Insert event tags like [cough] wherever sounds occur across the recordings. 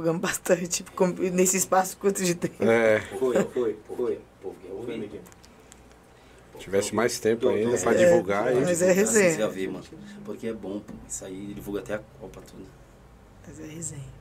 Divulgamos bastante [laughs] com- nesse espaço curto de tempo. É, Foi, foi, foi. Tivesse mais tempo ainda pra É, divulgar aí. mas é resenha. Ver, mano. Porque é bom, pô. Isso aí divulga até a Copa, tudo. Mas é resenha.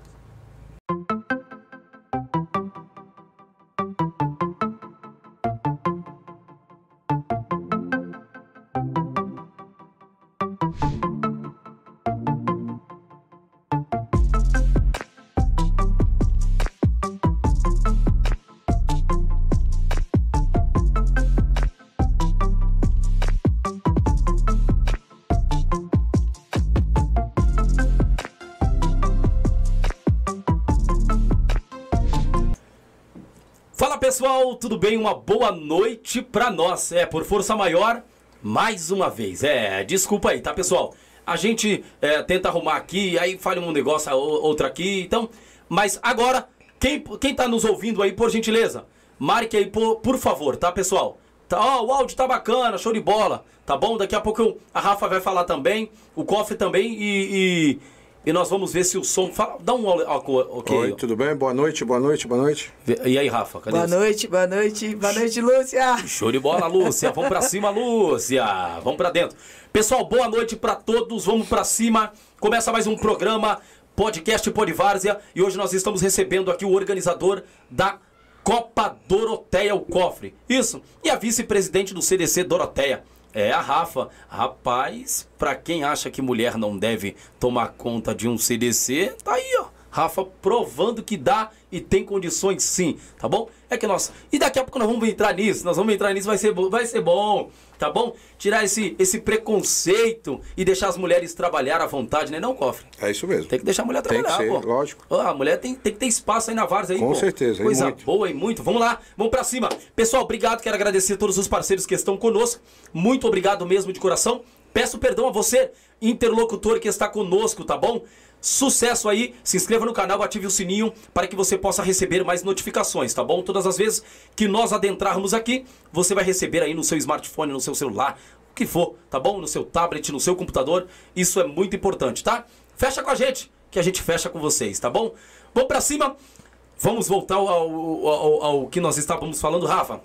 Tudo bem? Uma boa noite pra nós. É, por força maior, mais uma vez. É, desculpa aí, tá pessoal? A gente é, tenta arrumar aqui, aí falha um negócio, ou- outro aqui, então. Mas agora, quem, quem tá nos ouvindo aí, por gentileza, marque aí, por, por favor, tá pessoal? Tá, ó, o áudio tá bacana, show de bola, tá bom? Daqui a pouco eu- a Rafa vai falar também, o Cofre também e. e e nós vamos ver se o som. Fala, dá um ok. Oi, tudo bem? Boa noite, boa noite, boa noite. E aí, Rafa? Cadê Boa você? noite, boa noite, boa noite, Lúcia. Show de bola, Lúcia. Vamos pra cima, Lúcia. Vamos pra dentro. Pessoal, boa noite pra todos. Vamos pra cima. Começa mais um programa podcast Podvárzea e hoje nós estamos recebendo aqui o organizador da Copa Doroteia, o Cofre. Isso. E a vice-presidente do CDC Doroteia. É a Rafa. Rapaz, pra quem acha que mulher não deve tomar conta de um CDC, tá aí, ó. Rafa provando que dá e tem condições sim, tá bom? É que nós. E daqui a pouco nós vamos entrar nisso, nós vamos entrar nisso, vai ser, vai ser bom, tá bom? Tirar esse, esse preconceito e deixar as mulheres trabalhar à vontade, né? Não, cofre. É isso mesmo. Tem que deixar a mulher Tem que trabalhar, ser, pô. lógico. Ó, a mulher tem, tem que ter espaço aí na Várzea aí, Com pô. certeza, e Coisa muito. boa e muito. Vamos lá, vamos pra cima. Pessoal, obrigado, quero agradecer a todos os parceiros que estão conosco. Muito obrigado mesmo de coração. Peço perdão a você, interlocutor que está conosco, tá bom? Sucesso aí, se inscreva no canal, ative o sininho para que você possa receber mais notificações, tá bom? Todas as vezes que nós adentrarmos aqui, você vai receber aí no seu smartphone, no seu celular, o que for, tá bom? No seu tablet, no seu computador, isso é muito importante, tá? Fecha com a gente, que a gente fecha com vocês, tá bom? Vamos pra cima, vamos voltar ao, ao- ao- ao que nós estávamos falando, Rafa.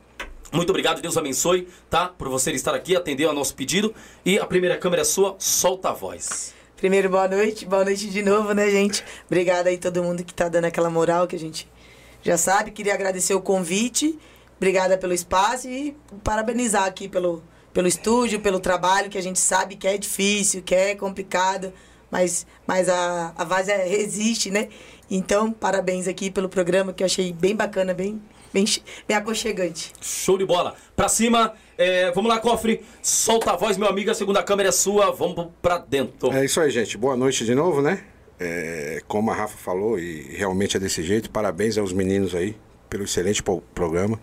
Muito obrigado, Deus abençoe, tá? Por você estar aqui, atender ao nosso pedido. E a primeira câmera é sua, solta a voz. Primeiro, boa noite, boa noite de novo, né, gente? Obrigada aí todo mundo que tá dando aquela moral que a gente já sabe. Queria agradecer o convite, obrigada pelo espaço e parabenizar aqui pelo, pelo estúdio, pelo trabalho, que a gente sabe que é difícil, que é complicado, mas, mas a, a Vaz resiste, né? Então, parabéns aqui pelo programa que eu achei bem bacana, bem, bem, bem aconchegante. Show de bola. Pra cima, é, vamos lá, cofre. Solta a voz, meu amigo. A segunda câmera é sua. Vamos pra dentro. É isso aí, gente. Boa noite de novo, né? É, como a Rafa falou, e realmente é desse jeito, parabéns aos meninos aí pelo excelente programa.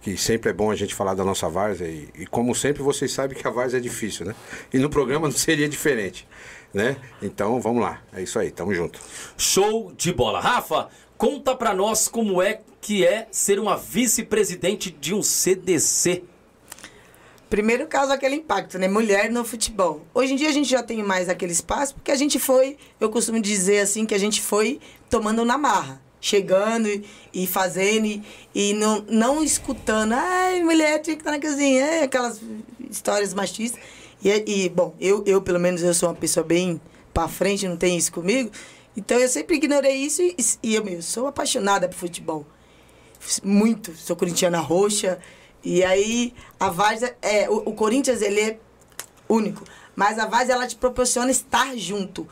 Que sempre é bom a gente falar da nossa várzea. E, e como sempre, vocês sabem que a várzea é difícil, né? E no programa não seria diferente, né? Então, vamos lá. É isso aí, tamo junto. Show de bola. Rafa, conta pra nós como é que é ser uma vice-presidente de um CDC. Primeiro caso, aquele impacto, né? Mulher no futebol. Hoje em dia a gente já tem mais aquele espaço, porque a gente foi, eu costumo dizer assim, que a gente foi tomando na marra. Chegando e, e fazendo e, e não, não escutando. Ai, mulher tinha que estar na cozinha. É, aquelas histórias machistas. E, e, bom, eu, eu, pelo menos, eu sou uma pessoa bem pra frente, não tem isso comigo. Então eu sempre ignorei isso e, e eu, eu sou apaixonada por futebol muito, sou corintiana roxa. E aí a Várzea, é, o, o Corinthians ele é único, mas a Várzea ela te proporciona estar junto.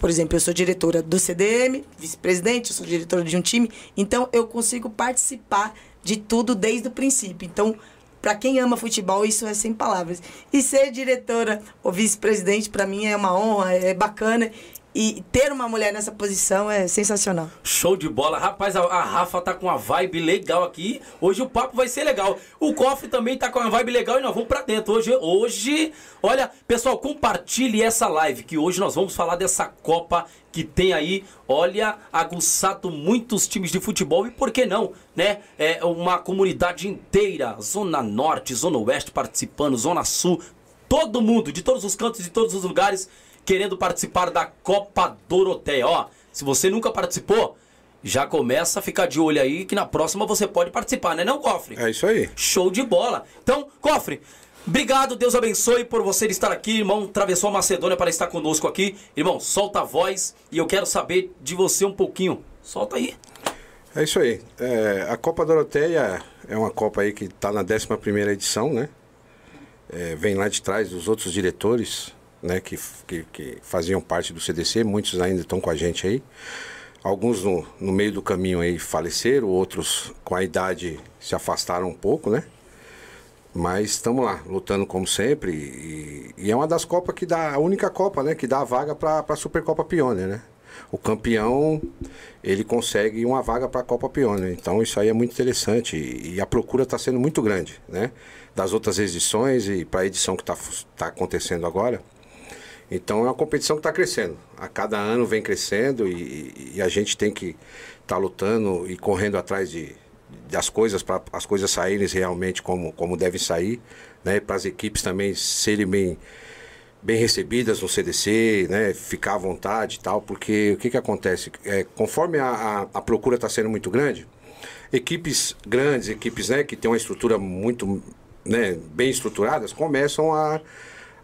Por exemplo, eu sou diretora do CDM, vice-presidente, eu sou diretora de um time, então eu consigo participar de tudo desde o princípio. Então, para quem ama futebol, isso é sem palavras. E ser diretora ou vice-presidente, para mim, é uma honra, é bacana. E ter uma mulher nessa posição é sensacional. Show de bola. Rapaz, a, a Rafa tá com uma vibe legal aqui. Hoje o papo vai ser legal. O Cofre também tá com uma vibe legal e nós vamos pra dentro. Hoje, hoje, olha, pessoal, compartilhe essa live que hoje nós vamos falar dessa Copa que tem aí, olha, aguçado muitos times de futebol e por que não, né? É uma comunidade inteira, Zona Norte, Zona Oeste participando, Zona Sul, todo mundo, de todos os cantos, de todos os lugares querendo participar da Copa Doroteia. Ó, se você nunca participou, já começa a ficar de olho aí que na próxima você pode participar, né não, Cofre? É isso aí. Show de bola. Então, Cofre, obrigado, Deus abençoe por você estar aqui, irmão. Atravessou a Macedônia para estar conosco aqui. Irmão, solta a voz e eu quero saber de você um pouquinho. Solta aí. É isso aí. É, a Copa Doroteia é uma Copa aí que está na 11 edição, né? É, vem lá de trás dos outros diretores, né? Que, que, que, faziam parte do CDC, muitos ainda estão com a gente aí. Alguns no, no meio do caminho aí faleceram, outros com a idade se afastaram um pouco, né? Mas estamos lá, lutando como sempre. E, e, é uma das Copas que dá, a única Copa, né? Que dá a vaga para a Supercopa Pioneer, né? o campeão ele consegue uma vaga para a Copa Pione. Então isso aí é muito interessante e, e a procura está sendo muito grande, né? Das outras edições e para a edição que está tá acontecendo agora. Então é uma competição que está crescendo. A cada ano vem crescendo e, e a gente tem que estar tá lutando e correndo atrás de, das coisas para as coisas saírem realmente como, como devem sair, né? Para as equipes também serem bem bem recebidas no CDC, né, ficar à vontade e tal, porque o que, que acontece? É, conforme a, a, a procura está sendo muito grande, equipes grandes, equipes né, que têm uma estrutura muito né, bem estruturadas, começam a,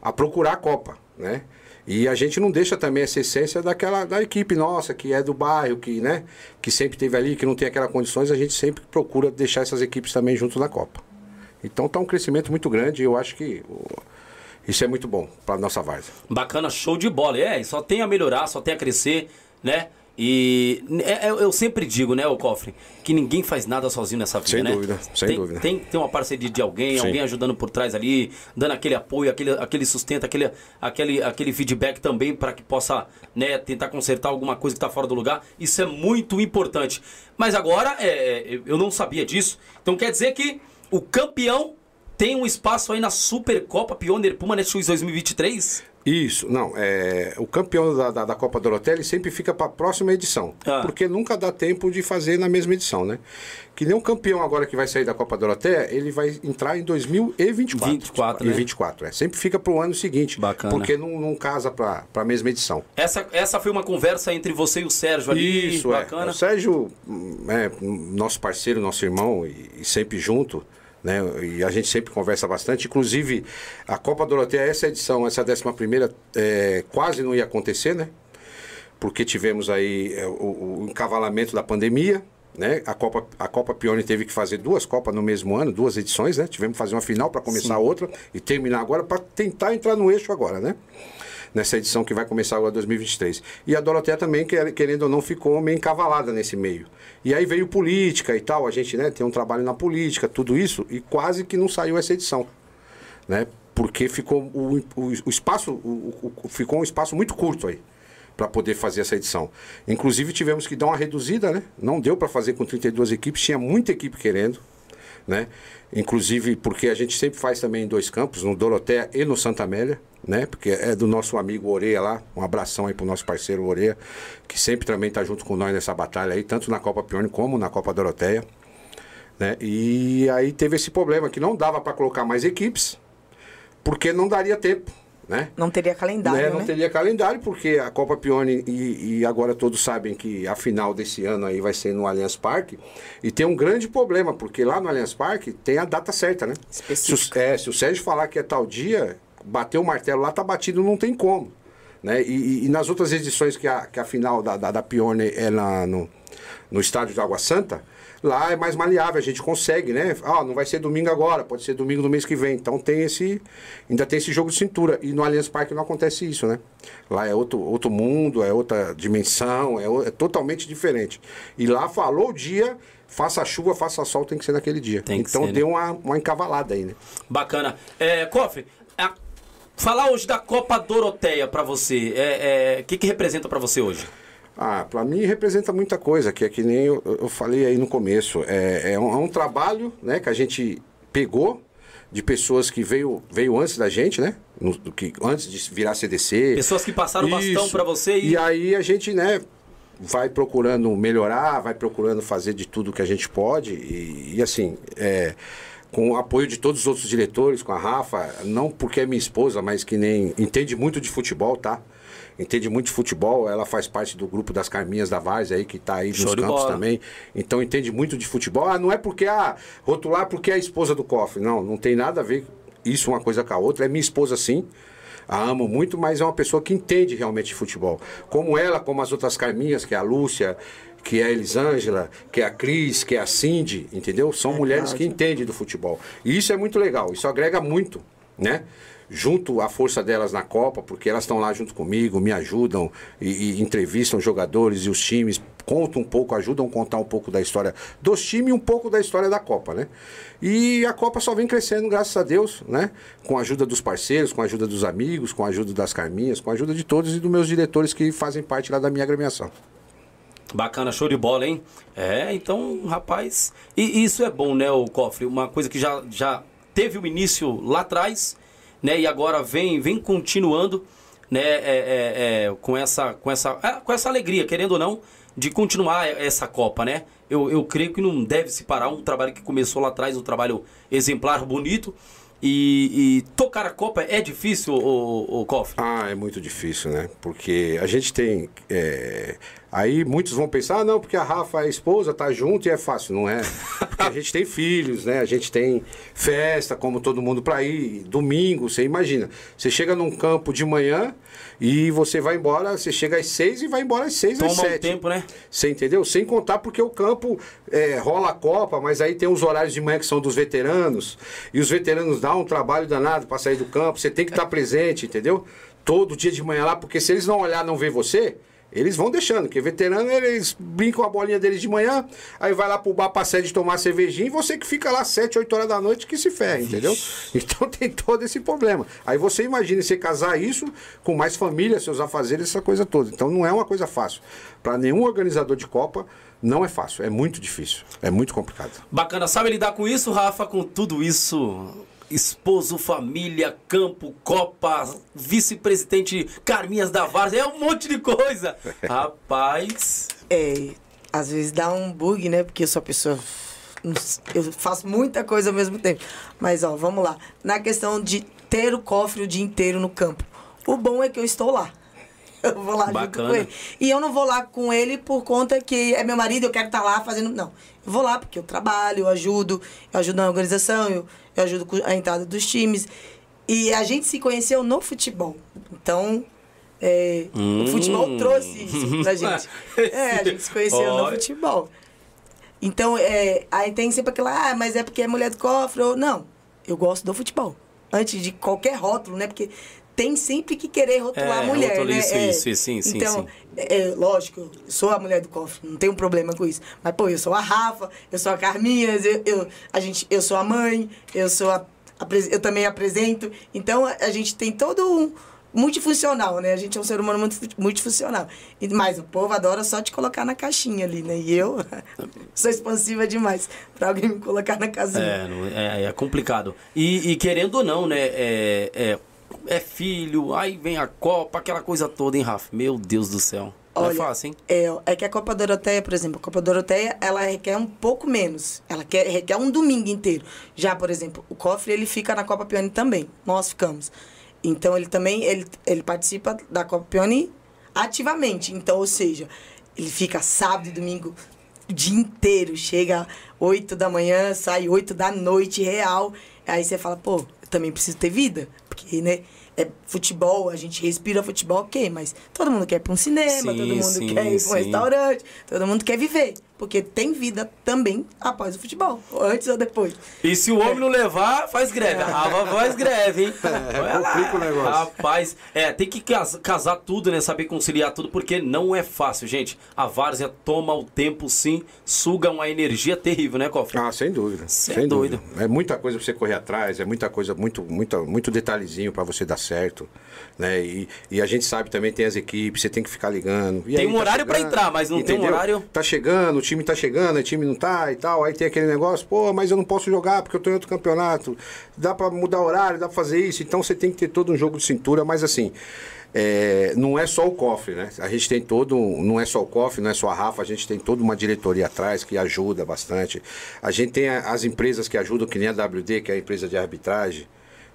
a procurar a Copa, né? E a gente não deixa também essa essência daquela da equipe nossa, que é do bairro, que, né, que sempre teve ali, que não tem aquelas condições, a gente sempre procura deixar essas equipes também junto na Copa. Então está um crescimento muito grande e eu acho que isso é muito bom para nossa várzea. Bacana, show de bola. É, só tem a melhorar, só tem a crescer, né? E é, é, eu sempre digo, né, o Cofre, que ninguém faz nada sozinho nessa vida, sem né? Dúvida, sem tem, dúvida. Tem que ter uma parceria de alguém, Sim. alguém ajudando por trás ali, dando aquele apoio, aquele, aquele sustento, aquele, aquele, aquele feedback também para que possa né, tentar consertar alguma coisa que está fora do lugar. Isso é muito importante. Mas agora, é, é, eu não sabia disso. Então quer dizer que o campeão tem um espaço aí na Supercopa Pioneer Puma Netshoes 2023? Isso, não. É, o campeão da, da, da Copa Dorotelli sempre fica para a próxima edição. Ah. Porque nunca dá tempo de fazer na mesma edição, né? Que nem o campeão agora que vai sair da Copa Doroteia, ele vai entrar em 2024. 24, né? 24, é. Sempre fica para o ano seguinte. Bacana. Porque não, não casa para a mesma edição. Essa, essa foi uma conversa entre você e o Sérgio ali. Isso, é. bacana. É. O Sérgio é nosso parceiro, nosso irmão, e, e sempre junto. Né? E a gente sempre conversa bastante. Inclusive, a Copa Doroteia, essa edição, essa 11 primeira, é, quase não ia acontecer, né? Porque tivemos aí é, o, o, encavalamento da pandemia, né? A Copa, a Copa Pione teve que fazer duas Copas no mesmo ano, duas edições, né? Tivemos que fazer uma final para começar Sim. outra e terminar agora para tentar entrar no eixo agora, né? Nessa edição que vai começar agora 2023. E a Doroteia também, querendo ou não, ficou meio encavalada nesse meio. E aí veio política e tal, a gente né, tem um trabalho na política, tudo isso, e quase que não saiu essa edição. Né? Porque ficou o, o, o espaço, o, ficou um espaço muito curto aí para poder fazer essa edição. Inclusive tivemos que dar uma reduzida, né? Não deu para fazer com 32 equipes, tinha muita equipe querendo, né? Inclusive porque a gente sempre faz também em dois campos, no Doroteia e no Santa Amélia né? Porque é do nosso amigo Oreia lá. Um abração aí pro nosso parceiro Oreia, que sempre também tá junto com nós nessa batalha aí, tanto na Copa Pione como na Copa Doroteia. Né? E aí teve esse problema que não dava para colocar mais equipes, porque não daria tempo. Né? Não teria calendário. Né? Não né? teria calendário, porque a Copa Pione, e, e, agora todos sabem que a final desse ano aí vai ser no Allianz Parque. E tem um grande problema, porque lá no Allianz Parque tem a data certa, né? Se o, é, se o Sérgio falar que é tal dia, bater o martelo lá, tá batido, não tem como. Né? E, e, nas outras edições que a, que a final da, da, da Pione é na, no, no estádio de Água Santa, lá é mais maleável, a gente consegue, né? Ah, não vai ser domingo agora, pode ser domingo do mês que vem. Então tem esse. Ainda tem esse jogo de cintura. E no Allianz Parque não acontece isso, né? Lá é outro, outro mundo, é outra dimensão, é, é totalmente diferente. E lá falou o dia. Faça chuva, faça sol, tem que ser naquele dia. Tem então ser, deu né? uma, uma encavalada aí, né? Bacana. É, Koff, a Falar hoje da Copa Doroteia para você, é, é, o que, que representa para você hoje? Ah, para mim representa muita coisa, que é que nem eu, eu falei aí no começo. É, é, um, é, um, trabalho né, que a gente pegou de pessoas que veio, veio antes da gente, né? No, que, antes de virar CDC. Pessoas que passaram Isso. bastão para você e... e aí a gente, né, vai procurando melhorar, vai procurando fazer de tudo que a gente pode. E, e assim, é, com o apoio de todos os outros diretores, com a Rafa, não porque é minha esposa, mas que nem entende muito de futebol, tá? Entende muito de futebol, ela faz parte do grupo das Carminhas da Vaz aí, que tá aí Show nos campos bola. também. Então entende muito de futebol. Ah, não é porque, ah, rotular porque é a esposa do cofre. Não, não tem nada a ver isso uma coisa com a outra. É minha esposa sim. A amo muito, mas é uma pessoa que entende realmente de futebol. Como ela, como as outras Carminhas, que é a Lúcia, que é a Elisângela, que é a Cris, que é a Cindy, entendeu? São mulheres que entendem do futebol. E isso é muito legal, isso agrega muito, né? Junto à força delas na Copa, porque elas estão lá junto comigo, me ajudam e, e entrevistam jogadores e os times, contam um pouco, ajudam a contar um pouco da história dos times e um pouco da história da Copa, né? E a Copa só vem crescendo, graças a Deus, né? Com a ajuda dos parceiros, com a ajuda dos amigos, com a ajuda das Carminhas, com a ajuda de todos e dos meus diretores que fazem parte lá da minha agremiação. Bacana, show de bola, hein? É, então, rapaz. E isso é bom, né, o Cofre? Uma coisa que já, já teve o início lá atrás, né? E agora vem, vem continuando, né? é, é, é, com, essa, com, essa, é, com essa alegria, querendo ou não, de continuar essa Copa, né? Eu, eu creio que não deve se parar. Um trabalho que começou lá atrás, um trabalho exemplar, bonito. E, e tocar a Copa é difícil, o, o Cofre? Ah, é muito difícil, né? Porque a gente tem. Aí muitos vão pensar, ah, não, porque a Rafa é esposa, tá junto e é fácil. Não é. Porque a gente tem filhos, né? A gente tem festa, como todo mundo pra ir. Domingo, você imagina. Você chega num campo de manhã e você vai embora, você chega às seis e vai embora às seis, às Toma um sete. tempo, né? Você entendeu? Sem contar porque o campo é, rola a Copa, mas aí tem os horários de manhã que são dos veteranos. E os veteranos dão um trabalho danado para sair do campo. Você tem que estar presente, entendeu? Todo dia de manhã lá, porque se eles não olhar, não ver você, eles vão deixando. Porque veterano, eles brincam a bolinha deles de manhã, aí vai lá pro bar pra sede tomar cervejinha e você que fica lá 7, 8 horas da noite que se ferra, entendeu? [laughs] Então tem todo esse problema. Aí você imagina você casar isso com mais família, seus afazeres, essa coisa toda. Então não é uma coisa fácil. Para nenhum organizador de Copa, não é fácil. É muito difícil. É muito complicado. Bacana, sabe lidar com isso, Rafa? Com tudo isso? Esposo, família, campo, Copa, vice-presidente Carminhas da Várzea, é um monte de coisa. [laughs] Rapaz. É, às vezes dá um bug, né? Porque eu sou a pessoa. Eu faço muita coisa ao mesmo tempo. Mas, ó, vamos lá. Na questão de ter o cofre o dia inteiro no campo. O bom é que eu estou lá. [laughs] Eu vou lá junto Bacana. com ele. E eu não vou lá com ele por conta que é meu marido, eu quero estar lá fazendo. Não. Eu vou lá porque eu trabalho, eu ajudo, eu ajudo na organização, eu, eu ajudo com a entrada dos times. E a gente se conheceu no futebol. Então, é, Hum. o futebol trouxe isso pra [laughs] gente. É, a gente se conheceu no Olha. futebol. Então, é, aí tem sempre aquela, ah, mas é porque é mulher do cofre. Ou, não, eu gosto do futebol. Antes de qualquer rótulo, né? Porque tem sempre que querer rotular É, a mulher, rótulo, né? isso, É, isso, isso, sim, sim, então, sim. É, lógico, sou a mulher do cofre, não tenho problema com isso. Mas, pô, eu sou a Rafa, eu sou a Carminhas, eu, eu, a gente, eu sou a mãe, eu sou a, apres- eu também apresento. Então, a, a gente tem todo um multifuncional, né? A gente é um ser humano multifuncional. Mas o povo adora só te colocar na caixinha ali, né? E eu [laughs] sou expansiva demais pra alguém me colocar na casinha. É, é, é complicado. E, e querendo ou não, né? É, é, é filho, aí vem a Copa, aquela coisa toda, hein, Rafa? Meu Deus do céu. Não é Olha, fácil, hein? É, é que a Copa Doroteia, por exemplo, a Copa Doroteia, ela requer um pouco menos. Ela quer, requer um domingo inteiro. Já, por exemplo, o Cofre, ele fica na Copa Pione também. Nós ficamos. Então, ele também, ele, ele participa da Copa Pione ativamente. Então, ou seja, ele fica sábado e domingo o dia inteiro. Chega 8 da manhã, sai 8 da noite, real. Aí você fala, pô, eu também preciso ter vida. Porque, né? É futebol, a gente respira futebol, ok, mas todo mundo quer ir pra um cinema, Sim, todo mundo sim, quer ir pra um sim. restaurante, todo mundo quer viver. Porque tem vida também após o futebol, antes ou depois. E se o homem não levar, faz greve. A Rafa faz greve, hein? [laughs] Lá. complica o negócio. Rapaz, é, tem que cas- casar tudo, né? Saber conciliar tudo, porque não é fácil, gente. A várzea toma o tempo, sim, suga uma energia terrível, né, Cofre? Ah, sem dúvida. É sem doido. dúvida. É muita coisa pra você correr atrás, é muita coisa, muito, muito, muito detalhezinho pra você dar certo. Né? E, e a gente sabe também, tem as equipes, você tem que ficar ligando. E Tem aí, um horário pra chegando, entrar, mas não tem um horário- Tá chegando, o time tá chegando, o time não tá e tal. Aí tem aquele negócio, pô, mas eu não posso jogar porque eu tô em outro campeonato. Dá pra mudar horário, dá pra fazer isso. Então você tem que ter todo um jogo de cintura, mas assim. é, não é só o cofre, né? A gente tem todo, não é só o cofre, não é só a Rafa, a gente tem toda uma diretoria atrás que ajuda bastante. A gente tem as empresas que ajudam, que nem a WD, que é a empresa de arbitragem,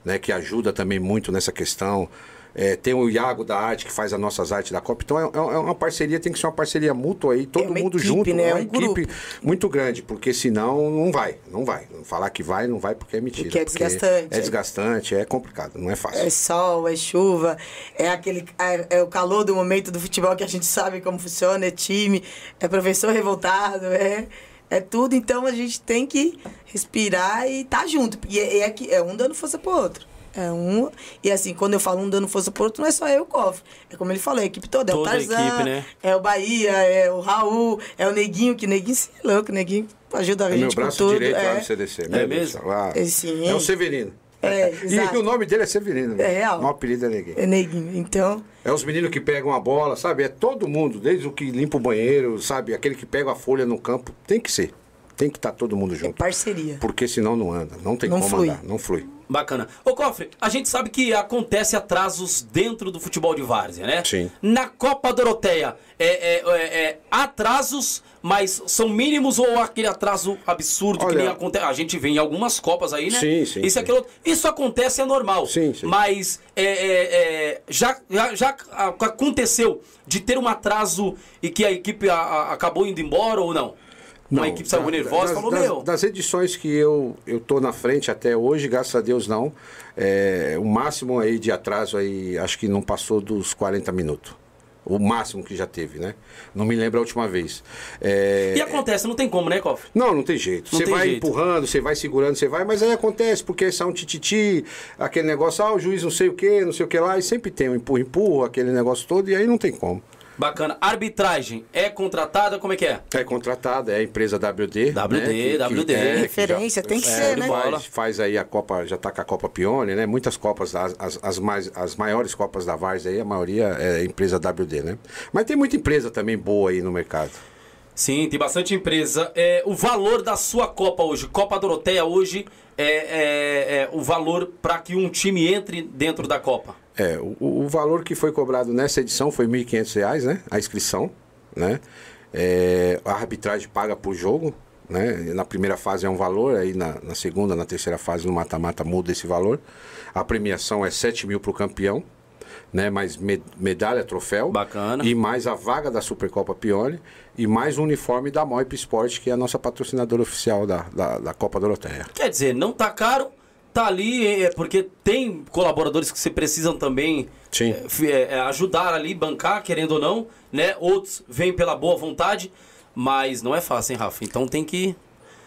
né? Que ajuda também muito nessa questão. É, tem o Iago da Arte que faz as nossas artes da Copa. Então é, é uma parceria, tem que ser uma parceria mútua aí, todo uma mundo equipe, junto. né? É É uma um equipe grupo. muito grande, porque senão não vai, não vai. Falar que vai, não vai porque é mentira. Porque é desgastante, É é. desgastante, é complicado, não é fácil. É sol, é chuva, é aquele é, é o calor do momento do futebol que a gente sabe como funciona, é time, é professor revoltado, é, é tudo. Então a gente tem que respirar e tá junto. E é, é, é um dando força pro outro. É um. E assim, quando eu falo um dando força pro outro, não é só eu o cofre. É como ele falou, é a equipe toda. Toda é o Tarzan, equipe, né? é o Bahia, é o Raul, é o Neguinho, que Neguinho se é louco, Neguinho ajuda a É meu gente com braço tudo. direito lá é. no CDC. É mesmo? Ah, É, sim. É o Severino. É, [laughs] E o nome dele é Severino. É real. O apelido é ninguém. É Neguinho. Então. É os meninos que pegam a bola, sabe? É todo mundo, desde o que limpa o banheiro, sabe? Aquele que pega a folha no campo. Tem que ser. Tem que estar todo mundo É junto. parceria. Porque senão não anda. Não tem Não como flui. andar. Não flui. Bacana. Ô, Cofre, a gente sabe que acontece atrasos dentro do futebol de várzea, né? Sim. Na Copa Doroteia, é, é- é- é atrasos, mas são mínimos ou aquele atraso absurdo que Olha- nem acontece? A gente vê em algumas Copas aí, né? Sim, sim, Isso, sim. aquilo, isso acontece, é normal. Sim, sim. Mas é, é, é, já, já, já aconteceu de ter um atraso e que a equipe a- a- acabou indo embora ou não? Uma equipe saiu nervosa e das, falou, das, meu... das edições que eu, tô na frente até hoje, graças a Deus não. É, o máximo aí de atraso aí, acho que não passou dos 40 minutos. O máximo que já teve, né? Não me lembro a última vez. É, E acontece, não tem como, né, Cofre? Não, não tem jeito. Não Você tem vai jeito. empurrando, você vai segurando, você vai, mas aí acontece, porque sai um tititi, aquele negócio, ah, o juiz não sei o que, não sei o que lá, e sempre tem um empurra, empurra, aquele negócio todo, e aí não tem como. Bacana. Arbitragem é contratada? Como é que é? É contratada, é a empresa WD. WD, WD. que Referência, tem que é, ser, né? Faz, faz aí a Copa, já tá com a Copa Pione, né? Muitas Copas, as, as, as mais, as maiores Copas da Vars aí, a maioria é empresa WD, né? Mas tem muita empresa também boa aí no mercado. Sim, tem bastante empresa. É, o valor da sua Copa hoje, Copa Doroteia hoje, é, é- é o valor para que um time entre dentro da Copa. É, o, o valor que foi cobrado nessa edição foi 1.500 reais, né? A inscrição, né? É, a arbitragem paga por jogo, né? Na primeira fase é um valor, aí na, na segunda, na terceira fase, no mata-mata, muda esse valor. A premiação é 7 mil para o campeão, né? Mais me- medalha, troféu. Bacana. E mais a vaga da Supercopa Pione e mais o uniforme da Moip Sport, que é a nossa patrocinadora oficial da, da, da Copa Doroteia. Quer dizer, não tá caro, tá ali, é, porque tem colaboradores que você precisam também Sim. é, é, é, ajudar ali, bancar, querendo ou não, né? Outros vêm pela boa vontade, mas não é fácil, hein, Rafa? Então tem que.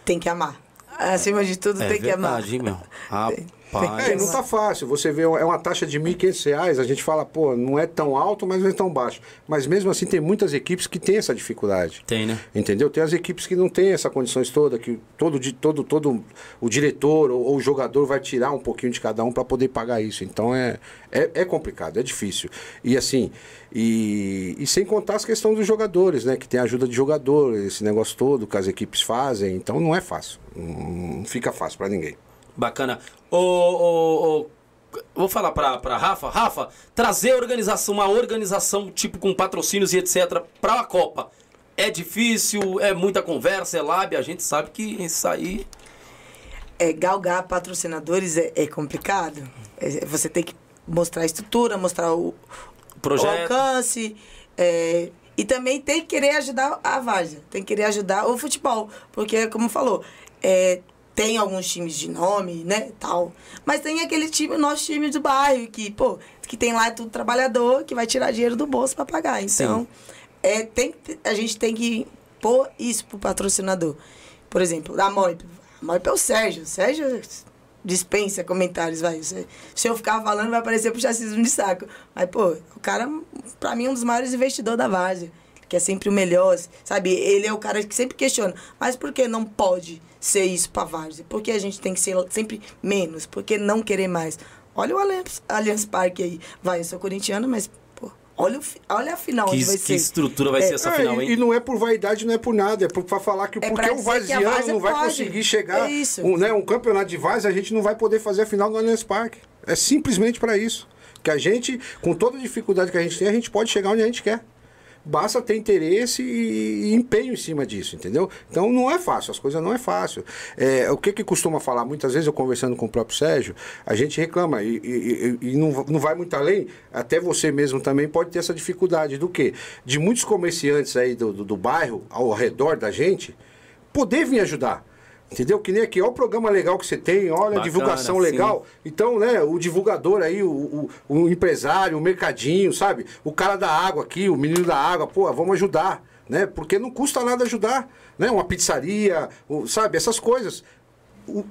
Tem que amar. Acima de tudo, É tem que amar. verdade, hein, meu? [laughs] Rapaz. É, não tá fácil. Você vê, é uma taxa de 1.500 reais, a gente fala, pô, não é tão alto, mas não é tão baixo. Mas mesmo assim, tem muitas equipes que têm essa dificuldade. Tem, né? Entendeu? Tem as equipes que não têm essa condições toda, que todo, todo, todo o diretor ou, ou o jogador vai tirar um pouquinho de cada um para poder pagar isso. Então é, é, é complicado, é difícil. E assim, e, e sem contar as questões dos jogadores, né? Que tem ajuda de jogador, esse negócio todo que as equipes fazem. Então não é fácil. Não, não fica fácil para ninguém. Bacana. Ô, ô, ô, vou falar pra, pra Rafa. Rafa, trazer organização, uma organização tipo com patrocínios e etc. pra Copa. É difícil, é muita conversa, é lábia. A gente sabe que isso aí. É, galgar patrocinadores é, é complicado. É, você tem que mostrar a estrutura, mostrar o, o Projeto. alcance. é, e também tem que querer ajudar a Várzea. Tem que querer ajudar o futebol. Porque, como falou, é, tem alguns times de nome, né, tal. Mas tem aquele time, o nosso time do bairro, que, pô, que tem lá tudo trabalhador, que vai tirar dinheiro do bolso para pagar. Então, é, tem, a gente tem que pôr isso pro patrocinador. Por exemplo, da Moip. A Moip é o Sérgio. O Sérgio dispensa comentários, vai. Se, se eu ficar falando, vai parecer puxacismo de saco. Mas, pô, o cara, pra mim, é um dos maiores investidores da Várzea. Que é sempre o melhor, sabe? Ele é o cara que sempre questiona. Mas por que não pode ser isso pra Várzea? Por que a gente tem que ser sempre menos? Por que não querer mais? Olha o Allianz, Allianz Parque aí. Vai, eu sou corintiano, mas, olha, o, olha a final Que, onde vai que ser. estrutura vai ser essa É, final, e, hein? e não é por vaidade, não é por nada, é por, pra falar que É porque o Varziano Várzea não vai pode. conseguir chegar. É isso. Um, né, um campeonato de Vaz, a gente não vai poder fazer a final no Allianz Parque. É simplesmente para isso. Que a gente, com toda a dificuldade que a gente tem, a gente pode chegar onde a gente quer. Basta ter interesse e, e empenho em cima disso, entendeu? Então não é fácil, as coisas não é fácil. É, o que que costuma falar? Muitas vezes eu conversando com o próprio Sérgio, a gente reclama e, e, e não, não vai muito além, até você mesmo também pode ter essa dificuldade do que? De muitos comerciantes aí do, do, do bairro, ao redor da gente, poder vir ajudar. Entendeu? Que nem aqui, olha o programa legal que você tem, olha Bacana, a divulgação sim. legal. Então, né, o divulgador aí, o, o, o empresário, o mercadinho, sabe? O cara da água aqui, o menino da água, pô, vamos ajudar, né? Porque não custa nada ajudar, né? Uma pizzaria, sabe? Essas coisas.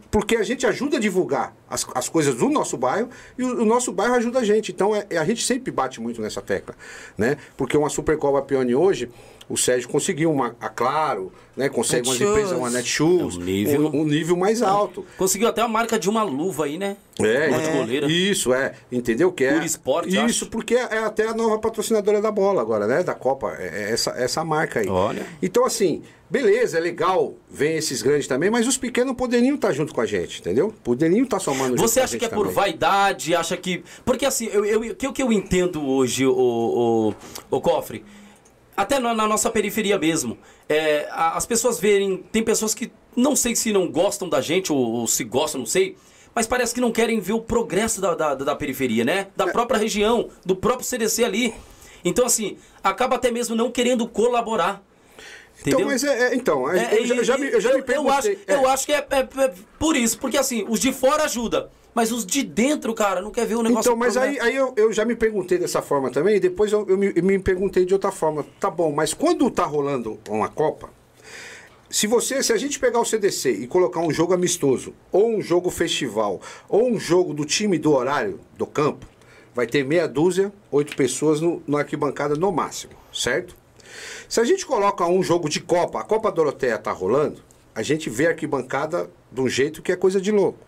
Porque a gente ajuda a divulgar as, as coisas do nosso bairro e o, o nosso bairro ajuda a gente. Então é, é- a gente sempre bate muito nessa tecla, né? Porque uma Supercopa Pione hoje, o Sérgio conseguiu uma, a Claro, né? Consegue umas Netshoes. empresas, uma Netshoes, É um nível- um, um nível mais alto. Conseguiu até a marca de uma luva aí, né? É, Uma de goleira. Isso, é. Entendeu? Que é, Pura Esporte, Isso, acho. porque é, é até a nova patrocinadora da bola agora, né? Da Copa. É, é essa, essa marca aí. Olha. Então, assim, beleza, é legal, vem esses grandes também, mas os pequenos poderiam estar junto com a gente, entendeu? Poderiam estar somando junto Você com a acha gente que é por também. vaidade? Acha que. Porque assim, eu, eu, o que, o que eu entendo hoje, o, o, o Cofre, até na, na nossa periferia mesmo, é, as pessoas verem. Tem pessoas que não sei se não gostam da gente, ou, ou se gostam, não sei. Mas parece que não querem ver o progresso da, da, da periferia, né? É. Da própria região, do próprio CDC ali. Então, assim, acaba até mesmo não querendo colaborar. Então, Entendeu? mas é, é- então, É, eu, já, já me, eu já eu, me perguntei. acho, é. eu acho que é, é- é por isso, porque assim, os de fora ajuda, mas os de dentro, cara, não quer ver o negócio. Então, mas aí, aí eu, eu já me perguntei dessa forma também, e depois eu, eu me, eu me perguntei de outra forma. Tá bom, mas quando tá rolando uma Copa, se você, se a gente pegar o CDC e colocar um jogo amistoso, ou um jogo festival, ou um jogo do time do horário do campo, vai ter meia dúzia, oito pessoas no, na arquibancada no máximo, certo? Se a gente coloca um jogo de Copa, a Copa Doroteia tá rolando, a gente vê a arquibancada de um jeito que é coisa de louco.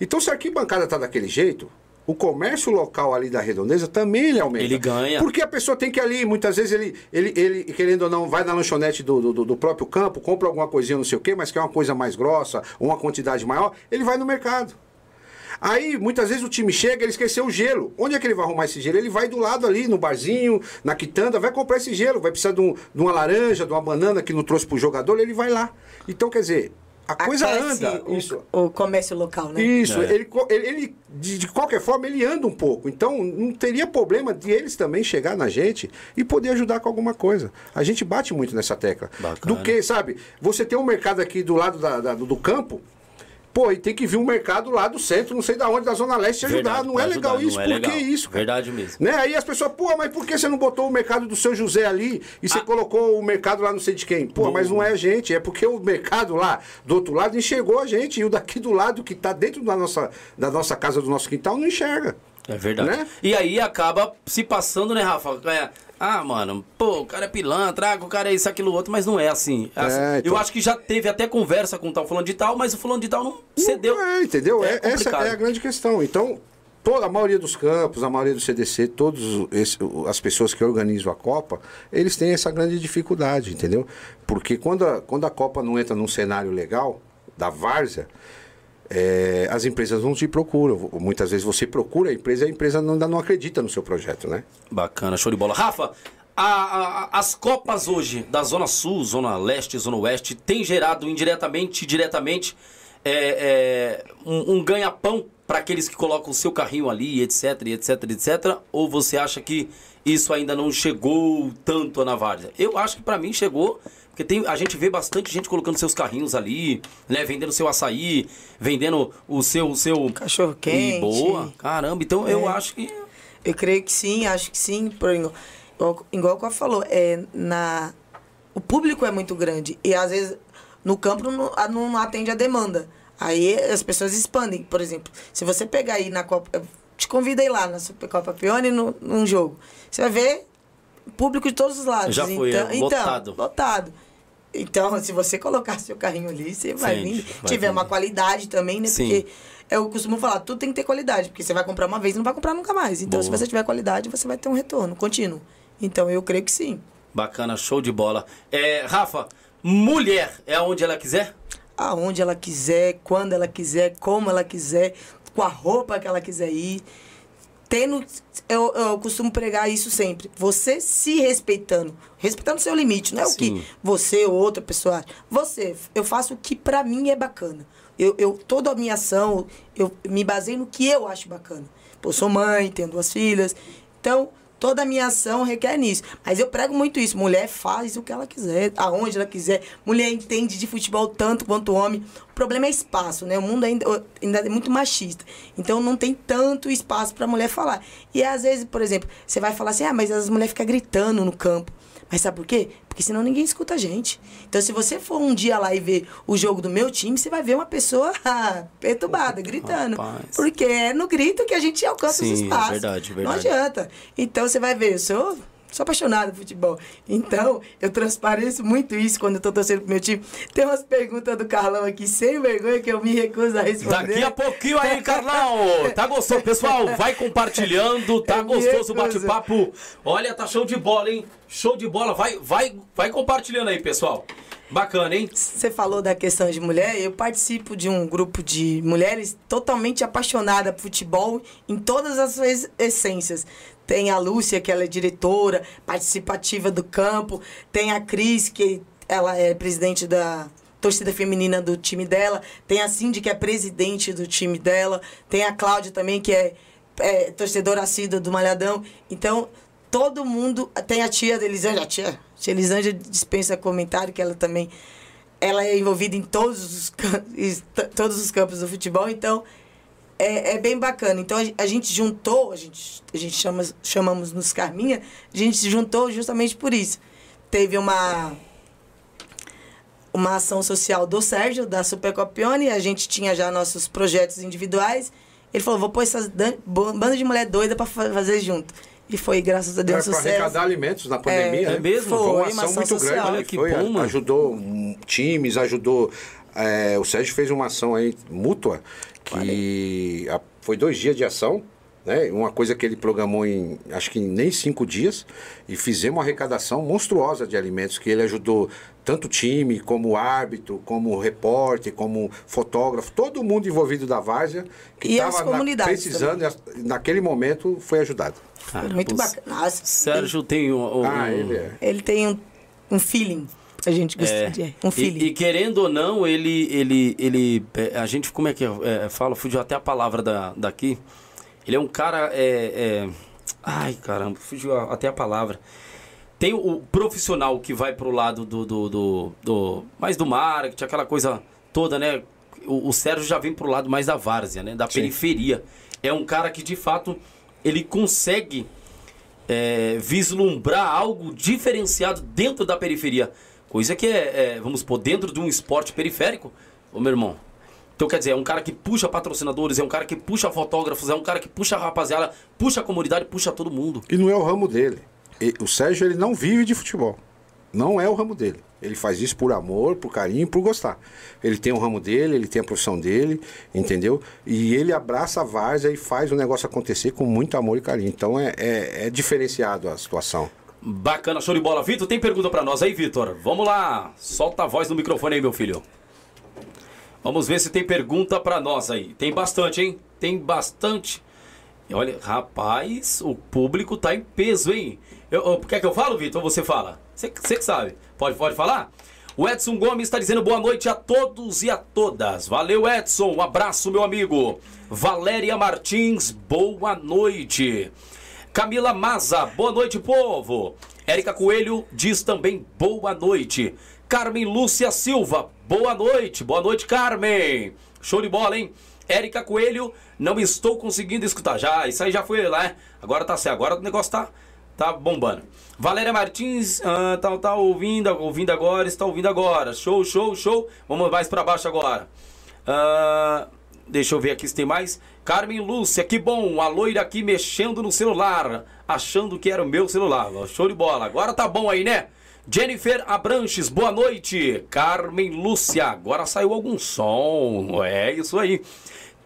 Então, se a arquibancada tá daquele jeito, o comércio local ali da redondeza também ele aumenta. Ele ganha. Porque a pessoa tem que ir ali, muitas vezes ele, ele, ele querendo ou não, vai na lanchonete do, do, do próprio campo, compra alguma coisinha, não sei o quê, mas quer uma coisa mais grossa, uma quantidade maior, ele vai no mercado. Aí, muitas vezes o time chega, ele esqueceu o gelo. Onde é que ele vai arrumar esse gelo? Ele vai do lado ali, no barzinho, na quitanda, vai comprar esse gelo. Vai precisar de, um- de uma laranja, de uma banana que não trouxe pro jogador, ele vai lá. Então, quer dizer, a coisa Aquece anda. o, Isso. o comércio local, né? Isso, É. ele, ele, de, de qualquer forma, ele anda um pouco. Então, não teria problema de eles também chegar na gente e poder ajudar com alguma coisa. A gente bate muito nessa tecla. Bacana. Do que, sabe? Você tem um mercado aqui do lado da- da- do campo. Pô, e tem que vir um mercado lá do centro, não sei da onde, da Zona Leste, ajudar. Verdade, não é pra legal ajudar, isso. não é Por que isso? cara? Verdade mesmo. Né? Aí as pessoas, pô, mas por que você não botou o mercado do seu José ali e você Ah. colocou o mercado lá não sei de quem? Pô, mas não é a gente, é porque o mercado lá do outro lado enxergou a gente e o daqui do lado que tá dentro da nossa, da nossa casa, do nosso quintal, não enxerga. É verdade. Né? E aí acaba se passando, né, Rafa? É, ah, mano, pô, o cara é pilantra, ah, o cara é isso, aquilo, outro, mas não é assim. É assim. É, então. Eu acho que já teve até conversa com o tal fulano de tal, mas o fulano de tal não cedeu. É, entendeu? É É- essa é a grande questão. Então, toda a maioria dos campos, a maioria do CDC, todas as pessoas que organizam a Copa, eles têm essa grande dificuldade, entendeu? Porque quando a, quando a Copa não entra num cenário legal, da várzea, é, as empresas não te procuram. Muitas vezes você procura a empresa e a empresa ainda não acredita no seu projeto, né? Bacana, show de bola. Rafa, a- a- as Copas hoje, da Zona Sul, Zona Leste, Zona Oeste, tem gerado indiretamente diretamente é, é, um, um ganha-pão para aqueles que colocam o seu carrinho ali, etc, etc, etc? Ou você acha que isso ainda não chegou tanto na várzea? Eu acho que para mim chegou, porque tem, a gente vê bastante gente colocando seus carrinhos ali, né, vendendo seu açaí, vendendo o seu... O seu Cachorro-quente. E boa, caramba. Então eu É. acho que... Eu creio que sim, acho que sim. Por, igual, igual o que falou, é, na, o público é muito grande. E às vezes no campo não, não atende a demanda. Aí as pessoas expandem. Por exemplo, se você pegar aí na Copa. eu Te convido aí lá na Supercopa Pione no, num jogo. Você vai ver público de todos os lados. Já foi, então, é, lotado. Então, lotado. Então, se você colocar seu carrinho ali, você vai vir. vai Tiver uma vender. qualidade também, né? Sim. Porque eu costumo falar, tudo tem que ter qualidade, porque você vai comprar uma vez e não vai comprar nunca mais. Então, se Boa. você tiver qualidade, você vai ter um retorno contínuo. Então, eu creio que sim. Bacana, show de bola. É, Rafa, mulher é onde ela quiser? Aonde ela quiser, quando ela quiser, como ela quiser, com a roupa que ela quiser ir. Tendo. Eu, eu costumo pregar isso sempre. Você se respeitando. Respeitando o seu limite. Não é o que Sim. você ou outra pessoa acha. Você, eu faço o que pra mim é bacana. Eu, eu, toda a minha ação, eu me baseio no que eu acho bacana. Eu sou mãe, tenho duas filhas. Então, toda a minha ação requer nisso. Mas eu prego muito isso. Mulher faz o que ela quiser, aonde ela quiser. Mulher entende de futebol tanto quanto homem. O problema é espaço, né? O mundo ainda, ainda é muito machista. Então não tem tanto espaço para mulher falar. E às vezes, por exemplo, você vai falar assim: ah, mas as mulheres ficam gritando no campo. Mas sabe por quê? Porque senão ninguém escuta a gente. Então, se você for um dia lá e ver o jogo do meu time, você vai ver uma pessoa [laughs] perturbada, [laughs] gritando. Rapaz. Porque é no grito que a gente alcança Sim, os é espaços. verdade, Não verdade. adianta. Então, você vai ver, eu sou, sou apaixonado por futebol. Então, eu transpareço muito isso quando eu tô torcendo pro meu time. Tem umas perguntas do Carlão aqui, sem vergonha, que eu me recuso a responder. Daqui a pouquinho aí, Carlão! Tá gostoso, pessoal? Vai compartilhando, tá Eu gostoso o bate-papo. Olha, tá show de bola, hein? Show de bola. Vai, vai, vai compartilhando aí, pessoal. Bacana, hein? Você falou da questão de mulher, eu participo de um grupo de mulheres totalmente apaixonadas por futebol em todas as suas essências. Tem a Lúcia, que ela é diretora, participativa do campo. Tem a Cris, que ela é presidente da torcida feminina do time dela. Tem a Cindy, que é presidente do time dela. Tem a Cláudia também, que é, é torcedora assídua do Malhadão. Então, todo mundo. Tem a tia da Elisângela, a tia, tia Elisângela dispensa comentário, que ela também ela é envolvida em todos os, [laughs] todos os campos do futebol, então é, é bem bacana. Então a, a gente juntou, a gente, a gente chama, chamamos nos Carminha, a gente se juntou justamente por isso. Teve uma uma ação social do Sérgio, da Supercopione, a gente tinha já nossos projetos individuais. Ele falou, vou pôr essas banda de mulher doida para fazer junto. E foi, graças a Deus, Para sucesso. arrecadar alimentos na pandemia, É né? mesmo? Foi uma Foi, ação uma ação muito social. grande. Olha né? que Foi, bom, mano. Ajudou hum, times, ajudou... é, o Sérgio fez uma ação aí mútua, que a- foi dois dias de ação, né? Uma coisa que ele programou em, acho que em nem cinco dias, e fizemos uma arrecadação monstruosa de alimentos, que ele ajudou tanto o time, como árbitro, como repórter, como fotógrafo, todo mundo envolvido da Várzea, que E as estava comunidades precisando, e naquele momento foi ajudado. Foi muito o bacana. Sérgio tem um. um- Ah, ele é. Ele tem um, um feeling. A gente gosta de. Um E, feeling. e querendo ou não, ele, ele, ele, é, a gente, como é que é, é, fala, fugiu até a palavra da, daqui. Ele é um cara, é, é, ai caramba, fugiu até a palavra. Tem o profissional que vai pro lado do, do, do, do- mais do marketing, aquela coisa toda, né? O, o Sérgio já vem pro lado mais da várzea, né? Da Sim. periferia. É um cara que, de fato, ele consegue é, vislumbrar algo diferenciado dentro da periferia. Coisa que é, é, vamos supor, dentro de um esporte periférico, ô meu irmão. Então quer dizer, é um cara que puxa patrocinadores, é um cara que puxa fotógrafos, é um cara que puxa a rapaziada, puxa a comunidade, puxa todo mundo. E não é o ramo dele. O Sérgio ele não vive de futebol. Não é o ramo dele. Ele faz isso por amor, por carinho, por gostar. Ele tem o ramo dele, ele tem a profissão dele, entendeu? E ele abraça a várzea e faz o negócio acontecer com muito amor e carinho. Então é, é, é diferenciado a situação. Bacana, show de bola. Vitor, tem pergunta pra nós aí, Vitor? Vamos lá, solta a voz no microfone aí, meu filho. Vamos ver se tem pergunta pra nós aí. Tem bastante, hein? Tem bastante. Olha, rapaz, o público tá em peso, hein? Eu, eu- quer que eu falo, Vitor? Ou você fala? Você, você que sabe. Pode, pode falar? O Edson Gomes está dizendo boa noite a todos e a todas. Valeu, Edson. Um abraço, meu amigo. Valéria Martins, boa noite. Camila Maza, boa noite, povo. Érica Coelho diz também boa noite. Carmen Lúcia Silva, boa noite. Boa noite, Carmen. Show de bola, hein? Érica Coelho, não estou conseguindo escutar. Já, isso aí já foi lá, né? Agora tá certo. Agora o negócio tá, tá bombando. Valéria Martins, ah, tá, tá ouvindo, ouvindo agora, está ouvindo agora. Show, show, show. Vamos mais pra baixo agora. Ah, deixa eu ver aqui se tem mais. Carmen Lúcia, que bom. A loira aqui mexendo no celular, achando que era o meu celular. Show de bola. Agora tá bom aí, né? Jennifer Abranches, boa noite. Carmen Lúcia, agora saiu algum som. É isso aí.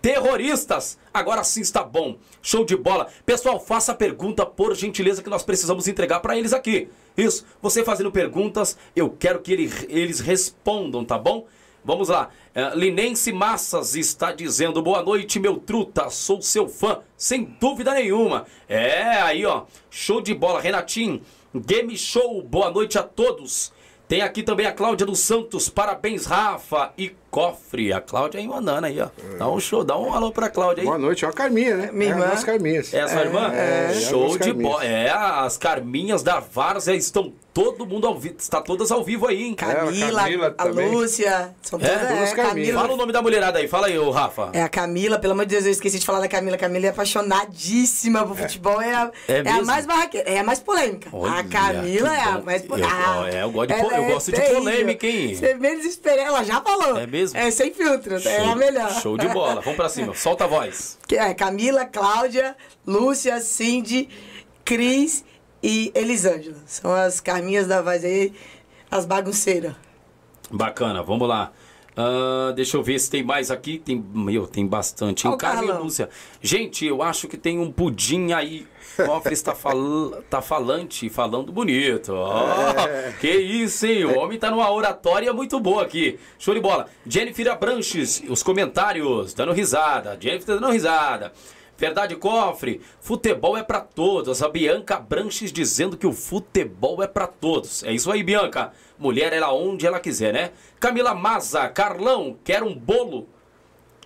Terroristas, agora sim está bom. Show de bola. Pessoal, faça pergunta por gentileza que nós precisamos entregar para eles aqui. Isso, você fazendo perguntas, eu quero que ele- eles respondam, tá bom? Vamos lá. É, Linense Massas está dizendo: boa noite, meu truta. Sou seu fã, sem dúvida nenhuma. É, aí, ó. Show de bola. Renatinho, Game Show. Boa noite a todos. Tem aqui também a Cláudia dos Santos. Parabéns, Rafa e Cofre. A Cláudia aí mandando aí, ó. Dá um show, dá um alô pra Cláudia aí. Boa noite, é a Carminha, né? Minha é irmã. as Carminhas. É a sua irmã? é, Show de bola. É, as Carminhas da Várzea estão todo mundo ao vivo. Está todas ao vivo aí, hein? Camila, Camila a também. Lúcia. São É, todas, duas é, Carminhas. Fala o Camila. nome da mulherada aí, fala aí, ô Rafa. É a Camila, pelo amor de Deus, eu esqueci de falar da Camila. Camila é apaixonadíssima por futebol, é a, É é a mais barraqueira, é a mais polêmica. Olha, a Camila é a mais polêmica. é, eu gosto de eu é gosto de polêmica, hein? Você menos espera, ela já falou. É mesmo? É sem filtro, é Show- a melhor. Show de bola. Vamos pra cima. Solta a voz. [laughs] Que é Camila, Cláudia, Lúcia, Cindy, Cris e Elisângela. São as Carminhas da Vaz aí, as bagunceiras. Bacana, vamos lá. Ah, deixa eu ver se tem mais aqui. Tem, meu, tem bastante. Hein? o Carmen Carlão. Lúcia. Gente, eu acho que tem um pudim aí. O Cofre está fal... [laughs] tá falante, falando bonito. Ó, Que isso, hein? O homem tá numa oratória muito boa aqui. Show de bola. Jennifer Abranches, os comentários, dando risada. Jennifer tá dando risada. Verdade, cofre. Futebol é pra todos. A Bianca Branches dizendo que o futebol é pra todos. É isso aí, Bianca. Mulher, ela onde ela quiser, né? Camila Maza, Carlão, quer um bolo?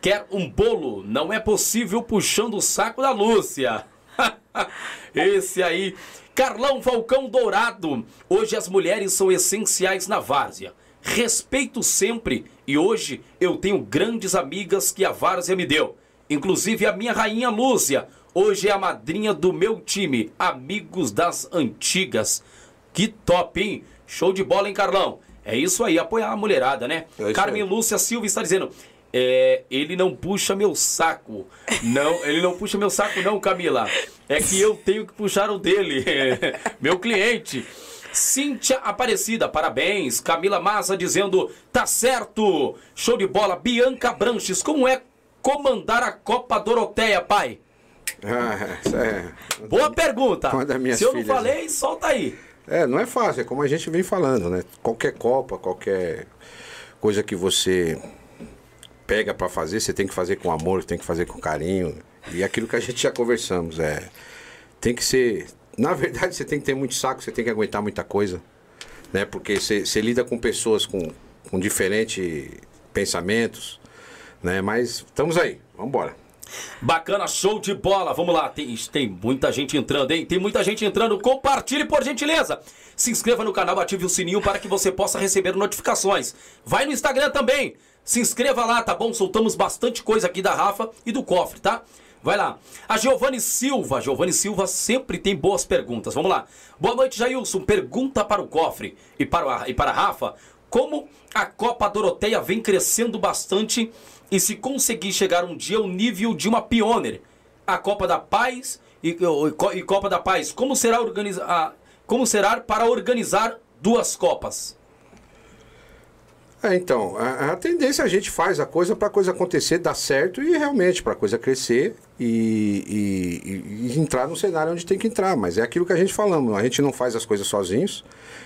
Quer um bolo? Não é possível puxando o saco da Lúcia. [laughs] Esse aí. Carlão Falcão Dourado. Hoje as mulheres são essenciais na várzea. Respeito sempre e hoje eu tenho grandes amigas que a várzea me deu. Inclusive a minha rainha Lúcia. Hoje é a madrinha do meu time. Amigos das antigas. Que top, hein? Show de bola, hein, Carlão? É isso aí, apoiar a mulherada, né? É Carmen aí. Lúcia Silva está dizendo. É, ele não puxa meu saco. Não, ele não puxa meu saco, não, Camila. É que eu tenho que puxar o dele. [laughs] meu cliente. Cíntia Aparecida, parabéns. Camila Massa dizendo, tá certo. Show de bola. Bianca Branches, como é comandar a Copa Doroteia, pai? Ah, é. Boa pergunta. Se eu não filhas, falei, solta aí. É, não é fácil, é como a gente vem falando, né? Qualquer Copa, qualquer coisa que você pega pra fazer, você tem que fazer com amor, tem que fazer com carinho. E aquilo que a gente já conversamos, é. Tem que ser. Na verdade, você tem que ter muito saco, você tem que aguentar muita coisa. Né? Porque você, você lida com pessoas com, com diferentes pensamentos. Né? Mas estamos aí, vamos embora. Bacana, show de bola. Vamos lá, tem, tem muita gente entrando, hein? Tem muita gente entrando. Compartilhe por gentileza. Se inscreva no canal, ative o sininho para que você possa receber notificações. Vai no Instagram também. Se inscreva lá, tá bom? Soltamos bastante coisa aqui da Rafa e do cofre, tá? Vai lá. A Giovanni Silva. Giovanni Silva sempre tem boas perguntas. Vamos lá. Boa noite, Jailson. Pergunta para o cofre e para, e para a Rafa. Como a Copa Doroteia vem crescendo bastante e se conseguir chegar um dia ao nível de uma pioneer, a Copa da Paz e, e- Copa da Paz, como será, organiza, a- como será para organizar duas Copas? É, então, a, a tendência é a gente faz a coisa para a coisa acontecer, dar certo e realmente para a coisa crescer e- e- e entrar no cenário onde tem que entrar. Mas é aquilo que a gente falamos, a gente não faz as coisas sozinhos,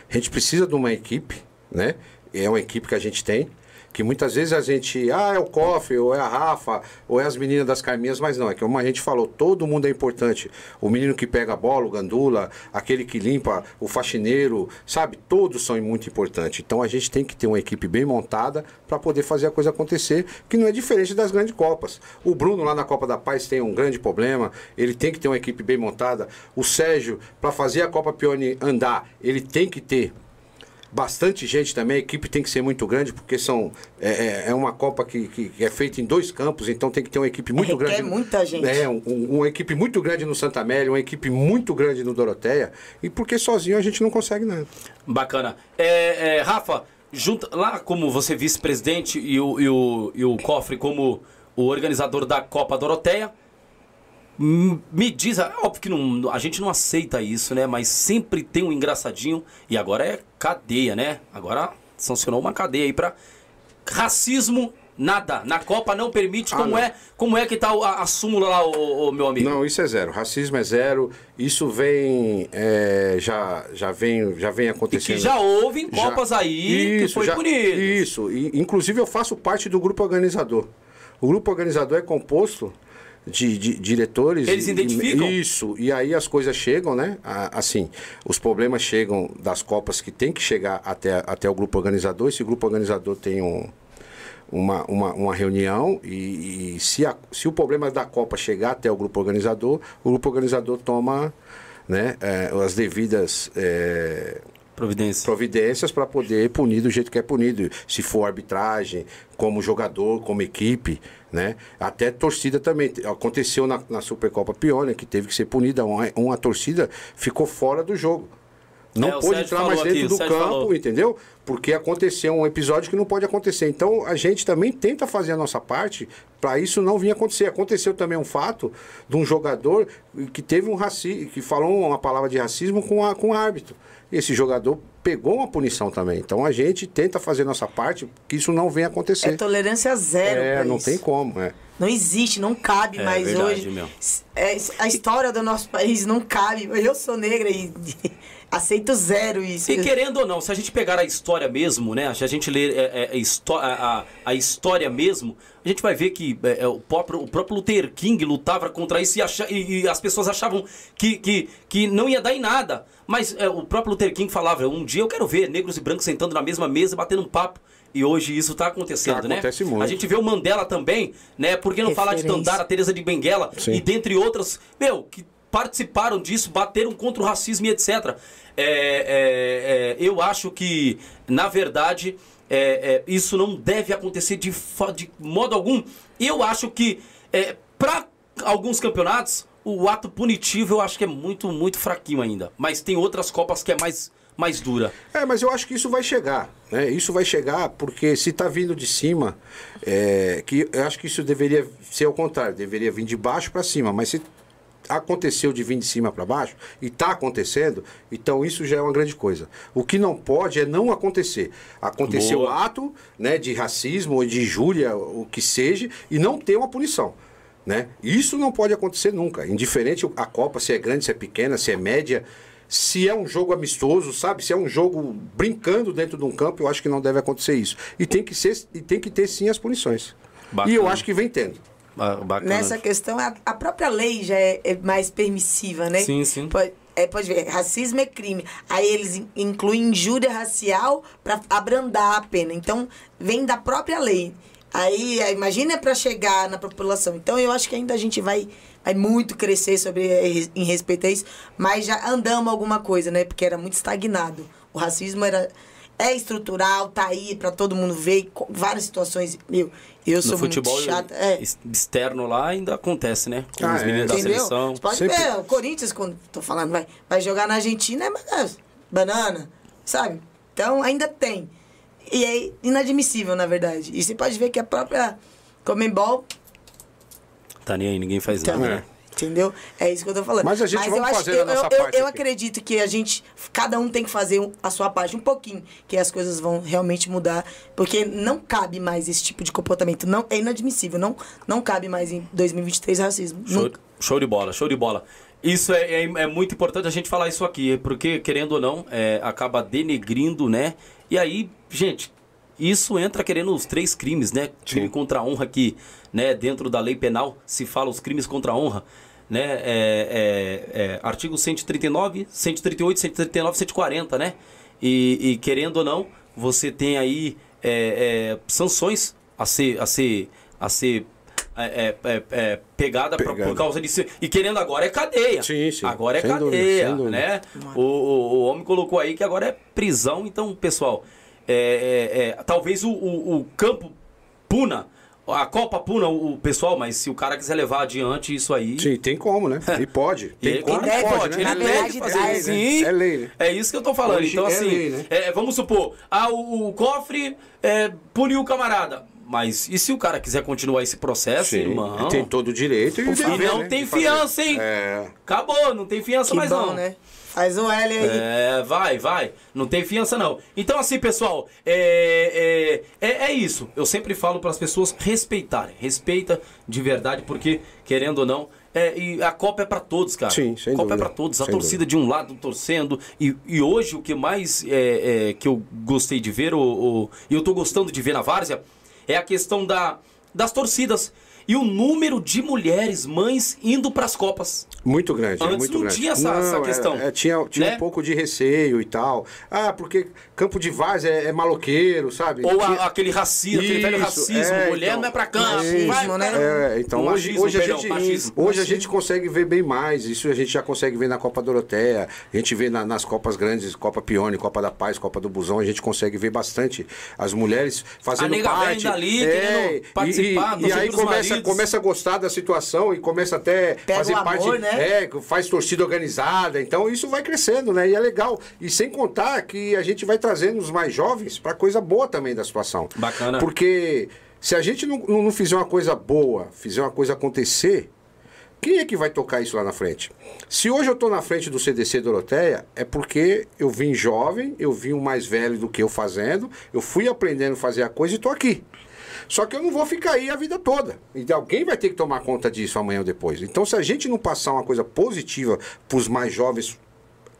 a gente precisa de uma equipe, né? É uma equipe que a gente tem, que muitas vezes a gente, ah, é o Cofre, ou é a Rafa, ou é as meninas das Carminhas, mas não, é que como a gente falou, todo mundo é importante. O menino que pega a bola, o gandula, aquele que limpa, o faxineiro, sabe? Todos são muito importantes. Então a gente tem que ter uma equipe bem montada para poder fazer a coisa acontecer, que não é diferente das grandes Copas. O Bruno lá na Copa da Paz tem um grande problema, ele tem que ter uma equipe bem montada. O Sérgio, para fazer a Copa Pione andar, ele tem que ter bastante gente também, a equipe tem que ser muito grande, porque são é, é- é uma Copa que, que- é feita em dois campos, então tem que ter uma equipe muito Requer grande. muita gente. É, um- um- uma equipe muito grande no Santa Amélia, uma equipe muito grande no Doroteia, e porque sozinho a gente não consegue nada. Bacana. É, é, Rafa, junta, lá como você vice-presidente e o, e, o, e o Cofre como o organizador da Copa Doroteia, me diz, é óbvio que não, a gente não aceita isso, né? Mas sempre tem um engraçadinho e agora é cadeia, né? Agora sancionou uma cadeia aí pra racismo Nada. Na Copa não permite. Ah, como, não. é, como é que tá a, a súmula lá, ô, ô, meu amigo? Não, isso é zero. Racismo é zero. Isso vem. é, já, já vem, já vem E acontecendo. que já houve em Já- Copas aí que foi já- bonito. Isso. E, inclusive eu faço parte do grupo organizador. O grupo organizador é composto de, de diretores. Eles e- identificam? Isso. E aí as coisas chegam, né? A- Assim, os problemas chegam das Copas que tem que chegar até, até o grupo organizador. Esse grupo organizador tem um. Uma, uma, uma reunião e, e se, a- se o problema da Copa chegar até o grupo organizador, o grupo organizador toma né, eh, as devidas eh, Providência. providências para poder punir do jeito que é punido. Se for arbitragem, como jogador, como equipe, né? Até torcida também. Aconteceu na, na Supercopa Pione, que teve que ser punida. Uma, uma torcida ficou fora do jogo. Não É, pôde entrar mais dentro aqui, do campo, falou. entendeu? Porque aconteceu um episódio que não pode acontecer. Então a gente também tenta fazer a nossa parte para isso não vir acontecer. Aconteceu também um fato de um jogador que teve um racismo, que falou uma palavra de racismo com, a, com o árbitro. Esse jogador pegou uma punição também. Então a gente tenta fazer a nossa parte que isso não venha acontecer. É tolerância zero. É, não isso. tem como, é. Não existe, não cabe É mais verdade, hoje. meu. É, a história do nosso país não cabe. Eu sou negra e [laughs] aceito zero isso. E querendo ou não, se a gente pegar a história mesmo, né? Se a gente ler é, é, a, histó- a- a- a história mesmo, a gente vai ver que é, é, o, próprio, o próprio Luther King lutava contra isso e, acha- e- e as pessoas achavam que, que, que não ia dar em nada. Mas é, o próprio Luther King falava, um dia eu quero ver negros e brancos sentando na mesma mesa e batendo um papo. E hoje isso está acontecendo, Tá, né? acontece muito. A gente vê o Mandela também, né? Por que não falar de Referência. Dandara, Teresa de Benguela Sim. e dentre outras, meu, que participaram disso, bateram contra o racismo e etc. É, é, é, eu acho que, na verdade, é, é, isso não deve acontecer de, de modo algum. Eu acho que, é, para alguns campeonatos, o ato punitivo eu acho que é muito, muito fraquinho ainda. Mas tem outras Copas que é mais, mais dura. É, mas eu acho que isso vai chegar, né? Isso vai chegar porque se está vindo de cima, é, que eu acho que isso deveria ser ao contrário, deveria vir de baixo para cima, mas se aconteceu de vir de cima para baixo e está acontecendo, então isso já é uma grande coisa. O que não pode é não acontecer. Acontecer o Boa. ato, né, de racismo ou de injúria, o que seja, e não ter uma punição. Né? Isso não pode acontecer nunca. Indiferente a Copa, se é grande, se é pequena, se é média, se é um jogo amistoso, sabe? Se é um jogo brincando dentro de um campo, eu acho que não deve acontecer isso. E tem que, ser, e tem que ter sim as punições. Bacana. E eu acho que vem tendo. Ba- Bacana. Nessa questão, a, própria lei já é, é mais permissiva, né? Sim, sim. Pode, é, pode ver, racismo é crime. Aí eles in- incluem injúria racial para abrandar a pena. Então, vem da própria lei. Aí, imagina para chegar na população. Então, eu acho que ainda a gente vai, vai muito crescer sobre eh, em respeito a isso, mas já andamos alguma coisa, né? Porque era muito estagnado. O racismo era é estrutural, tá aí para todo mundo ver, várias situações. Meu, eu No sou futebol muito chata. É. ex- externo lá ainda acontece, né? Com Ah, os é. meninos da Entendeu? seleção. Você pode Sempre- ver, o Corinthians, quando tô falando, vai, vai jogar na Argentina, é banana, sabe? Então ainda tem. E é inadmissível, na verdade. E você pode ver que a própria Comembol, Tá nem aí, ninguém faz então, nada. É. entendeu? É isso que eu tô falando. Mas a gente eu vamos acho fazer que a eu, nossa eu, parte eu aqui. acredito que a gente, cada um tem que fazer a sua parte um pouquinho, que as coisas vão realmente mudar, porque não cabe mais esse tipo de comportamento, não é inadmissível, não, não cabe mais em 2023 racismo. Show, show de bola, show de bola. Isso é, é, é muito importante a gente falar isso aqui, porque, querendo ou não, é, acaba denegrindo, né? E aí, gente, isso entra querendo os três crimes, né? Crime contra a honra que, né, dentro da lei penal se fala os crimes contra a honra, né? É, é, é, artigo 139, 138, 139, 140, né? E, e querendo ou não, você tem aí é, é, sanções a ser, a ser, a ser é, é, é, é, pegada pra- por causa disso. E querendo agora é cadeia. Sim, sim. Agora é Sem cadeia, dúvida. né? O, o, o homem colocou aí que agora é prisão. Então, pessoal, é, é, é, talvez o, o, o campo puna, a Copa puna o, pessoal, mas se o cara quiser levar adiante isso aí... Sim, tem como, né? E pode. Tem Ele como deve, pode, pode, né? ele deve fazer isso. né? Sim. É lei, né? É isso que eu tô falando. Hoje então, é assim, lei, né? é, vamos supor, ah, o, o cofre é, puniu o camarada. Mas e se o cara quiser continuar esse processo, Sim, irmão? tem todo o direito e, o E dever, não né, tem de fazer. fiança, hein? É. Acabou, não tem fiança Que mais bom, não. né? Faz o L aí. É, vai, vai. Não tem fiança, não. Então, assim, pessoal, é, é, é, é isso. Eu sempre falo para as pessoas respeitarem. Respeita de verdade, porque, querendo ou não, é, e a Copa é para todos, cara. Sim, sem a Copa dúvida. é para todos. A Sem torcida de um lado torcendo. E, e hoje o que mais é, é, que eu gostei de ver, o, o- e eu tô gostando de ver na Várzea, é a questão da, das torcidas. E o número de mulheres, mães, indo para as Copas. Muito grande, é Antes muito não grande. tinha essa- essa era- questão, é, tinha tinha né? um pouco de receio e tal. Ah, porque campo de Vaz é, é maloqueiro, sabe? Ou a- Tinha- aquele racismo, aquele velho racismo. é, mulher então, não é pra campo. machismo, vai, né? É, então O hoje, machismo, hoje, a perdão, gente, machismo. hoje a gente consegue ver bem mais. Isso a gente já consegue ver na Copa Doroteia, a gente vê na- nas Copas grandes, Copa Pione, Copa da Paz, Copa do Busão, a gente consegue ver bastante as mulheres fazendo nega parte. velha ali, é, querendo e- participar, e, torcer e aí pelos começa, começa a gostar da situação e começa até Pega fazer o amor, parte, né? é, faz torcida organizada. Então isso vai crescendo, né? E é legal. E sem contar que a gente vai trazendo os mais jovens para coisa boa também da situação. Bacana. Porque se a gente não, não fizer uma coisa boa, fizer uma coisa acontecer, quem é que vai tocar isso lá na frente? Se hoje eu estou na frente do CDC Doroteia, é porque eu vim jovem, eu vim um mais velho do que eu fazendo, eu fui aprendendo a fazer a coisa e estou aqui. Só que eu não vou ficar aí a vida toda. Então alguém vai ter que tomar conta disso amanhã ou depois. Então se a gente não passar uma coisa positiva para os mais jovens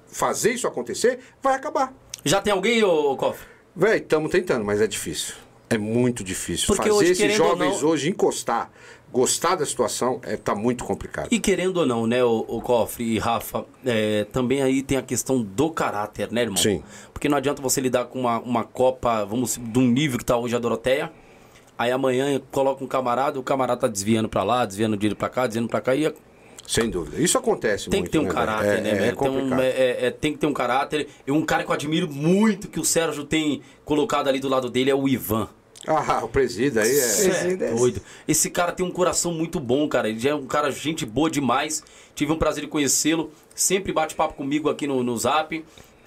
fazer isso acontecer, vai acabar. Já tem alguém, ô Cofre? Véi, estamos tentando, mas é difícil. É muito difícil. Porque Fazer hoje, esses jovens não- hoje encostar, gostar da situação, é, tá muito complicado. E querendo ou não, né, o, o Cofre e Rafa, é, também aí tem a questão do caráter, né, irmão? Sim. Porque não adianta você lidar com uma, uma Copa, vamos, de um nível que tá hoje a Doroteia, aí amanhã coloca um camarada, o camarada tá desviando pra lá, desviando dinheiro pra cá, desviando pra cá, e Sem dúvida. Isso acontece tem muito. que ter um né, caráter, é, né, é, velho? é Tem, um- é- é- é- tem que ter um caráter. E um cara que eu admiro muito que o Sérgio tem colocado ali do lado dele é o Ivan. Ah, o presida aí é. É doido. Esse cara tem um coração muito bom, cara. Ele já é um cara gente boa demais. Tive um prazer de conhecê-lo. Sempre bate papo comigo aqui no, no Zap.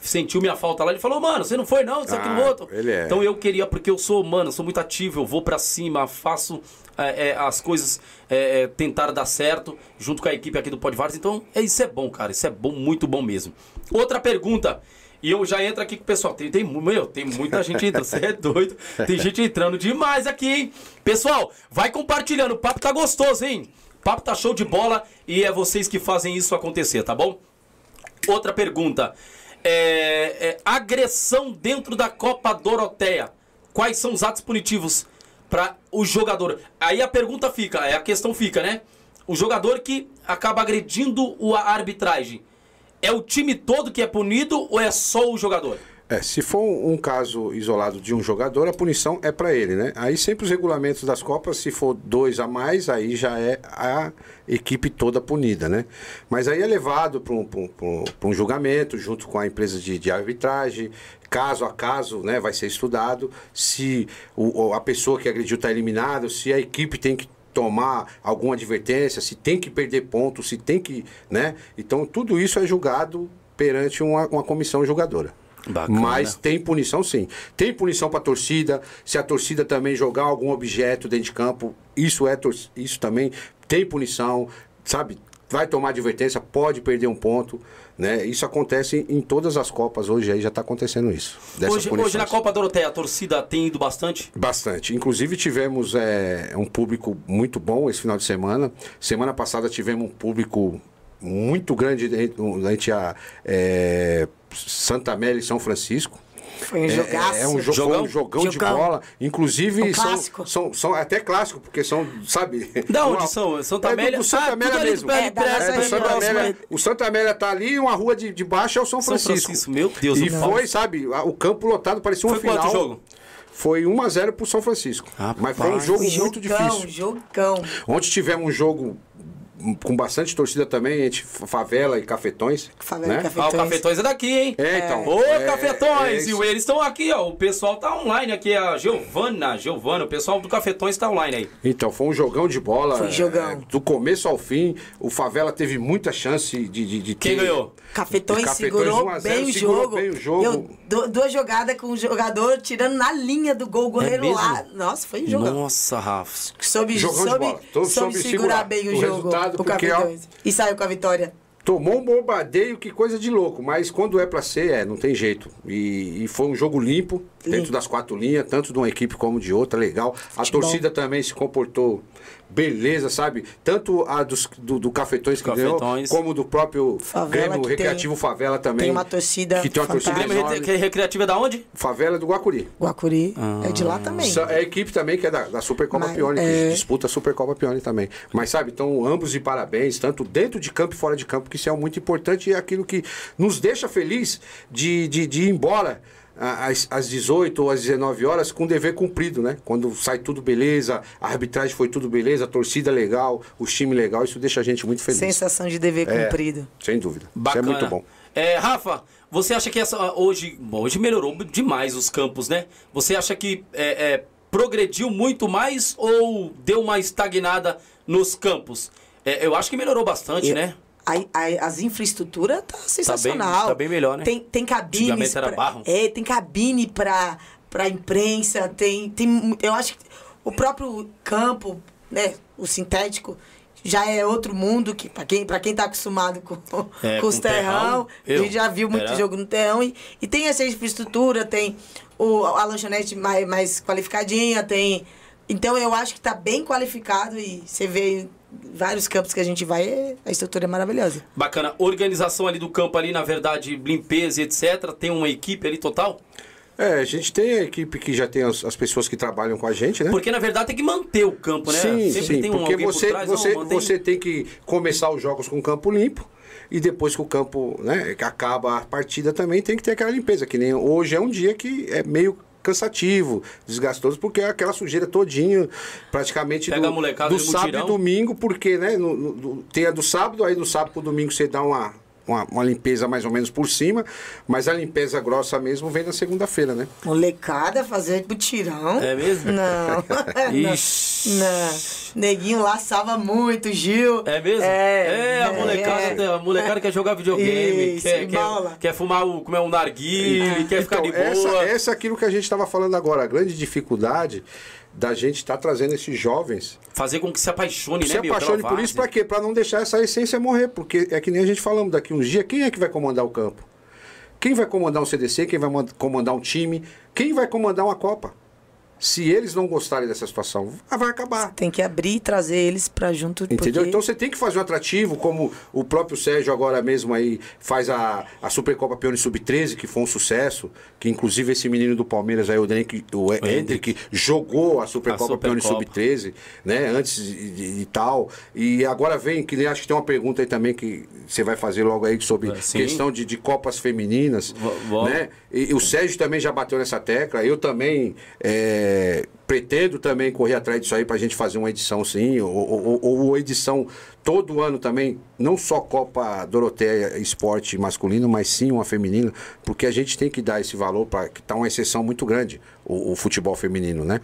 Sentiu minha falta lá. Ele falou, mano, você não foi não, isso, aquilo, Ah, outro. é. Então eu queria, porque eu sou, mano, eu sou muito ativo. Eu vou pra cima, faço é, é, as coisas é, é, tentar dar certo junto com a equipe aqui do Podvares. Então, é, isso é bom, cara. Isso é bom, muito bom mesmo. Outra pergunta. E eu já entro aqui com o pessoal. Tem, tem, meu, tem muita gente entrando. Você é doido. Tem gente entrando demais aqui, hein? Pessoal, vai compartilhando. O papo tá gostoso, hein? O papo tá show de bola e é vocês que fazem isso acontecer, tá bom? Outra pergunta. É, é, agressão dentro da Copa Doroteia. Quais são os atos punitivos para o jogador? Aí a pergunta fica, é a questão fica, né? O jogador que acaba agredindo a arbitragem. É o time todo que é punido ou é só o jogador? É, se for um, caso isolado de um jogador, a punição é para ele, né? Aí sempre os regulamentos das Copas, se for dois a mais, aí já é a equipe toda punida, né? Mas aí é levado para um, um- um- julgamento junto com a empresa de, de arbitragem, caso a caso, né? Vai ser estudado se o- a pessoa que agrediu está eliminada, se a equipe tem que tomar alguma advertência, se tem que perder ponto, se tem que, né? Então tudo isso é julgado perante uma, uma comissão julgadora. Bacana. Mas tem punição sim. Tem punição para torcida. Se a torcida também jogar algum objeto dentro de campo, isso é isso também tem punição, sabe? Vai tomar advertência, pode perder um ponto, né? Isso acontece em todas as copas hoje aí já está acontecendo isso. Hoje, hoje na Copa Doroteia, a torcida tem ido bastante? Bastante. Inclusive tivemos é, um público muito bom esse final de semana. Semana passada tivemos um público muito grande durante a é, Santa Amélia e São Francisco. Foi um É, jogaço. é, é um, jo foi Jogão? um jogão, de Jogão. bola. Inclusive, Um são, clássico. são, são até clássico, porque são, sabe? [laughs] Da onde uma- são? Santa É do- Amélia? do Santa Ah, Amélia ali mesmo. É, da É, do Santa Amélia, o Santa Amélia tá ali e uma rua de, de baixo é o São São Francisco. Francisco, meu Deus E do céu. foi, sabe, o campo lotado, parecia uma Foi final. quanto o jogo? Foi 1x0 pro São Francisco. Rapaz. Mas foi um jogo Foi muito jogão, difícil. Jogão. Ontem tivemos um jogo com bastante torcida também, entre favela e cafetões. Favela e né? Cafetões. Ah, o Cafetões é daqui, hein? É, então. Ô, É, Cafetões! é e eles estão aqui, ó. O pessoal tá online aqui, a Giovana, Giovana, o pessoal do Cafetões tá online aí. Então, foi um jogão de bola. Foi jogão. é, do começo ao fim, o Favela teve muita chance de, de, de Quem ter- ganhou? Cafetões, Cafetões segurou 1 a 0, bem o segurou jogo. bem o jogo. Du- duas jogadas com o jogador tirando na linha do gol, o goleiro lá. Nossa, foi um jogão. Nossa, Rafa. Soube, Jogão de soube, soube soube segurar segurar bem o, o jogo. resultado, o porque, Cafetões. E saiu com a vitória. Tomou um bombardeio, que coisa de louco. Mas quando é pra ser, é, não tem jeito. E, e foi um jogo limpo, dentro Limpo. das quatro linhas, tanto de uma equipe como de outra, legal. A Futebol. torcida também se comportou beleza, sabe? Tanto a dos, do, do Cafetões que Cafetões. ganhou, como do próprio Favela, Grêmio que Recreativo Favela também. tem uma torcida Que tem uma torcida fantástica. Grêmio enorme. Recre- Recreativa é da onde? Favela do Guacuri. Guacuri é de lá também. Sa- É a equipe também que é da, da Supercopa Mas, Pione, que é. disputa a Supercopa Pione também. Mas sabe, então ambos de parabéns, tanto dentro de campo e fora de campo, que isso é muito importante e é aquilo que nos deixa feliz de, de, de ir embora às, às 18 ou às 19 horas com o dever cumprido, né? Quando sai tudo beleza, a arbitragem foi tudo beleza, a torcida legal, os times legal, isso deixa a gente muito feliz. Sensação de dever É, cumprido. Sem dúvida. Bacana. Isso é muito bom. É, Rafa, você acha que essa hoje, bom, hoje melhorou demais os campos, né? Você acha que é, é, progrediu muito mais ou deu uma estagnada nos campos? É, eu acho que melhorou bastante, né? A- a- as infraestruturas tá sensacional. tá bem melhor, né? Tem, tem cabines. Era pra- barro. É, tem cabine pra, pra imprensa, tem, tem. Eu acho que o próprio campo, né? O sintético. Já é outro mundo que para quem para quem tá acostumado com, É, com os com terrão, terrão, a gente já viu muito jogo no terrão e, e tem essa infraestrutura, tem o, a lanchonete mais, mais qualificadinha, tem então eu acho que tá bem qualificado e você vê vários campos que a gente vai, a estrutura é maravilhosa. Bacana. Organização ali do campo ali, na verdade, limpeza e etc. Tem uma equipe ali total? É, a gente tem a equipe que já tem as, as pessoas que trabalham com a gente, né? Porque na verdade tem que manter o campo, né? Sim, Sempre sim, tem um porque você, por trás, você, não, mantém- você tem que começar os jogos com o campo limpo e depois que o campo né, que acaba a partida também tem que ter aquela limpeza, que nem hoje é um dia que é meio cansativo, desgastoso, porque é aquela sujeira todinho, praticamente Pega do, a molecada do sábado e domingo, porque né, no- no- do- tem a do sábado, aí do sábado pro domingo você dá uma, uma, uma limpeza mais ou menos por cima, mas a limpeza grossa mesmo vem na segunda-feira, né? Molecada fazer butirão. É mesmo? Não. [laughs] Ixi. não. não. Neguinho lá salva muito, Gil. É mesmo? É, a molecada, é. a molecada quer jogar videogame, Isso, quer, quer, quer fumar o, comer um narguile, quer ficar de Então, boa. essa, essa é aquilo que a gente estava falando agora, a grande dificuldade da gente estar trazendo esses jovens Fazer com que se apaixone, se né, meu, apaixone por isso, para quê? Para não deixar essa essência morrer, porque é que nem a gente falamos, daqui uns dias, quem é que vai comandar o campo? Quem vai comandar um CDC? Quem vai mand- comandar um time? Quem vai comandar uma Copa? Se eles não gostarem dessa situação, vai acabar. Tem que abrir e trazer eles pra junto. Entendeu? porque- Então você tem que fazer um atrativo, como o próprio Sérgio agora mesmo aí faz a, a Supercopa Peone Sub-13, que foi um sucesso, que inclusive esse menino do Palmeiras aí, o Hendrick, o Hendrick jogou a Supercopa, A Peone Supercopa. Sub-13, né? Antes e, tal. E agora vem, que nem acho que tem uma pergunta aí também que você vai fazer logo aí sobre É, sim. questão de, de Copas Femininas, V- né? E, e o Sérgio também já bateu nessa tecla. Eu também é, pretendo também correr atrás disso aí pra gente fazer uma edição sim, ou, ou, ou- edição todo ano também, não só Copa Doroteia Esporte masculino, mas sim uma feminina, porque a gente tem que dar esse valor para que tá uma exceção muito grande o, o futebol feminino, né?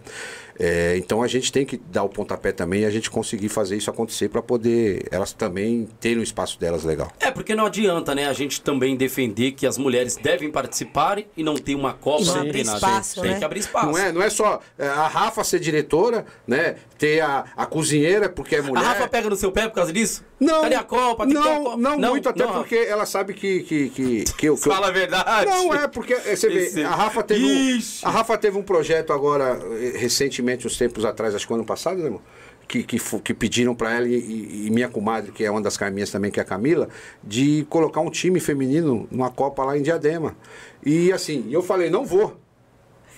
É, então a gente tem que dar o pontapé também e a gente conseguir fazer isso acontecer para poder elas também terem o espaço delas legal. É, porque não adianta, né, a gente também defender que as mulheres devem participar e não tem uma Copa, E não não abrir tem espaço, tem né? que abrir espaço. Não é, não é só é, a Rafa ser diretora, né? Ter a, a cozinheira, porque é A mulher. Rafa pega no seu pé por causa disso? Não, Cadê a Copa? Tem que ter não, Copa. não, muito, até não, porque ela sabe que, que, que, que eu. que eu- Fala a verdade. Não, é porque é, você vê, Esse- a Rafa teve um, a Rafa teve um projeto agora eh, recentemente, uns tempos atrás, acho que ano passado, né, irmão? Que, que, que pediram para ela e, e- minha comadre, que é uma das Carminhas também, que é a Camila, de colocar um time feminino numa Copa lá em Diadema. E assim, eu falei, não vou.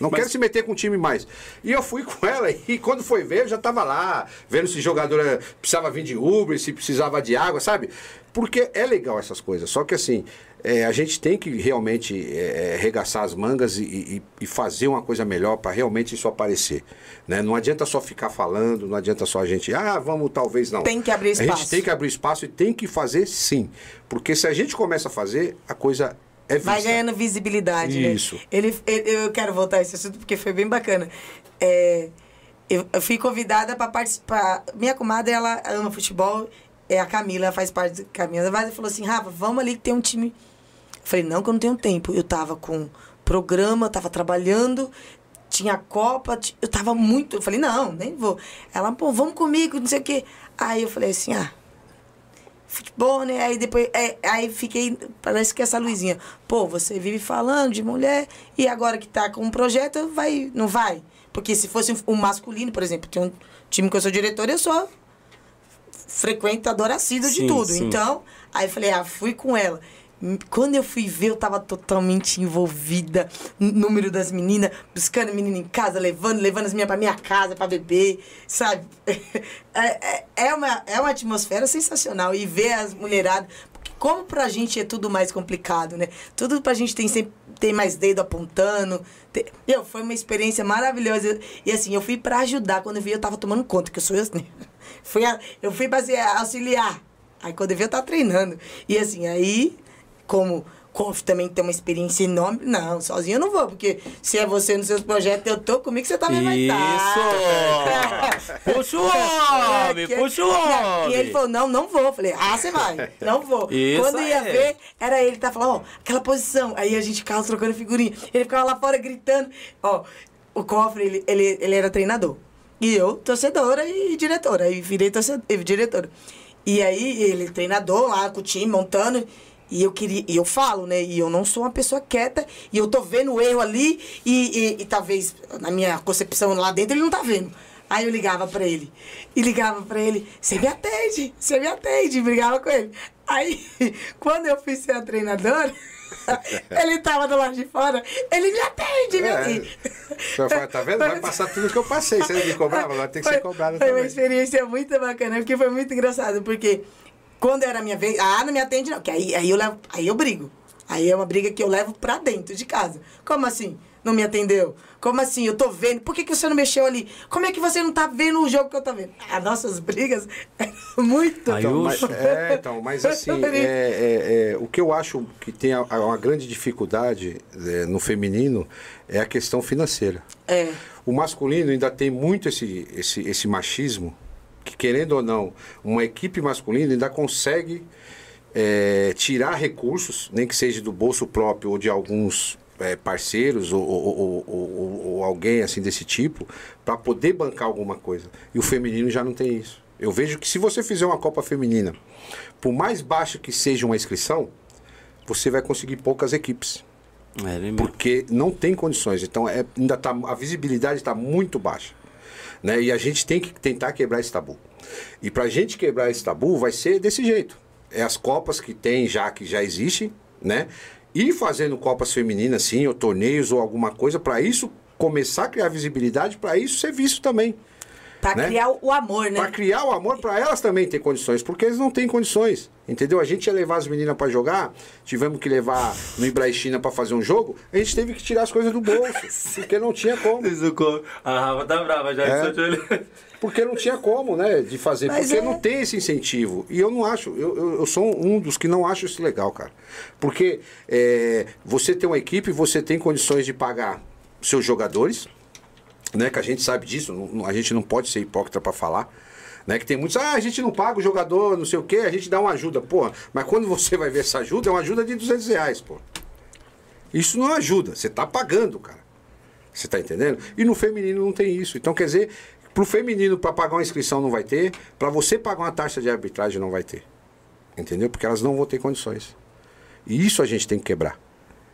Não Mas- quero se meter com o time mais. E eu fui [laughs] com ela e quando foi ver, eu já tava lá, vendo se jogadora precisava vir de Uber, se precisava de água, sabe? Porque é legal essas coisas. Só que assim, é, a gente tem que realmente é, é, regaçar as mangas e, e- e fazer uma coisa melhor para realmente isso aparecer. Né? Não adianta só ficar falando, não adianta só a gente, ah, vamos talvez não. Tem que abrir A gente espaço. tem que abrir espaço e tem que fazer sim. Porque se a gente começa a fazer, a coisa é vista. Vai ganhando visibilidade, Isso. né? Ele, ele- eu quero voltar a esse assunto porque foi bem bacana. É, eu, eu fui convidada para participar. Minha comadre, ela ama futebol. É a Camila, faz parte do Caminho da falou assim, Rafa, vamos ali que tem um time. Eu falei, não, que eu não tenho tempo. Eu tava com programa, tava trabalhando, tinha Copa, eu tava muito. Eu falei, não, nem vou. Ela, pô, vamos comigo, não sei o quê. Aí eu falei assim, ah, futebol, né? Aí depois, é, aí fiquei, parece que essa luzinha, pô, você vive falando de mulher e agora que tá com um projeto, vai, não vai? Porque se fosse um, masculino, por exemplo, tem um time que eu sou diretor, eu sou frequentadora assídua de tudo. sim. Então, aí eu falei, ah, fui com ela. Quando eu fui ver, eu tava totalmente envolvida. Número das meninas, buscando menina em casa, levando, levando as meninas pra minha casa pra beber, sabe? [laughs] É, é, é uma, é uma atmosfera sensacional. E ver as mulheradas. Como pra gente é tudo mais complicado, né? Tudo pra gente tem sempre tem mais dedo apontando. Tem, meu, foi uma experiência maravilhosa. E assim, eu fui pra ajudar. Quando eu vi, eu tava tomando conta, que eu sou assim. Fui a- eu fui pra assim, auxiliar. Aí quando eu vi, eu tava treinando. E assim, aí, como Conf também tem uma experiência enorme, não, sozinho eu não vou, porque se é você nos seus projetos, eu tô comigo, você também vai estar. Isso! Puxa o [laughs] homem, É, puxa o Não, homem. E ele falou, não, não vou. Eu Falei, ah, você vai. Não vou. Isso Quando ia ver, era ele, tá falando, ó, aquela posição. Aí a gente ficava trocando figurinha. Ele ficava lá fora gritando. Ó, o cofre, ele, ele, ele era treinador. E eu, torcedora e diretora. Aí virei torcedora, diretora. E aí, ele, treinador lá com o time, montando. E eu queria, e eu falo, né? E eu não sou uma pessoa quieta, e eu tô vendo o erro ali, e, e, e talvez na minha concepção lá dentro ele não tá vendo. Aí eu ligava pra ele. E ligava pra ele, você me atende, você me atende, e brigava com ele. Aí, [laughs] quando eu fui ser a treinadora, [laughs] ele tava do lado de fora, ele me atende, meu É. filho. Fala, tá vendo? Vai passar tudo que eu passei. Você não me cobrava, agora tem que ser Foi- cobrado Foi uma também. experiência muito bacana, porque foi muito engraçado, porque quando era a minha vez, ah, não me atende não, que aí, aí, eu, levo, aí eu brigo. Aí é uma briga que eu levo pra dentro de casa. Como assim? Não me atendeu? Como assim? Eu tô vendo. Por que, que você não mexeu ali? Como é que você não tá vendo o jogo que eu tô vendo? As nossas brigas muito. Aí Então, mas, é, então, mas assim, é, é, é, o que eu acho que tem a- a- uma grande dificuldade é, no feminino é a questão financeira. É. O masculino ainda tem muito esse, esse, esse machismo, que querendo ou não, uma equipe masculina ainda consegue é, tirar recursos, nem que seja do bolso próprio ou de alguns é, parceiros ou, ou- ou- ou- alguém assim desse tipo, para poder bancar alguma coisa. E o feminino já não tem isso. Eu vejo que se você fizer uma Copa Feminina, por mais baixa que seja uma inscrição, você vai conseguir poucas equipes É, mesmo. porque não tem condições. Então é, ainda tá, a visibilidade está muito baixa. Né? E a gente tem que tentar quebrar esse tabu. E para a gente quebrar esse tabu vai ser desse jeito. É as copas que tem já, que já existem, né? E fazendo copas femininas, sim, ou torneios ou alguma coisa, para isso começar a criar visibilidade, para isso ser visto também. Pra né? criar o, amor, né? Para criar o amor, para elas também ter condições, porque eles não têm condições. Entendeu? A gente ia levar as meninas para jogar, tivemos que levar no Ibrahim para fazer um jogo, a gente teve que tirar as coisas do bolso, [laughs] porque não tinha como. A Rafa tá brava já. É. Porque não tinha como, né, de fazer, Mas porque é. não tem esse incentivo. E eu não acho, eu, eu, eu sou um dos que não acho isso legal, cara. Porque é, você tem uma equipe, você tem condições de pagar seus jogadores, né, que a gente sabe disso, não- a gente não pode ser hipócrita para falar. Né, que tem muitos, ah, a gente não paga o jogador, não sei o quê, a gente dá uma ajuda. Porra, mas quando você vai ver essa ajuda, é uma ajuda de 200 reais, pô. Isso não ajuda, você tá pagando, cara. Você tá entendendo? E no feminino não tem isso. Então, quer dizer, pro feminino, para pagar uma inscrição não vai ter, para você pagar uma taxa de arbitragem não vai ter. Entendeu? Porque elas não vão ter condições. E isso a gente tem que quebrar.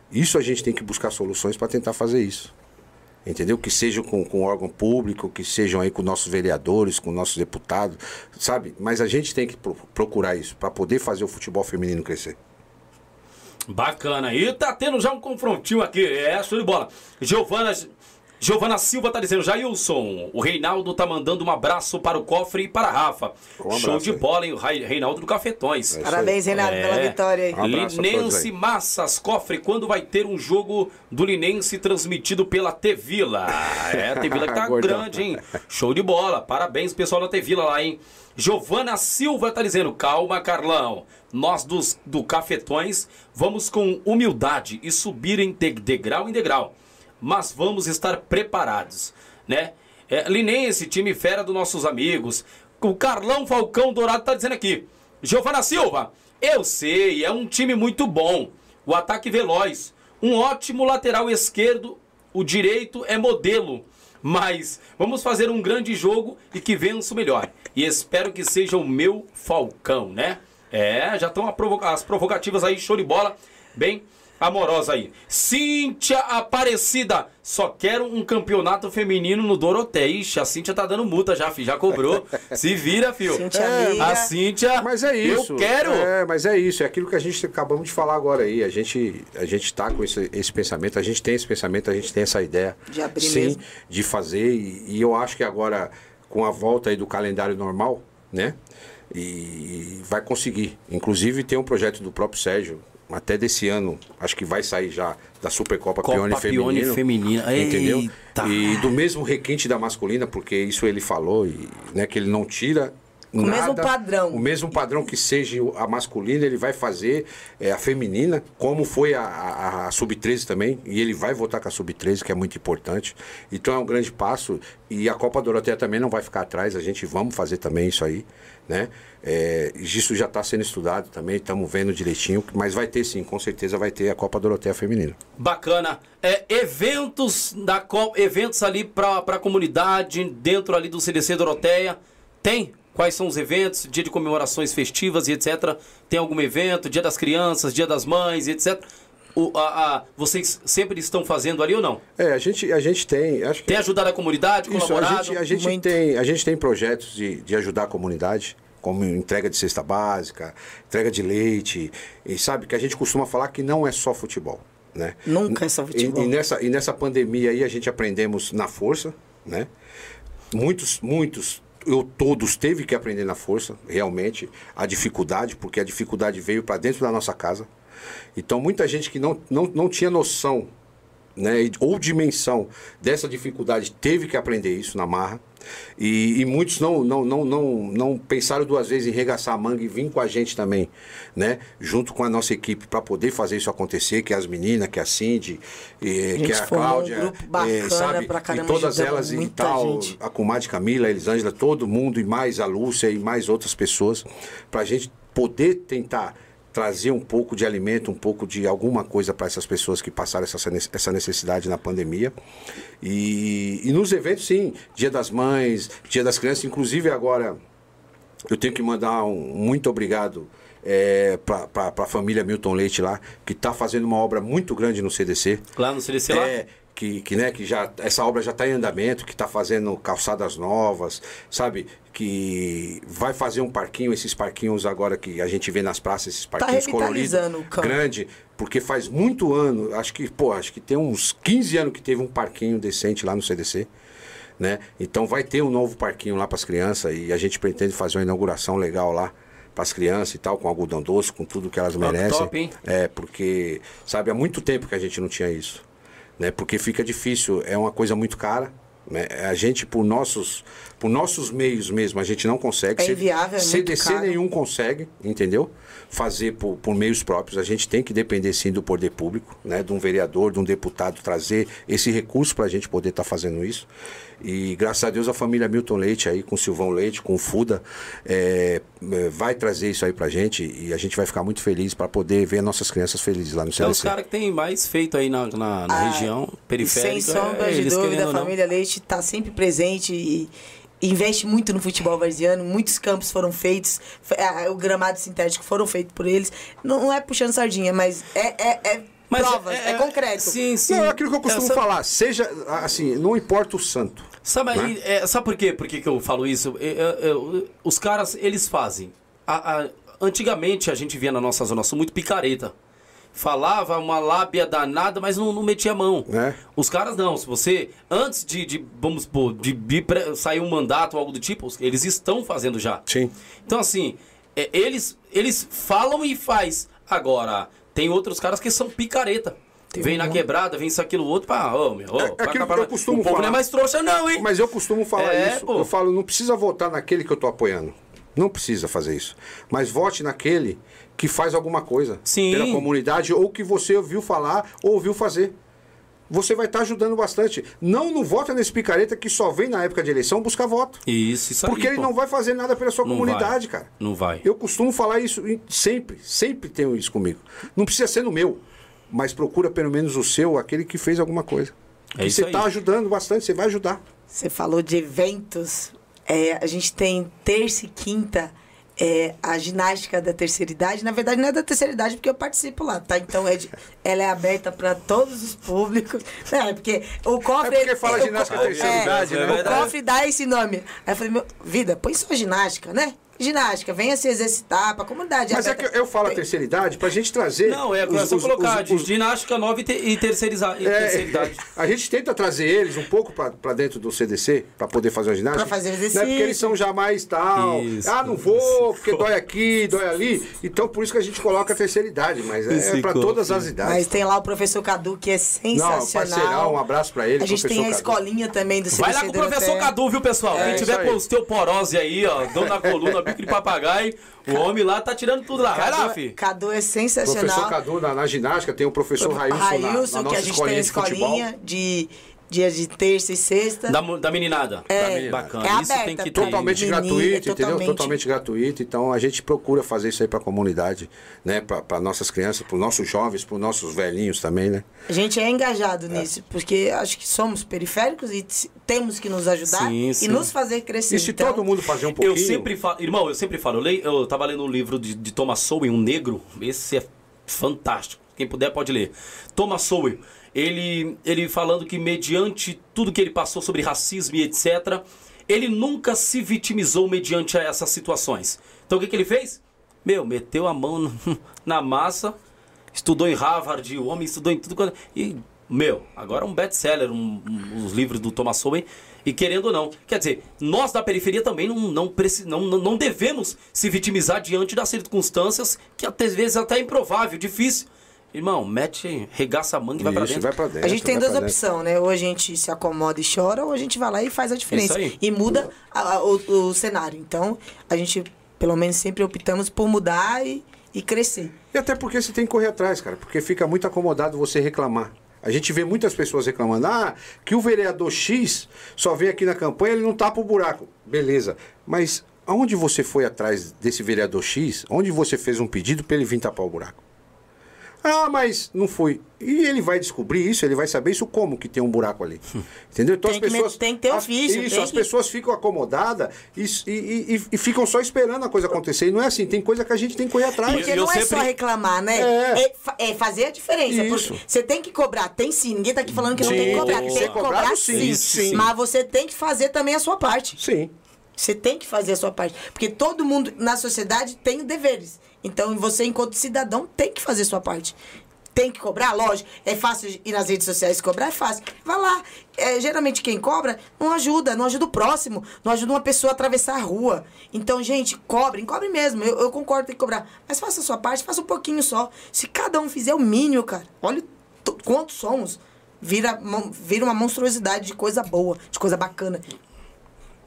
Isso a gente tem que buscar soluções para tentar fazer isso. Entendeu? Que sejam com, com órgão público, que sejam aí com nossos vereadores, com nossos deputados, sabe? Mas a gente tem que pro- procurar isso para poder fazer o futebol feminino crescer. Bacana. E tá tendo já um confrontinho aqui. É, show de bola. Giovana, Giovana Silva tá dizendo, Jailson, o Reinaldo tá mandando um abraço para o cofre e para a Rafa. Um abraço show de aí. bola, hein? O Rei- Reinaldo do Cafetões. É Parabéns, aí. Renato, pela vitória aí. Um Linense aí. Massas Cofre, quando vai ter um jogo do Linense transmitido pela T-Vila? É, a T-Vila que tá [laughs] grande, hein? Show de bola. Parabéns, pessoal da T-Vila lá, hein? Giovana Silva tá dizendo, calma, Carlão. Nós dos, do Cafetões vamos com humildade e subir em de- degrau em degrau. Mas vamos estar preparados, né? É, Linense, time fera dos nossos amigos. O Carlão Falcão Dourado tá dizendo aqui. Giovana Silva, eu sei, é um time muito bom. O ataque veloz, um ótimo lateral esquerdo, o direito é modelo. Mas vamos fazer um grande jogo e que vença o melhor. E espero que seja o meu Falcão, né? É, já estão as provocativas aí, show de bola. Bem amorosa aí. Cíntia Aparecida, só quero um campeonato feminino no Doroté. Ixi, a Cíntia tá dando multa já, filho, já cobrou. [laughs] Se vira, filho. Cíntia é, a Cíntia, Mas é isso. eu quero. É, mas é isso. É aquilo que a gente acabamos de falar agora aí. A gente, a gente tá com esse, esse pensamento, a gente tem esse pensamento, a gente tem essa ideia. De abrir sim, mesmo. de fazer. E, e eu acho que agora, com a volta aí do calendário normal, né? E vai conseguir. Inclusive tem um projeto do próprio Sérgio, até desse ano, acho que vai sair já da Supercopa Copa Pione Pione Feminino. Feminina. Entendeu? Eita. E do mesmo requinte da masculina, porque isso ele falou, e, né, que ele não tira. O mesmo padrão. O mesmo padrão que seja a masculina, ele vai fazer é, a feminina, como foi a, a, a Sub-13 também, e ele vai votar com a Sub-13, que é muito importante. Então é um grande passo, e a Copa Doroteia também não vai ficar atrás, a gente vamos fazer também isso aí, né? É, isso já está sendo estudado também, estamos vendo direitinho, mas vai ter sim, com certeza vai ter a Copa Doroteia Feminina. Bacana. É, eventos da Copa, eventos ali para a comunidade, dentro ali do CDC Doroteia, tem? Quais são os eventos? Dia de comemorações festivas e etc. Tem algum evento? Dia das crianças, dia das mães etc. O, a, a- vocês sempre estão fazendo ali ou não? É, a gente, a gente tem, acho que Tem ajudado a comunidade, Isso, a colaborado? gente, a, gente Muito. tem, a gente tem projetos de, de ajudar a comunidade, como entrega de cesta básica, entrega de leite, e sabe que a gente costuma falar que não é só futebol, né? Nunca é só E, futebol. e nessa, e nessa pandemia aí a gente aprendemos na força, né? Muitos, muitos, eu todos teve que aprender na força, realmente, a dificuldade, porque a dificuldade veio para dentro da nossa casa. Então muita gente que não, não, não tinha noção né, e- ou dimensão dessa dificuldade teve que aprender isso na marra. E, e muitos não, não, não, não, não pensaram duas vezes em regaçar a manga e vir com a gente também, né? Junto com a nossa equipe para poder fazer isso acontecer, que é as meninas, que é a Cindy, eh, gente que é a um Cláudia, bacana eh, sabe? e todas elas e tal, gente. a comadre Camila, a Elisângela, todo mundo e mais a Lúcia e mais outras pessoas, para a gente poder tentar trazer um pouco de alimento, um pouco de alguma coisa para essas pessoas que passaram essa, essa necessidade na pandemia. E, e nos eventos, sim, Dia das Mães, Dia das Crianças, inclusive agora eu tenho que mandar um muito obrigado é, para a família Milton Leite lá, que está fazendo uma obra muito grande no CDC. Lá no CDC lá? Que, que, né, que já, essa obra já está em andamento, que está fazendo calçadas novas, sabe? Que vai fazer um parquinho, esses parquinhos agora que a gente vê nas praças, esses parquinhos coloridos. Tá revitalizando o campo. Grande, porque faz muito ano, acho que, pô, acho que tem uns 15 anos que teve um parquinho decente lá no CDC. Né? Então vai ter um novo parquinho lá para as crianças e a gente pretende fazer uma inauguração legal lá para as crianças e tal, com algodão doce, com tudo que elas Top, merecem. top, hein? É, porque, sabe, há muito tempo que a gente não tinha isso. Né? Porque fica difícil, é uma coisa muito cara. Né? A gente, por nossos, por nossos meios mesmo, a gente não consegue. É inviável, é CDC caro. nenhum consegue, entendeu? Fazer por, por meios próprios. A gente tem que depender sim do poder público, né? De um vereador, de um deputado trazer esse recurso para a gente poder estar fazendo isso. E graças a Deus a família Milton Leite aí, com o Silvão Leite, com o Fuda, é, é, vai trazer isso aí pra gente e a gente vai ficar muito feliz para poder ver nossas crianças felizes lá no É CDC. os caras que tem mais feito aí na, na, na Ah, região E periférica. sem sombra é, de eles dúvida, a ou não. família Leite está sempre presente e investe muito no futebol varziano. Muitos campos foram feitos, ah, o gramado sintético foram feitos por eles. Não, é puxando sardinha, mas é, é, é Mas provas, é, concreto. Sim, sim. Não, é aquilo que eu costumo Essa- falar, seja assim, não importa o santo. Sabe, Né? aí, é, sabe por quê? Por que, que eu falo isso? É, é, é, os caras, eles fazem. A- a- antigamente a gente via na nossa zona sul muito picareta. Falava uma lábia danada, mas não, não metia a mão. Né? Os caras não. Se você, antes de, de vamos de, de sair um mandato ou algo do tipo, eles estão fazendo já. Sim. Então, assim, é, eles, eles falam e faz. Agora, tem outros caras que são picareta. vem na quebrada, vem isso, aquilo, outro, pá, ô, meu, É- é aquilo que eu costumo O povo não falar. é mais trouxa não, hein? Mas eu costumo falar É, isso. pô. Eu falo, não precisa votar naquele que eu tô apoiando. Não precisa fazer isso. Mas vote naquele que faz alguma coisa Sim. pela comunidade ou que você ouviu falar ou ouviu fazer. Você vai estar ajudando bastante. Não não vota nesse picareta que só vem na época de eleição buscar voto. Isso, isso aí, Porque ele pô. não vai fazer nada pela sua Não comunidade, vai. cara. Não vai. Eu costumo falar isso em- sempre, sempre tenho isso comigo. Não precisa ser no meu, mas procura pelo menos o seu, aquele que fez alguma coisa. É e você está ajudando bastante, você vai ajudar. Você falou de eventos. É, a gente tem terça e quinta é, a ginástica da terceira idade, na verdade não é da terceira idade porque eu participo lá, tá? Então é de- ela é aberta para todos os públicos. [laughs] Não, é porque o cofre. É porque fala ginástica terceira é, idade, né? O verdade. cofre dá esse nome. Aí eu falei, meu, vida, põe só ginástica, né? Ginástica, venha se exercitar pra comunidade. Mas é aberta. que eu falo a Tem- terceira idade pra gente trazer. Não, é, os- é só os- colocar os- os- ginástica nova e, te, e terceiriza- e É, terceira idade. [laughs] a gente tenta trazer eles um pouco pra pra dentro do CDC, pra poder fazer uma ginástica. Pra fazer Né? exercício. Porque eles são já mais tal. Isso. Ah, não vou, porque dói aqui, dói ali. Então por isso que a gente coloca a terceira idade, mas é, pra corpo. todas as idades. Mas tem lá o professor Cadu, que é sensacional. parceirão, um abraço pra ele, A gente tem a Cadu. escolinha também do CDC Vai lá com o professor. Cadu, viu, pessoal? É, Quem tiver com osteoporose aí, ó, dor na coluna, bico de papagaio, o homem lá tá tirando tudo lá. Vai lá, Cadu, fi. Cadu é sensacional. Professor Cadu na, na ginástica, tem o professor Railson, Railson, na, que nossa a gente tem escolinha de dia de terça e sexta. Da, da meninada. É, Da meninada. Bacana. é Isso tem aberta que ter. Totalmente gratuito, é entendeu? totalmente- gratuito. Então a gente procura fazer isso aí pra comunidade, né? Pra nossas crianças, pros nossos jovens, pros nossos velhinhos também, né? A gente é engajado nisso, porque acho que somos periféricos e temos que nos ajudar Sim, e sim. nos fazer crescer. E se Então, todo mundo fazer um pouquinho. Eu sempre falo, irmão, eu sempre falo, eu, leio, eu tava lendo um livro de, de Thomas Sowell, um negro, esse é fantástico. Quem puder pode ler. Thomas Sowell, ele, ele falando que mediante tudo que ele passou sobre racismo e etc, ele nunca se vitimizou mediante essas situações. Então o que, que ele fez? Meu, meteu a mão [laughs] na massa, estudou em Harvard, o homem estudou em tudo quanto. E, meu, agora é um best-seller, um, um- os livros do Thomas Sowell. E querendo ou não, quer dizer, nós da periferia também não, não, não, não devemos se vitimizar diante das circunstâncias que às vezes até é improvável, difícil. Irmão, mete, regaça a manga e vai pra vai pra dentro. A gente tem duas opções, né? Ou a gente se acomoda e chora, ou a gente vai lá e faz a diferença. Isso aí. E muda a- a- o, o cenário. Então, a gente, pelo menos, sempre optamos por mudar e, e crescer. E até porque você tem que correr atrás, cara, porque fica muito acomodado você reclamar. A gente vê muitas pessoas reclamando, ah, que o vereador X só vem aqui na campanha, ele não tapa o buraco. Beleza, mas aonde você foi atrás desse vereador X? Onde você fez um pedido para ele vir tapar o buraco? Ah, mas não foi. E ele vai descobrir isso, ele vai saber isso como que tem um buraco ali. [laughs] Entendeu? Então Tem as que pessoas. met- tem que ter as, ofício, Isso, tem as que- pessoas ficam acomodadas e, e, e- e ficam só esperando a coisa acontecer. E não é assim, tem coisa que a gente tem que correr atrás. Porque eu não é sempre- só reclamar, né? É. É, é fazer a diferença. Isso. Você tem que cobrar, tem sim. Ninguém tá aqui falando que não Sim, tem que cobrar. tem que Tem que cobrar cobrado, sim, sim. Mas você tem que fazer também a sua parte. Sim. Você tem que fazer a sua parte. Porque todo mundo na sociedade tem deveres. Então você, enquanto cidadão, tem que fazer sua parte. Tem que cobrar, lógico. É fácil ir nas redes sociais cobrar, é fácil. Vai lá. É, geralmente quem cobra não ajuda, não ajuda o próximo, não ajuda uma pessoa a atravessar a rua. Então, gente, cobrem, cobrem mesmo. Eu, eu concordo, que cobrar. Mas faça a sua parte, faça um pouquinho só. Se cada um fizer o mínimo, cara, olha quantos somos. Vira, vira uma monstruosidade de coisa boa, de coisa bacana.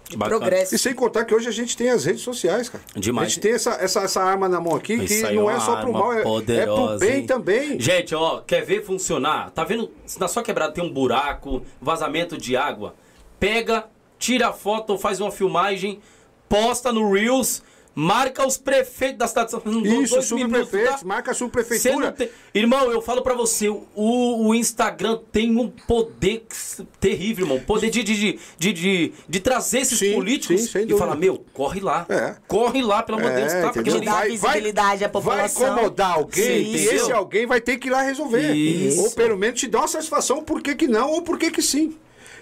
De Bacana. progresso. E sem contar que hoje a gente tem as redes sociais, cara. Demais. A gente tem essa, essa, essa arma na mão aqui que não é só pro mal, é, é pro poderosa, bem hein? também. Gente, ó, quer ver funcionar? Tá vendo? Se na sua quebrada tem um buraco, vazamento de água, pega, tira a foto faz uma filmagem, posta no Reels, marca os prefeitos da cidade de São Paulo. Isso, subprefeitos, tá? marca a subprefeitura. tem- Irmão, eu falo pra você, o, o Instagram tem um poder terrível, irmão. Poder de, de, de, de, de, de trazer esses Sim, políticos sim, e falar, meu, corre lá. É. Corre lá, pelo amor de Deus, tá? Porque? Dá visibilidade à população. Vai incomodar alguém Sim, e esse alguém vai ter que ir lá resolver. Isso. Ou pelo menos te dar uma satisfação por que, que não ou por que, que sim.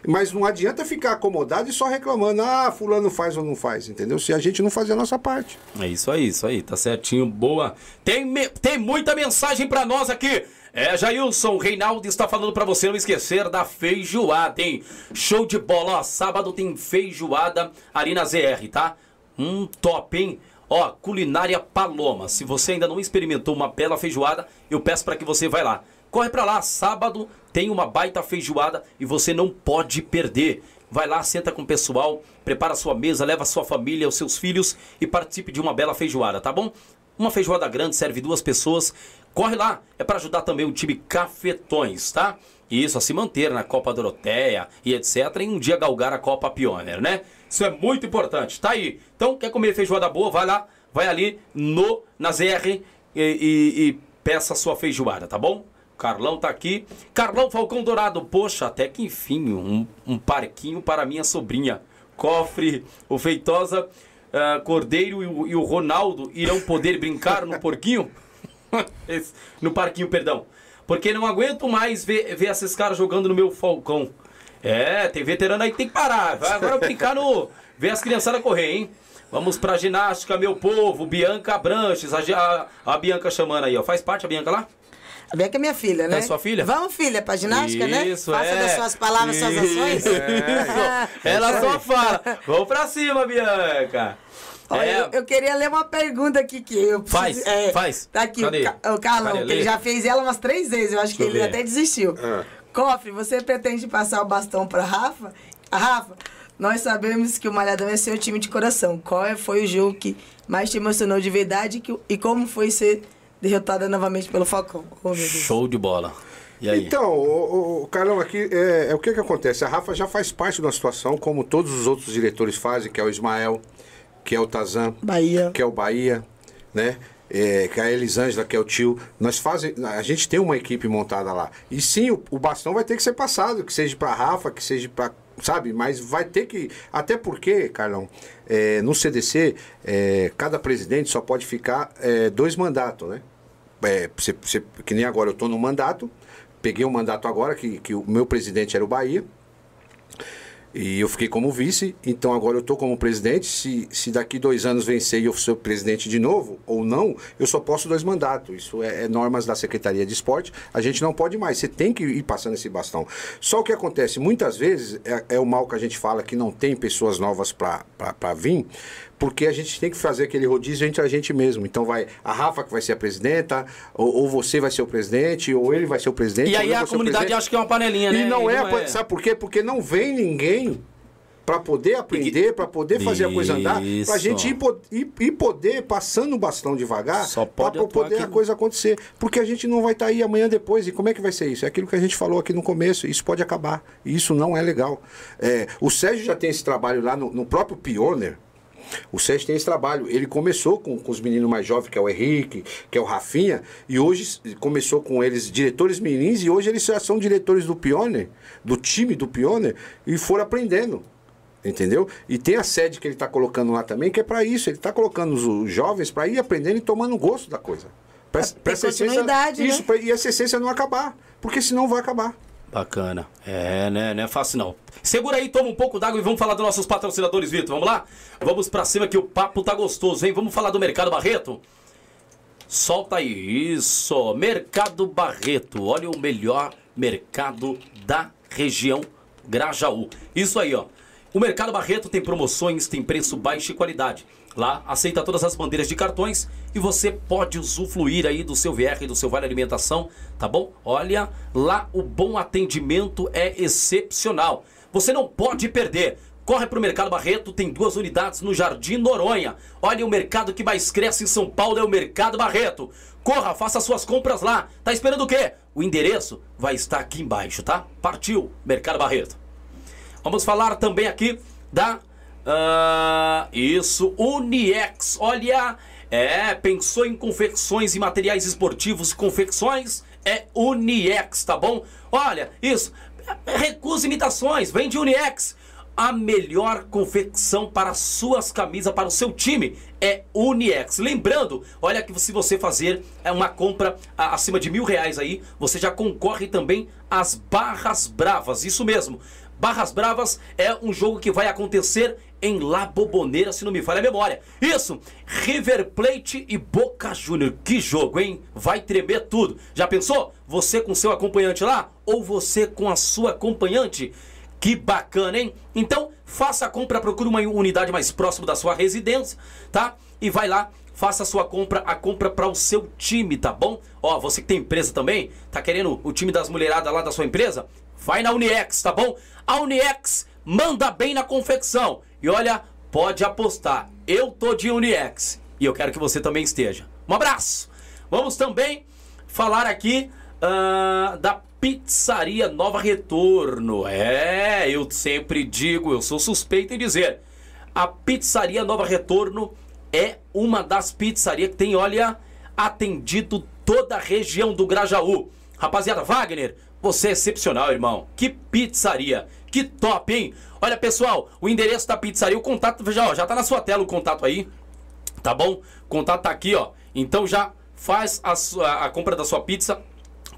Mas não adianta ficar acomodado e só reclamando, ah, fulano faz ou não faz, entendeu? Se a gente não fazer a nossa parte. É isso aí, isso aí, tá certinho, boa. Tem, me- tem muita mensagem pra nós aqui. É, Jailson, Reinaldo está falando pra você não esquecer da feijoada, hein? Show de bola, ó, sábado tem feijoada ali na ZR, tá? Um top, hein? Ó, culinária Paloma. Se você ainda não experimentou uma bela feijoada, eu peço pra que você vá lá. Corre pra lá, sábado tem uma baita feijoada e você não pode perder. Vai lá, senta com o pessoal, prepara a sua mesa, leva a sua família, os seus filhos e participe de uma bela feijoada, tá bom? Uma feijoada grande serve duas pessoas. Corre lá, é para ajudar também o time Cafetões, tá? Isso, a se manter na Copa Doroteia e etc. E um dia galgar a Copa Pioneer, né? Isso é muito importante, tá aí. Então, quer comer feijoada boa? Vai lá, vai ali no, na ZR e, e- e peça a sua feijoada, tá bom? Carlão tá aqui. Carlão Falcão Dourado. Poxa, até que enfim, um, um parquinho para minha sobrinha. Cofre, o Feitosa. ah, Cordeiro e o, e o Ronaldo irão poder brincar no porquinho? [laughs] No parquinho, perdão. Porque não aguento mais ver, ver esses caras jogando no meu Falcão. É, tem veterano aí que tem que parar. Vai agora brincar no. Ver as criançadas correr, hein? Vamos pra ginástica, meu povo. Bianca Branches, a, a, a Bianca chamando aí, ó. Faz parte a Bianca lá? A Bianca é minha filha, né? É sua filha? Vamos, filha, pra ginástica, né? Isso, Faça é. das suas palavras suas ações. Isso. Ela só fala. Vamos pra cima, Bianca. Olha, É, eu, eu queria ler uma pergunta aqui que eu preciso- Faz, faz. Tá aqui, Cadê? o, Ca- o Carlão, Cadê? que ele já fez ela umas três vezes. Eu acho que Deixa eu ele ver. até desistiu. Ah. Cofre, você pretende passar o bastão pra Rafa? A Rafa, nós sabemos que o Malhadão é seu time de coração. Qual é- foi o jogo que mais te emocionou de verdade que- e como foi ser derrotada novamente pelo Falcão? Oh, meu Deus. Show de bola. E aí? Então, o, o Carlão, aqui é, é o que que acontece? A Rafa já faz parte da situação, como todos os outros diretores fazem, que é o Ismael, que é o Tazan, Bahia. que é o Bahia, né? É, que é a Elisângela, que é o tio. Nós fazem, a gente tem uma equipe montada lá. E sim, o, o bastão vai ter que ser passado, que seja para Rafa, que seja para, sabe? Mas vai ter que, até porque, Carlão, é, no CDC, é, cada presidente só pode ficar é, dois mandatos, né? É, que nem agora eu estou no mandato, peguei um mandato agora, que, que o meu presidente era o Bahia, e eu fiquei como vice, então agora eu estou como presidente. Se, se daqui dois anos vencer e eu ser presidente de novo, ou não, eu só posso dois mandatos. Isso é, é normas da Secretaria de Esporte. A gente não pode mais. Você tem que ir passando esse bastão. Só o que acontece, muitas vezes, é, é o mal que a gente fala que não tem pessoas novas para vir, porque a gente tem que fazer aquele rodízio entre a gente mesmo. Então vai a Rafa que vai ser a presidenta, ou, ou você vai ser o presidente, ou ele vai ser o presidente. E aí a comunidade acha que é uma panelinha, né? E não E é, pa- sabe por quê? Porque não vem ninguém para poder aprender, para poder fazer a coisa andar, pra Isso. gente ir, ir, ir poder passando o bastão devagar, para poder aqui. a coisa acontecer. Porque a gente não vai estar aí amanhã depois. E como é que vai ser isso? É aquilo que a gente falou aqui no começo. Isso pode acabar. E isso não é legal. É, o Sérgio já tem esse trabalho lá no, no próprio Pioneer. O Sérgio tem esse trabalho. Ele começou com, com os meninos mais jovens, que é o Henrique, que é o Rafinha, e hoje começou com eles diretores meninos, e hoje eles já são diretores do Pioneer, do time do Pioneer, e foram aprendendo. Entendeu? E tem a sede que ele está colocando lá também, que é para isso. Ele está colocando os, jovens para ir aprendendo e tomando gosto da coisa. Ter pra essa essência- continuidade, né? Isso, pra- e essa essência não acabar. Porque senão vai acabar. Bacana. É, né? Não é fácil não. Segura aí, toma um pouco d'água e vamos falar dos nossos patrocinadores, Vitor. Vamos lá? Vamos pra cima que o papo tá gostoso, hein? Vamos falar do Mercado Barreto? Solta aí. Isso. Mercado Barreto. Olha o melhor mercado da região Grajaú. Isso aí, ó. O Mercado Barreto tem promoções, tem preço baixo e qualidade. Lá aceita todas as bandeiras de cartões e você pode usufruir aí do seu VR e do seu Vale Alimentação, tá bom? Olha, lá o bom atendimento é excepcional. Você não pode perder. Corre pro Mercado Barreto, tem duas unidades no Jardim Noronha. Olha, o mercado que mais cresce em São Paulo é o Mercado Barreto. Corra, faça suas compras lá. Tá esperando o quê? O endereço vai estar aqui embaixo, tá? Partiu, Mercado Barreto. Vamos falar também aqui da. Ah, isso, Uniex. Olha, é, pensou em confecções e materiais esportivos, confecções? É Uniex, tá bom? Olha, isso. Recusa imitações, vem de Uniex. A melhor confecção para suas camisas, para o seu time, é Uniex. Lembrando, olha que se você fazer é, uma compra acima de mil reais aí, você já concorre também às barras bravas. Isso mesmo. Barras Bravas é um jogo que vai acontecer em La Boboneira, se não me falha a memória. Isso, River Plate e Boca Júnior. Que jogo, hein? Vai tremer tudo. Já pensou? Você com seu acompanhante lá ou você com a sua acompanhante? Que bacana, hein? Então, faça a compra, procure uma unidade mais próxima da sua residência, tá? E vai lá, faça a sua compra, a compra para o seu time, tá bom? Ó, você que tem empresa também, tá querendo o time das mulheradas lá da sua empresa? Vai na Uniex, tá bom? A Uniex manda bem na confecção. E olha, pode apostar, eu tô de Uniex e eu quero que você também esteja. Um abraço! Vamos também falar aqui ah, da Pizzaria Nova Retorno. É, eu sempre digo, eu sou suspeito em dizer. A Pizzaria Nova Retorno é uma das pizzarias que tem, olha, atendido toda a região do Grajaú. Rapaziada, Wagner, você é excepcional, irmão. Que pizzaria, Que top, hein? Olha, pessoal, o endereço da pizzaria, o contato já, ó, já tá na sua tela o contato aí. Tá bom? O contato tá aqui, ó. Então já faz a, sua, a compra da sua pizza.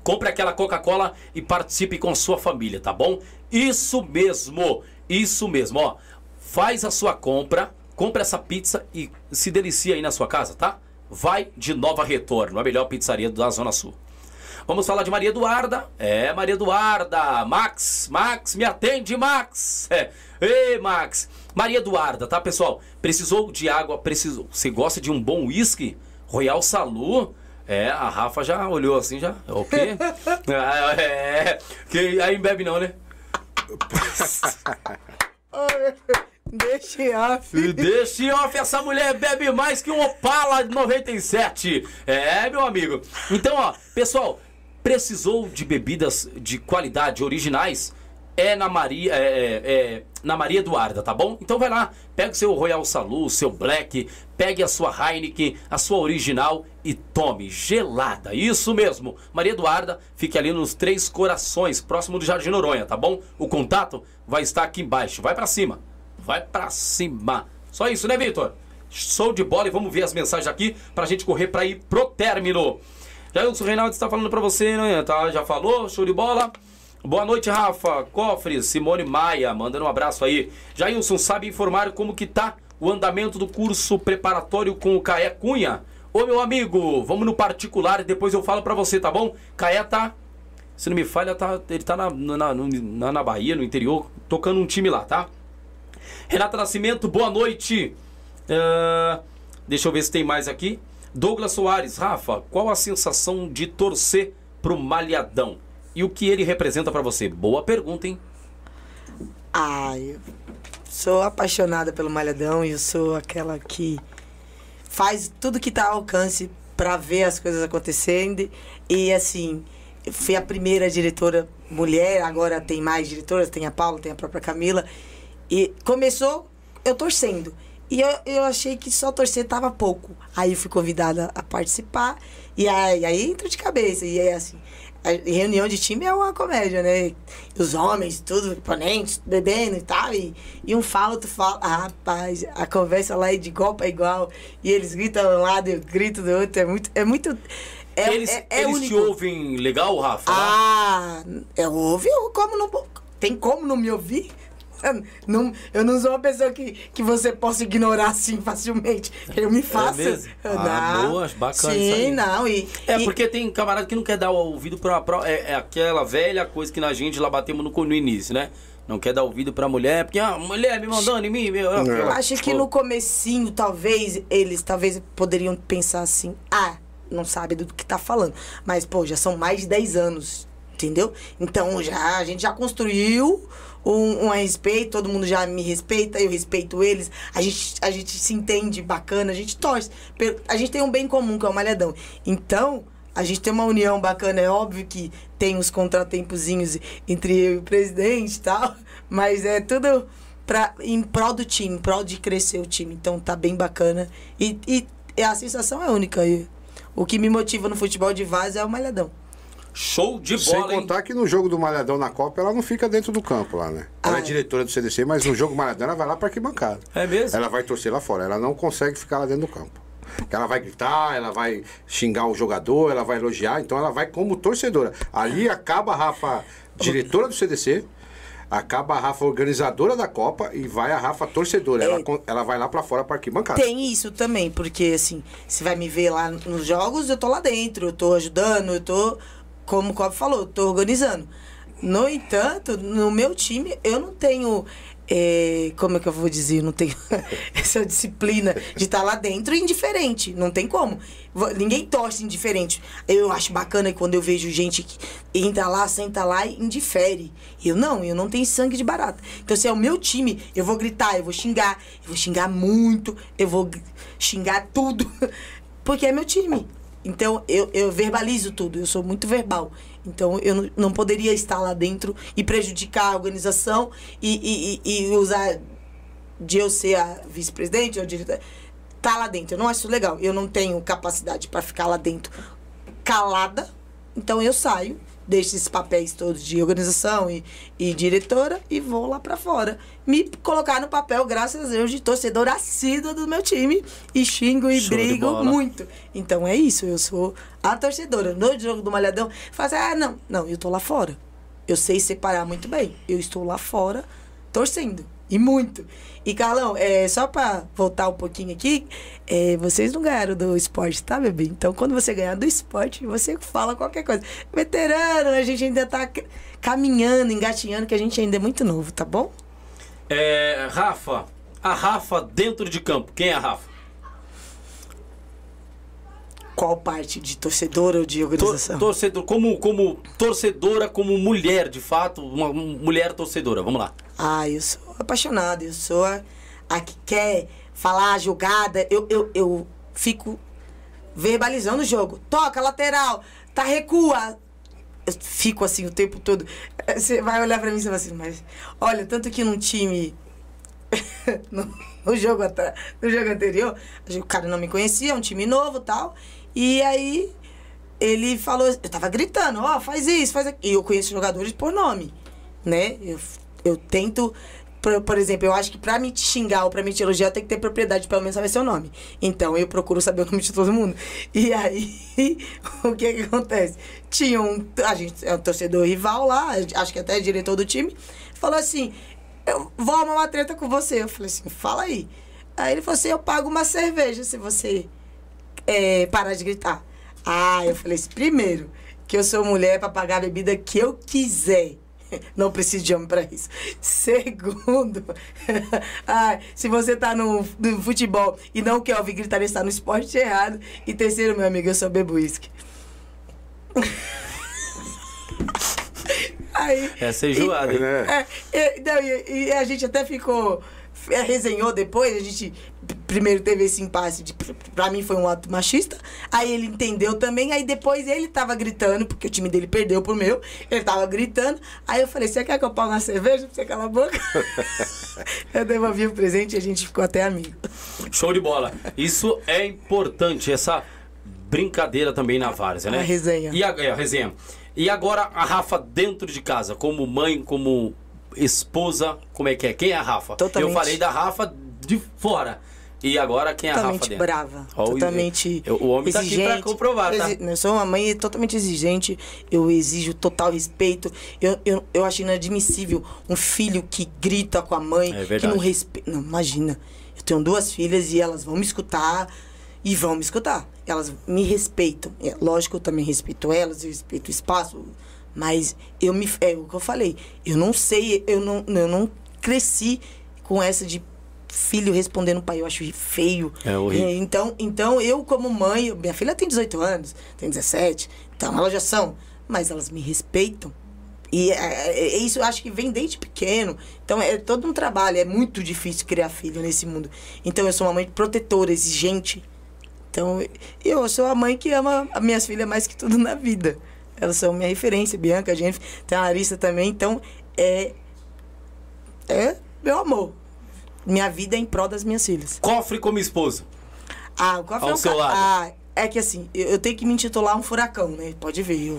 Compre aquela Coca-Cola e participe com sua família, tá bom? Isso mesmo, isso mesmo, ó. Faz a sua compra, compra essa pizza e se delicia aí na sua casa, tá? Vai de Nova Retorno, a melhor pizzaria da Zona Sul. Vamos falar de Maria Eduarda. É, Maria Eduarda. Max, Max, me atende, Max. É. Ei, Max. Maria Eduarda, tá, pessoal? Precisou de água, precisou. Você gosta de um bom uísque? Royal Salu? É, a Rafa já olhou assim, já. O quê? [laughs] Ah, é. Que aí bebe não, né? [laughs] Deixa em off. Deixa em off, essa mulher bebe mais que um Opala 97. É, meu amigo. Então, ó, pessoal, precisou de bebidas de qualidade originais? É na Maria, é, é, é, na Maria Eduarda, tá bom? Então vai lá, pega o seu Royal Salu, seu Black, pegue a sua Heineken, a sua original e tome gelada. Isso mesmo. Maria Eduarda fica ali nos Três Corações, próximo do Jardim Noronha, tá bom? O contato vai estar aqui embaixo. Vai para cima. Vai para cima. Só isso, né, Vitor? Show de bola e vamos ver as mensagens aqui pra gente correr para ir pro término. Jailson Reinaldo está falando para você, né? Tá, já falou? Show de bola. Boa noite, Rafa. Cofres, Simone Maia, mandando um abraço aí. Jailson, sabe informar como que tá o andamento do curso preparatório com o Caé Cunha? Ô, meu amigo, vamos no particular e depois eu falo para você, tá bom? Caé tá, se não me falha, tá, ele tá na, na, na, na Bahia, no interior, tocando um time lá, tá? Renata Nascimento, boa noite. Uh, deixa eu ver se tem mais aqui. Douglas Soares, Rafa, qual a sensação de torcer pro Malhadão? E o que ele representa para você? Boa pergunta, hein? Ah, eu sou apaixonada pelo Malhadão e eu sou aquela que faz tudo que tá ao alcance para ver as coisas acontecendo. E assim, fui a primeira diretora mulher, agora tem mais diretoras, tem a Paula, tem a própria Camila. E começou eu torcendo. E eu, eu achei que só torcer tava pouco. Aí fui convidada a participar. E aí, aí entra de cabeça. E é assim, reunião de time é uma comédia, né? Os homens, tudo, imponentes, bebendo e tal. E, e um fala, outro fala. Ah, rapaz, a conversa lá é de igual para igual. E eles gritam de um lado, eu grito do outro. É muito. É muito é, eles é, é eles te ouvem legal, Rafa? Ah, é ouve, como não. Tem como não me ouvir? Não, eu não sou uma pessoa que, que você possa ignorar assim facilmente. Eu me faço. É mesmo? Ah, não. boa, bacana Sim, isso aí. não. E, É e- porque tem camarada que não quer dar o ouvido pra. pra- é, é aquela velha coisa que na gente lá batemos no, no início, né? Não quer dar ouvido pra mulher, porque a mulher me mandando em mim, meu. Eu acho que no comecinho, talvez, eles talvez poderiam pensar assim, ah, não sabe do que tá falando. Mas, pô, já são mais de 10 anos, entendeu? Então já a gente já construiu um, um respeito, todo mundo já me respeita, eu respeito eles, a gente, a gente se entende bacana, a gente torce. A gente tem um bem comum, que é o malhadão. Então, a gente tem uma união bacana, é óbvio que tem uns contratempozinhos entre eu e o presidente e tal, [laughs] mas é tudo pra, em prol do time, em prol de crescer o time. Então tá bem bacana. E, e a sensação é única. E o que me motiva no futebol de Vaz é o malhadão. Show de Sem bola, hein? contar que no jogo do Malhadão na Copa, ela não fica dentro do campo lá, né? Ela Ah, é é. diretora do CDC, mas no jogo Malhadão ela vai lá pra arquibancada. É mesmo? Ela vai torcer lá fora, ela não consegue ficar lá dentro do campo. Ela vai gritar, ela vai xingar o jogador, ela vai elogiar, então ela vai como torcedora. Ali acaba a Rafa, diretora do CDC, acaba a Rafa, organizadora da Copa, e vai a Rafa, torcedora. Ela, É. con- ela vai lá pra fora pra arquibancada. Tem isso também, porque assim, você vai me ver lá nos jogos, eu tô lá dentro, eu tô ajudando, eu tô, como o Cobb falou, tô organizando. No entanto, no meu time, eu não tenho. é, como é que eu vou dizer? Eu não tenho [laughs] essa disciplina de estar lá dentro indiferente. Não tem como. Ninguém torce indiferente. Eu acho bacana quando eu vejo gente que entra lá, senta lá e indifere. Eu não, eu não tenho sangue de barata. Então, se é o meu time, eu vou gritar, eu vou xingar, eu vou xingar muito, eu vou xingar tudo. [laughs] Porque é meu time. Então, eu, eu verbalizo tudo, eu sou muito verbal. Então, eu não, poderia estar lá dentro e prejudicar a organização e, e, e- usar de eu ser a vice-presidente ou diretora. Tá lá dentro. Eu não acho legal. Eu não tenho capacidade para ficar lá dentro calada. Então, eu saio deixo esses papéis todos de organização e, e diretora e vou lá pra fora. Me colocar no papel, graças a Deus, de torcedor assíduo do meu time e xingo e Show brigo muito. Então é isso, eu sou a torcedora. No jogo do Malhadão, faz, ah, não, não, eu tô lá fora. Eu sei separar muito bem. Eu estou lá fora torcendo. E muito. E, Carlão, é, só pra voltar um pouquinho aqui, é, vocês não ganharam do esporte, tá, bebê? Então, quando você ganhar do esporte, você fala qualquer coisa. Veterano, a gente ainda tá caminhando, engatinhando, que a gente ainda é muito novo, tá bom? É, Rafa, a Rafa dentro de campo. Quem é a Rafa? Qual parte? De torcedora ou de Tor- organização? torcedor, como, como torcedora, como mulher, de fato, uma mulher torcedora. Vamos lá. Ah, eu sou apaixonada, eu sou a, a que quer falar a jogada. Eu, eu, eu fico verbalizando o jogo. Toca, lateral, tá, recua. Eu fico assim o tempo todo. Você vai olhar pra mim e você vai assim, mas. Olha, tanto que num time. [laughs] no, no jogo no jogo anterior, o cara não me conhecia, um time novo tal. E aí ele falou, eu tava gritando, ó, faz isso, faz aquilo. E eu conheço jogadores por nome, né? Eu, eu tento, por, exemplo, eu acho que pra me te xingar ou pra me te elogiar, tem que ter propriedade, pelo menos saber seu nome. Então eu procuro saber o nome de todo mundo. E aí, [laughs] o que que acontece? Tinha um, a gente é um torcedor rival lá, acho que até diretor do time, falou assim, eu vou arrumar uma treta com você. Eu falei assim, fala aí. Aí ele falou assim, eu pago uma cerveja se você é, parar de gritar. Ah, eu falei assim, primeiro, que eu sou mulher pra pagar a bebida que eu quiser. [laughs] Não preciso de homem pra isso. Segundo, [laughs] ah, se você tá no, no futebol e não quer ouvir gritaria, está no esporte errado. E terceiro, meu amigo, eu só bebo uísque. [laughs] Aí, Essa é enjoada, hein? É. é, e, não, e- e a gente até ficou. É, resenhou depois, a gente primeiro teve esse impasse de pra mim foi um ato machista. Aí ele entendeu também, aí depois ele tava gritando, porque o time dele perdeu pro meu, ele tava gritando. Aí eu falei: "Você quer que eu pague uma cerveja você calar a boca?" [laughs] eu devolvi o presente e a gente ficou até amigo. Show de bola. Isso é importante, essa brincadeira também na várzea, né? A resenha. E a, é, a resenha. E agora a Rafa dentro de casa, como mãe, como esposa, como é que é? Quem é a Rafa? Totalmente. Eu falei da Rafa de fora. E agora quem é a Rafa totalmente brava, totalmente eu- o homem tá aqui exigente. pra comprovar, tá? Eu sou uma mãe totalmente exigente, eu exijo total respeito. Eu, eu, eu acho inadmissível um filho que grita com a mãe, É que não respeita. Não, imagina. Eu tenho duas filhas e elas vão me escutar e vão me escutar. Elas me respeitam. É, lógico, eu também respeito elas, eu respeito o espaço, mas eu me é o que eu falei. Eu não sei, eu não, eu não cresci com essa de filho respondendo pai, eu acho feio. É horrível. É, então, então eu como mãe, minha filha tem 18 anos, tem 17, então elas já são, mas elas me respeitam. E é, é- é isso eu acho que vem desde pequeno. Então é todo um trabalho, é muito difícil criar filho nesse mundo. Então eu sou uma mãe protetora, exigente. Então eu sou a mãe que ama as minhas filhas mais que tudo na vida. Elas são minha referência, Bianca, Jennifer, tem a Larissa também, então é é meu amor. Minha vida é em prol das minhas filhas. Cofre como esposa. Ah, o cofre Ao é um seu ca- lado. Ah, é que assim, eu, tenho que me intitular um furacão, né? Pode ver, eu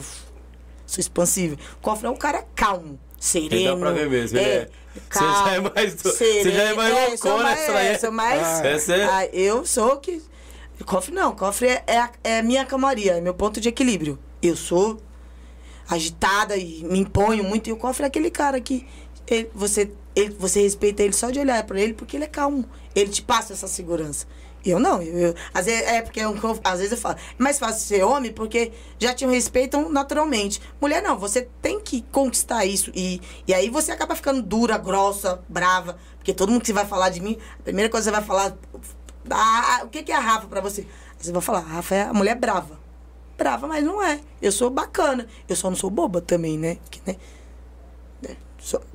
sou expansivo. O cofre é um cara calmo, sereno. Dá pra ver mesmo, ele é- você já é mais do- você sereno. já é mais sou loucona, mais, essa daí é, é- sou mais Ah, essa é- Ah, eu sou que... Cofre não, cofre é, é, a- é a minha camaria, é meu ponto de equilíbrio. Eu sou agitada e me imponho muito. E o cofre é aquele cara que ele- você, ele- você respeita ele só de olhar pra ele porque ele é calmo. Ele te passa essa segurança. Eu não. Eu, eu- às vezes, é porque eu- às vezes eu falo, é mais fácil ser homem porque já te respeitam naturalmente. Mulher não, você tem que conquistar isso. E, e aí você acaba ficando dura, grossa, brava. Porque todo mundo que vai falar de mim, a primeira coisa que você vai falar. Ah, o que que é a Rafa pra você? Você vai falar, a Rafa é a mulher brava brava, mas não é. Eu sou bacana. Eu só não sou boba também, né? Porque, né? É,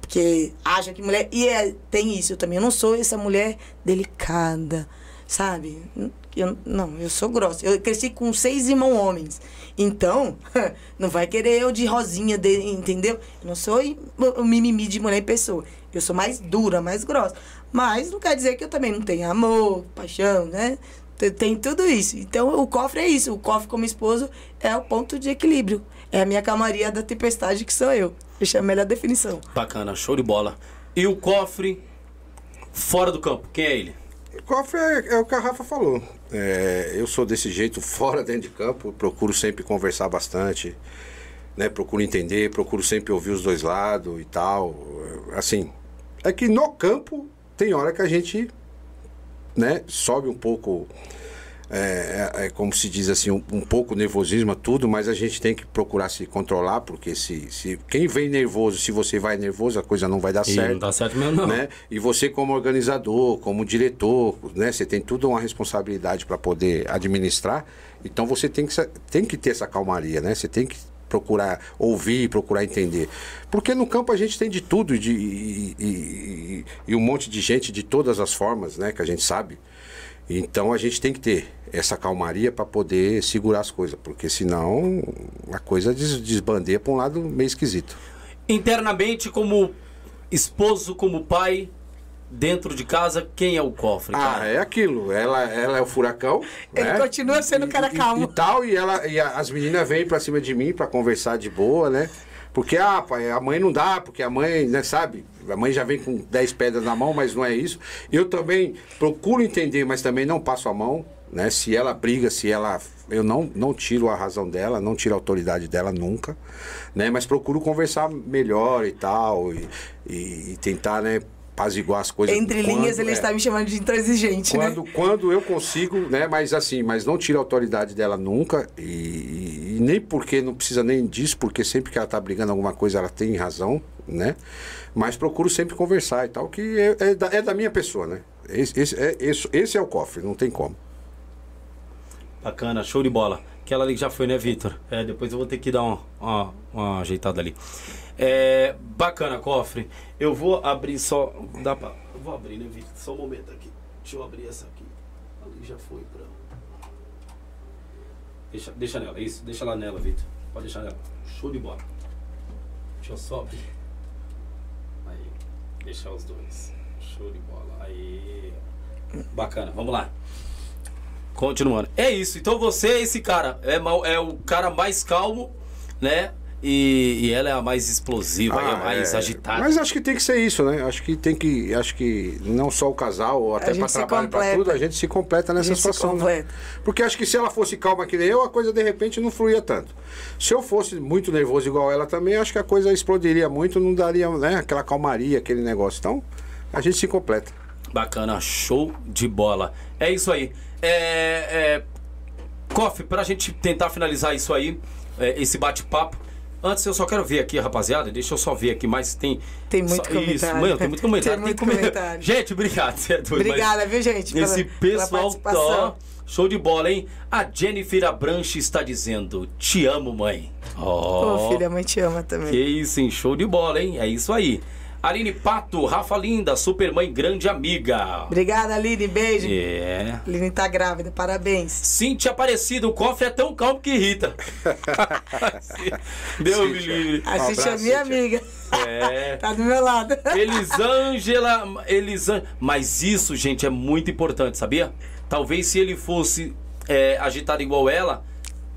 porque acha que mulher. E é, tem isso, eu também não sou essa mulher delicada, sabe? Eu, não, eu sou grossa. Eu cresci com seis irmãos homens. Então, [laughs] não vai querer eu de rosinha, de, entendeu? Eu não sou o mimimi de mulher em pessoa. Eu sou mais dura, mais grossa. Mas não quer dizer que eu também não tenho amor, paixão, né? Tem- Tem tudo isso. Então, o cofre é isso. O cofre como esposo é o ponto de equilíbrio. É a minha calmaria da tempestade, que sou eu. Eu chamo a melhor definição. Bacana, show de bola. E o cofre fora do campo, quem é ele? O cofre é, é o que a Rafa falou. É, eu sou desse jeito fora [laughs] dentro de campo, procuro sempre conversar bastante, né? Procuro entender, procuro sempre ouvir os dois lados e tal. Assim, é que no campo tem hora que a gente, né, sobe um pouco é, é, é, como se diz assim, um, um, pouco nervosismo, tudo, mas a gente tem que procurar se controlar, porque se, se quem vem nervoso, se você vai nervoso, a coisa não vai dar e certo. Não dá certo mesmo, não. Né? E você, como organizador, como diretor, né? Você tem tudo uma responsabilidade para poder administrar. Então você tem que, tem que ter essa calmaria, né? Você tem que procurar ouvir, procurar entender. Porque no campo a gente tem de tudo de, e, e, e, um monte de gente de todas as formas, né? Que a gente sabe. Então a gente tem que ter essa calmaria para poder segurar as coisas, porque senão a coisa des desbandeia para um lado meio esquisito. Internamente, como esposo, como pai, dentro de casa, quem é o cofre? Cara? Ah, é aquilo. Ela, ela é o furacão. Ele né? continua sendo o cara calmo. E, e, tal, e, ela, e as meninas vêm para cima de mim para conversar de boa, né? Porque, ah, pai, a mãe não dá, porque a mãe, né, sabe? A mãe já vem com 10 pedras na mão, mas não é isso. Eu também procuro entender, mas também não passo a mão, né? Se ela briga, se ela. Eu não, não tiro a razão dela, não tiro a autoridade dela nunca, né? Mas procuro conversar melhor e tal, e, e, e tentar, né? Apaziguar as coisas. Entre quando, linhas, ele é, está me chamando de intransigente, quando, né? Quando eu consigo, né? Mas assim, mas não tiro a autoridade dela nunca. E, e, nem porque não precisa nem disso, porque sempre que ela está brigando alguma coisa, ela tem razão, né? Mas procuro sempre conversar e tal, que é, é, da, é da, minha pessoa, né? Esse, esse, é, esse, esse é o cofre, não tem como. Bacana, show de bola. Aquela ali que já foi, né, Vitor? É, depois eu vou ter que dar uma, uma, uma ajeitada ali. É, bacana, cofre. Eu vou abrir só. Dá pra, vou abrir, né, Vitor? Só um momento aqui. Deixa eu abrir essa aqui. Ali já foi pra. Deixa, deixa nela, isso. Deixa lá nela, Vitor. Pode deixar nela. Show de bola. Deixa eu só abrir. Aí. Deixar os dois. Show de bola. Aí. Bacana, vamos lá. Continuando. É isso. Então você é esse cara. É, é o cara mais calmo, né? E, e, ela é a mais explosiva, ah, é mais é. agitada. Mas acho que tem que ser isso, né? Acho que tem que. Acho que não só o casal, ou até para trabalho, para tudo, a gente se completa nessa situação. Né? Porque acho que se ela fosse calma que nem eu, a coisa de repente não fluía tanto. Se eu fosse muito nervoso igual ela também, acho que a coisa explodiria muito, não daria né, aquela calmaria, aquele negócio. Então, a gente se completa. Bacana, show de bola. É isso aí. É, é, Coffee, pra gente tentar finalizar isso aí, é, esse bate-papo. Antes eu só quero ver aqui, rapaziada. Deixa eu só ver aqui, mas tem. Tem muito só, comentário. Isso, mano, tem muito comentário. Tem muito tem comentário. Gente, obrigado. Você é doido, Obrigada, viu, gente? Esse pela, pessoal tá. Show de bola, hein? A Jennifer Abranche está dizendo: Te amo, mãe. Oh, Ô, filha, a mãe te ama também. Que isso, hein? Show de bola, hein? É isso aí. Aline Pato, Rafa Linda, supermãe grande amiga. Obrigada, Aline, beijo. É. Aline tá grávida, parabéns. Cintia Aparecida, o cofre é tão calmo que irrita. [laughs] Deu me livre. A Cintia é minha amiga. É. tá do meu lado. Elisângela, Elisângela. Mas isso, gente, é muito importante, sabia? Talvez se ele fosse é, agitado igual ela,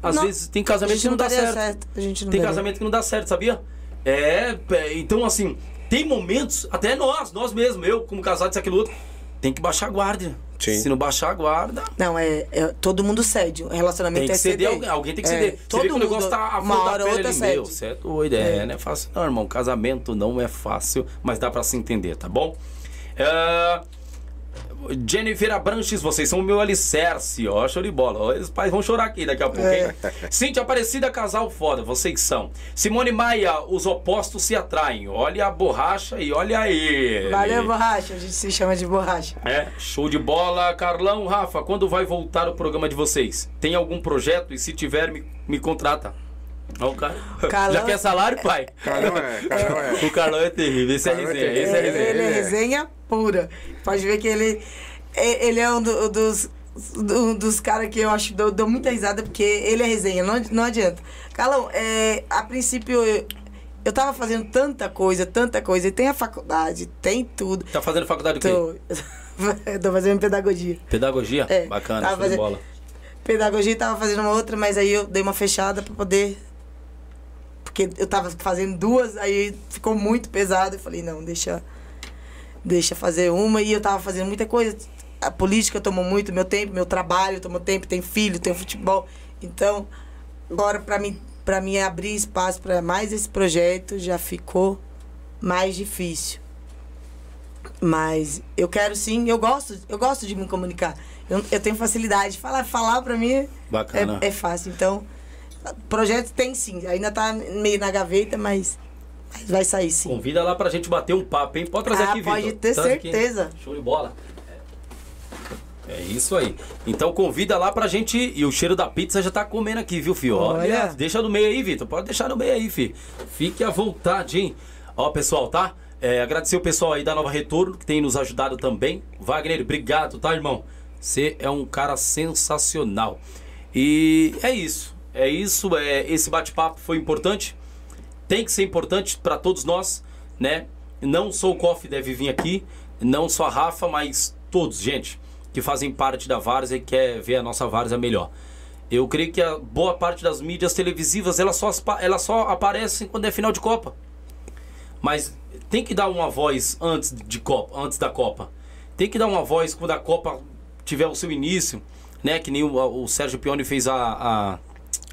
às não, vezes tem casamento que não, não dá certo. certo. A gente não tem casamento que não dá certo, sabia? É, é, então assim, tem momentos, até nós, nós mesmos, eu como casado, isso, aquilo outro, tem que baixar a guarda. Sim. Se não baixar a guarda. Não, é, é todo mundo cede. O relacionamento tem que é ceder. Alguém, alguém tem que ceder. É, todo mundo, o negócio tá a uma hora ou outra ali, cede. Meu, você é doido, é, é. não é fácil. Não, irmão, casamento não é fácil, mas dá para se entender, tá bom? Uh, Jennifer Abranches, vocês são o meu alicerce, ó, show de bola. Os pais vão chorar aqui daqui a pouco, hein? É. [laughs] Cintia Aparecida, casal foda, vocês são. Simone Maia, os opostos se atraem. Olha a borracha e olha ele. Valeu, borracha, a gente se chama de borracha. É, show de bola. Carlão, Rafa, quando vai voltar o programa de vocês? Tem algum projeto? E se tiver, me, me contrata. Olha o cara. [laughs] Carlão... Já quer salário, pai? Carlão é, [laughs] Carlão é. O Carlão é terrível. Esse é, é resenha. Esse é resenha. Ele é resenha pura. Pode ver que ele, é, ele é um do, dos, do, dos caras que eu acho dou, dou muita risada, porque ele é resenha, não, não adianta. Carlão, é, a princípio. Eu, eu tava fazendo tanta coisa, tanta coisa. E tem a faculdade, tem tudo. Tá fazendo faculdade Tô, [laughs] tô fazendo pedagogia. Pedagogia? É, Bacana, show fazendo, bola. Pedagogia tava fazendo uma outra, mas aí eu dei uma fechada pra poder porque eu tava fazendo duas, aí ficou muito pesado. Eu falei, não, deixa, deixa fazer uma. E eu tava fazendo muita coisa. A política tomou muito meu tempo, meu trabalho tomou tempo, tem filho, tem futebol. Então, agora para mim, para mim abrir espaço para mais esse projeto já ficou mais difícil. Mas eu quero sim, eu gosto, eu gosto de me comunicar. Eu, eu tenho facilidade. Falar, falar para mim Bacana. É, é fácil. Então, projeto tem sim. Ainda tá meio na gaveta, mas, mas vai sair sim. Convida lá pra gente bater um papo, hein? Pode trazer Ah, aqui, Vitor. pode ter Traz aqui. certeza. Show de bola. É isso aí. Então convida lá pra gente. E o cheiro da pizza já tá comendo aqui, viu, filho? Olha, Olha. deixa no meio aí, Vitor. Pode deixar no meio aí, filho. Fique à vontade, hein? Ó, pessoal, tá? É, agradecer o pessoal aí da Nova Retorno, que tem nos ajudado também. Wagner, obrigado, tá, irmão? Você é um cara sensacional. E é isso. É isso. É, esse bate-papo foi importante. Tem que ser importante pra todos nós, né? Não só o Koff deve vir aqui, não só a Rafa, mas todos, gente, que fazem parte da Várzea e quer ver a nossa Várzea melhor. Eu creio que a boa parte das mídias televisivas, elas só, elas só aparecem quando é final de Copa. Mas tem que dar uma voz antes de Copa, antes da Copa. Tem que dar uma voz quando a Copa tiver o seu início, né? Que nem o, o Sérgio Pioni fez a, a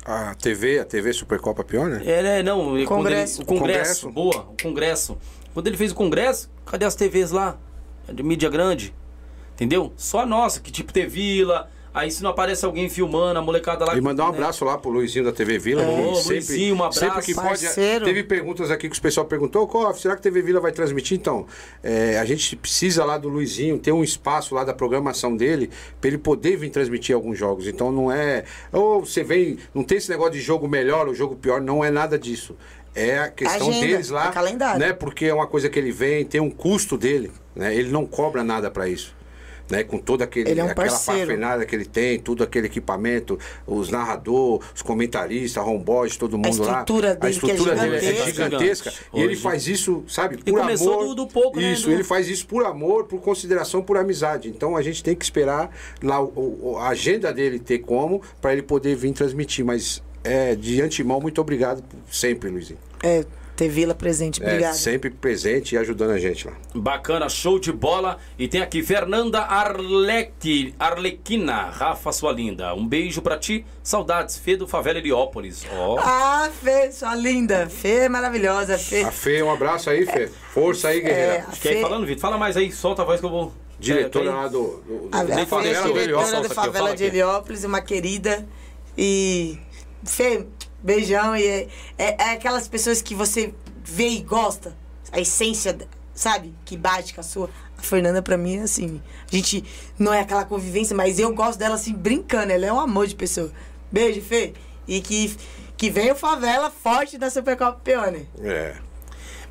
A TV, a TV Supercopa Pior, né? é, né, não, ele- Congresso. o congresso, Congresso. boa, o congresso. Quando ele fez o congresso, cadê as TVs lá? É De mídia grande. Entendeu? Só a nossa, que tipo ter vila. Aí se não aparece alguém filmando, a molecada lá. E mandar um né? abraço lá pro Luizinho da TV Vila. É, ô, Luizinho, um abraço. Sempre que pode. Parceiro. Teve perguntas aqui que o pessoal perguntou, Koff, será que a TV Vila vai transmitir? Então, é, a gente precisa lá do Luizinho ter um espaço lá da programação dele para ele poder vir transmitir alguns jogos. Então não é. Ou você vem. Não tem esse negócio de jogo melhor ou jogo pior, não é nada disso. É a questão Agenda, deles lá, é calendário. né? Porque é uma coisa que ele vem, tem um custo dele, né? Ele não cobra nada para isso. Né, com todo aquele Ele é um aquela parceiro. que ele tem, tudo aquele equipamento, os narradores, os comentaristas, homeboys, todo mundo lá. estrutura a dele, que é estrutura dele é gigantesca. E ele faz isso, sabe, E por começou amor. do- do pouco, né, Isso, do- ele faz isso por amor, por consideração, por amizade. Então a gente tem que esperar lá o- o- a agenda dele ter como para ele poder vir transmitir. Mas é, de antemão, muito obrigado sempre, Luizinho. É, ter Vila presente, É, obrigado. sempre presente e ajudando a gente lá. Bacana, show de bola. E tem aqui Fernanda Arlequi, Arlequina, Rafa, sua linda. Um beijo pra ti. Saudades, Fê do Favela Heliópolis. Ó. Ah, Fê, sua linda. Fê é maravilhosa, Fê. A Fê, um abraço aí, Fê. Força aí, guerreira. É, Quer ir Fê- falando, Vitor? Fala mais aí, solta a voz que eu vou. Diretora É, lá do, do, a do Fê é Favela do diretora Heliópolis. da favela de. Heliópolis, uma querida. E. Fê, beijão. E é, é, é aquelas pessoas que você vê e gosta. A essência, sabe? Que bate com a sua. A Fernanda, pra mim, é assim. A gente não é aquela convivência, mas eu gosto dela assim, brincando. Ela é um amor de pessoa. Beijo, Fê. E que, que venha o favela forte da Supercopa Peone. É.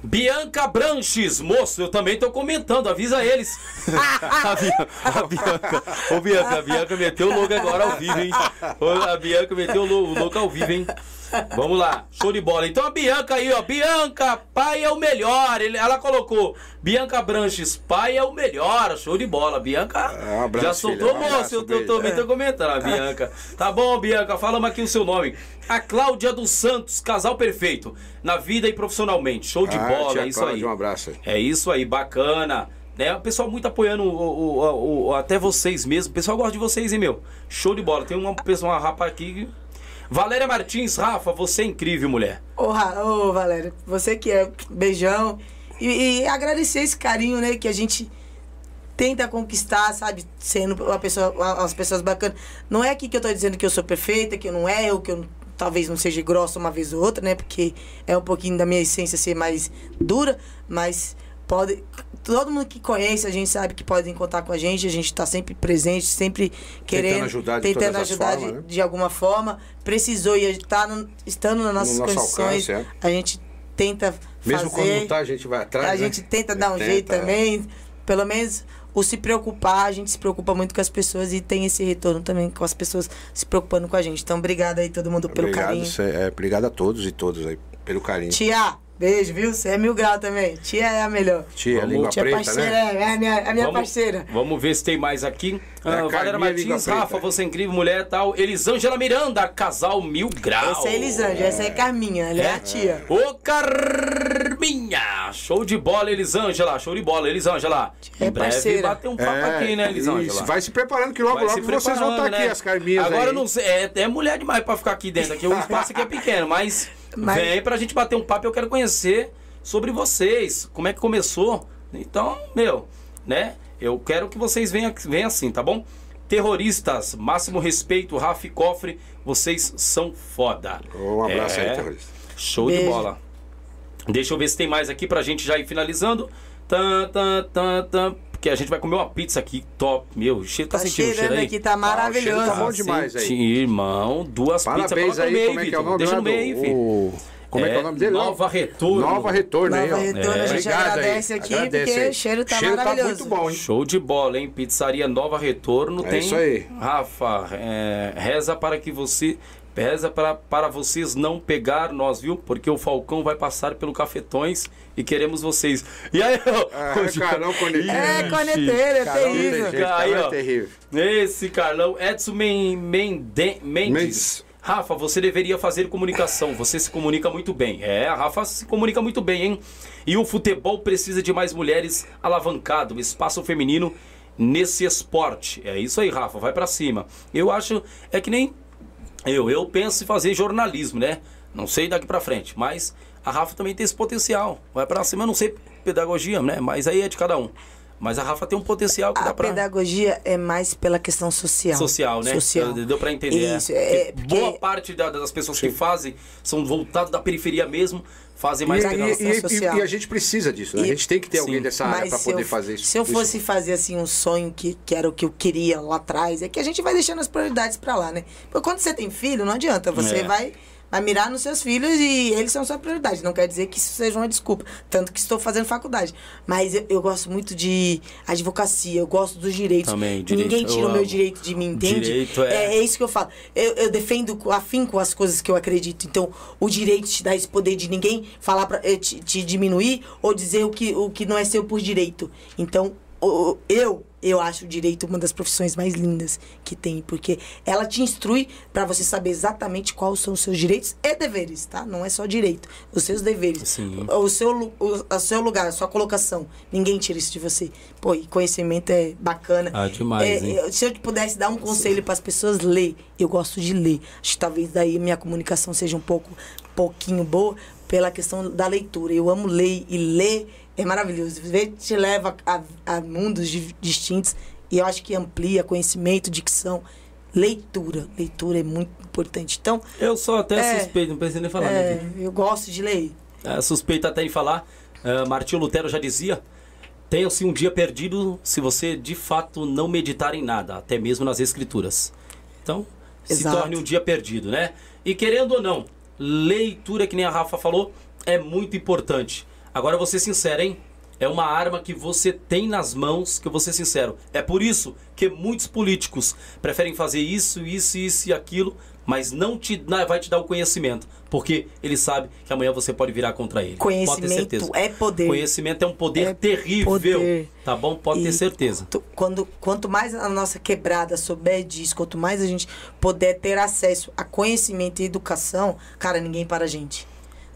Bianca Branches, moço, eu também tô comentando, avisa eles. [laughs] a, Bia- a Bianca, ô Bianca, a Bianca meteu o logo agora ao vivo, hein? A Bianca meteu o lo- o logo ao vivo, hein? Vamos lá, show de bola. Então a Bianca aí, ó, Bianca, pai é o melhor. Ele- ela colocou, Bianca Branches, pai é o melhor, show de bola. Bianca Ah, abraço, já soltou, filha, um moço, eu, tô- tô comentando, a Bianca. Tá bom, Bianca, falamos aqui o seu nome. A Cláudia dos Santos, casal perfeito, na vida e profissionalmente. Show de Ah, bola, é isso Cláudia, aí. Um abraço. É isso aí, bacana. Né? O pessoal muito apoiando o, o- o- o- até vocês mesmo. O pessoal gosta de vocês, hein, meu? Show de bola. Tem uma pessoa, uma rapa aqui. Valéria Martins, Rafa, você é incrível, mulher. Ô, Ra- ô, Valéria, você que é beijão. E, e agradecer esse carinho, né, que a gente tenta conquistar, sabe? Sendo uma pessoa, umas pessoas bacanas. Não é aqui que eu tô dizendo que eu sou perfeita, que eu não é, ou que eu talvez não seja grossa uma vez ou outra, né? Porque é um pouquinho da minha essência ser mais dura, mas pode. Todo mundo que conhece, a gente sabe que podem contar com a gente, a gente tá sempre presente, sempre querendo. ajudar de tentando ajudar formas, de, né? de alguma forma. Precisou e tá no- estando nas nossas nosso condições, alcance, é. a gente tenta Mesmo fazer. quando não tá, a gente vai atrás. a né? gente tenta dar um Tenta, jeito é. também. Pelo menos o se preocupar, a gente se preocupa muito com as pessoas e tem esse retorno também com as pessoas se preocupando com a gente. Então, obrigada aí todo mundo pelo obrigado, carinho. é, obrigado a todos e todas aí pelo carinho. Tia, Beijo, viu? Você é mil grau também. Tia é a melhor. Tia, Vamos- língua Tia preta, parceira, né? é a minha, a minha vamos, parceira. Vamos ver se tem mais aqui. É a Ah, Valéria Martins. Rafa, você é incrível, mulher tal. Elisângela Miranda, casal mil graus. Essa é Elisângela, essa é Carminha, ela é, a tia. Ô Carminha! Show de bola, Elisângela. Show de bola, Elisângela. É em breve parceira. bater um papo aqui, né, Elisângela? isso. Vai se preparando que logo, Vai logo vocês vão estar preparando, aqui, né? as carminhas Agora aí. eu não sei, é, é mulher demais pra ficar aqui dentro. Aqui, o espaço aqui é pequeno, mas, [laughs] Mas- vem pra gente bater um papo. Eu quero conhecer sobre vocês, como é que começou. Então, meu, né? Eu quero que vocês venham, venham assim, tá bom? Terroristas, máximo respeito, Rafa e Cofre, vocês são foda. Um abraço É, aí, terrorista. Show de Beijo. bola. Deixa eu ver se tem mais aqui pra gente já ir finalizando. Tan, tan, tan, tan, porque a gente vai comer uma pizza aqui, top. Meu, cheiro, tá, Tá sentindo o cheiro cheirando aí? aqui, tá o cheiro maravilhoso. tá bom demais aí. Irmão, duas pizzas. Coloca no aí, como é que é o nome Deixa no meio, filho. o- Como é, que é o nome dele? Nova Retorno. Nova Retorno aí, ó. Nova Retorno, a gente Obrigado aí. agradece aqui, Agradece porque aí. o cheiro tá cheiro maravilhoso. tá muito bom, hein? Show de bola, hein? Pizzaria Nova Retorno É tem. isso aí. Rafa, é, reza para que você. Reza para, para vocês não pegar nós, viu? Porque o Falcão vai passar pelo Cafetões e queremos vocês. E aí, ó. Ah, Carlão Corneteiro. É, corneteiro, é Carlão terrível. jeito, Aí, Carlão ó. é terrível. Esse Carlão, Edson Men- Mende- Mendes. Mendes. Rafa, você deveria fazer comunicação. Você se comunica muito bem. É, a Rafa se comunica muito bem, hein? E o futebol precisa de mais mulheres alavancado, espaço feminino nesse esporte. É isso aí, Rafa, vai pra cima. Eu acho é que nem eu, eu penso em fazer jornalismo, né? Não sei daqui pra frente, mas a Rafa também tem esse potencial. Vai pra cima, eu não sei pedagogia, né? Mas aí é de cada um. Mas a Rafa tem um potencial que A dá pra pedagogia é mais pela questão social. social, né? Social. Deu pra entender. Isso, é. é, Porque Boa parte da- das pessoas que fazem são voltadas da periferia mesmo, fazem mais E, e- e- social. e a gente precisa disso, né? A gente tem que ter alguém Sim. dessa área para poder eu- fazer isso. Se eu isso. fosse fazer assim um sonho que, que era o que eu queria lá atrás, é que a gente vai deixando as prioridades pra lá, né? Porque quando você tem filho, não adianta, você É. vai vai mirar nos seus filhos e eles são sua prioridade. Não quer dizer que isso seja uma desculpa, tanto que estou fazendo faculdade. Mas eu, eu gosto muito de advocacia, eu gosto dos direitos. Também, direito, Ninguém tira o meu direito de mim, entende? Direito é- é isso que eu falo. Eu, eu defendo com as coisas que eu acredito. Então, o direito te dá esse poder de ninguém falar pra eh, te, te diminuir ou dizer o que, o que não é seu por direito. Então, eu eu acho o direito uma das profissões mais lindas que tem, porque ela te instrui pra você saber exatamente quais são os seus direitos e deveres, tá? Não é só direito, os seus deveres. Sim. O seu, o, o seu lugar, a sua colocação. Ninguém tira isso de você. Pô, e conhecimento é bacana. Ah, demais, É, se eu pudesse dar um conselho para as pessoas, ler. Eu gosto de ler. Acho que talvez daí minha comunicação seja um pouco, pouquinho boa pela questão da leitura. Eu amo ler e ler é maravilhoso. Ver te leva a, a mundos di- distintos e eu acho que amplia conhecimento, dicção. Leitura. Leitura é muito importante. Então, Eu sou até É. suspeito, não precisa nem falar, é, né? eu gosto de ler. É, suspeito até em falar. É, Martinho Lutero já dizia: tenha-se um dia perdido se você de fato não meditar em nada, até mesmo nas escrituras. Então, se Exato. torne um dia perdido, né? E querendo ou não, leitura, que nem a Rafa falou, é muito importante. Agora, ser sincero, hein? É uma arma que você tem nas mãos, que eu vou ser sincero. É por isso que muitos políticos preferem fazer isso, isso, isso e aquilo, mas não te não vai te dar o conhecimento, porque ele sabe que amanhã você pode virar contra ele. pode ter Conhecimento certeza. é poder. Conhecimento é um poder É terrível, poder. tá bom? Pode ter E certeza. tu- Quando, quanto mais a nossa quebrada souber disso, quanto mais a gente puder ter acesso a conhecimento e educação, cara, ninguém para a gente.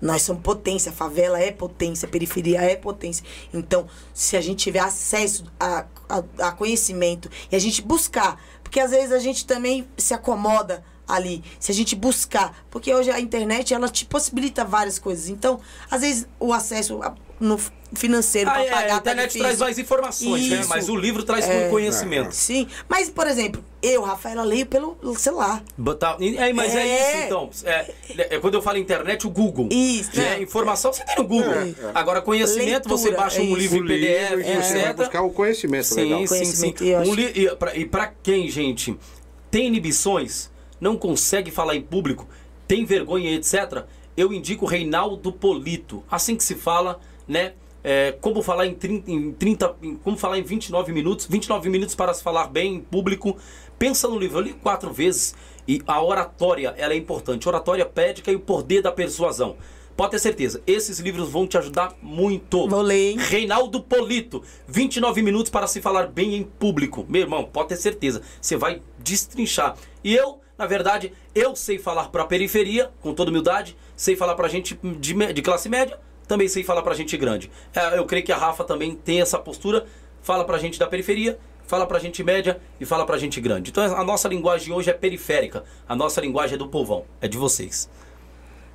Nós somos potência, a favela é potência, periferia é potência. Então, se a gente tiver acesso a, a, a conhecimento e a gente buscar, porque às vezes a gente também se acomoda ali, se a gente buscar, porque hoje a internet ela te possibilita várias coisas. Então, às vezes o acesso no financeiro Ah, para é, pagar a tá internet difícil. traz mais informações, né? Mas o livro traz É. conhecimento. Sim, mas, por exemplo, eu, Rafaela, leio pelo celular. Botar- É, mas é, É. isso então. É, é quando eu falo internet, o Google. Isso, Né? é. Informação você tem no Google. É, é. Agora, conhecimento, você Leitura, baixa é um livro em PDF, livro, e você vai etc. buscar o conhecimento legal. Sim, sim, sim. Conhecimento, Um li- e, pra, e pra quem, gente, tem inibições, não consegue falar em público, tem vergonha, etc., eu indico Reinaldo Polito. Assim que se fala, né? é, como falar em 30, em 30 em- como falar em 29 minutos, 29 minutos para se falar bem em público. Pensa no livro, eu li quatro vezes e a oratória, ela é importante. Oratória pédica e o poder da persuasão. Pode ter certeza, esses livros vão te ajudar muito. Vou ler, hein? Reinaldo Polito, 29 minutos para se falar bem em público. Meu irmão, pode ter certeza, você vai destrinchar. E eu, na verdade, eu sei falar para a periferia, com toda humildade, sei falar para gente de, de classe média, também sei falar para gente grande. É, eu creio que a Rafa também tem essa postura, fala para gente da periferia, fala pra gente média e fala pra gente grande. Então a nossa linguagem hoje é periférica, a nossa linguagem é do povão, é de vocês.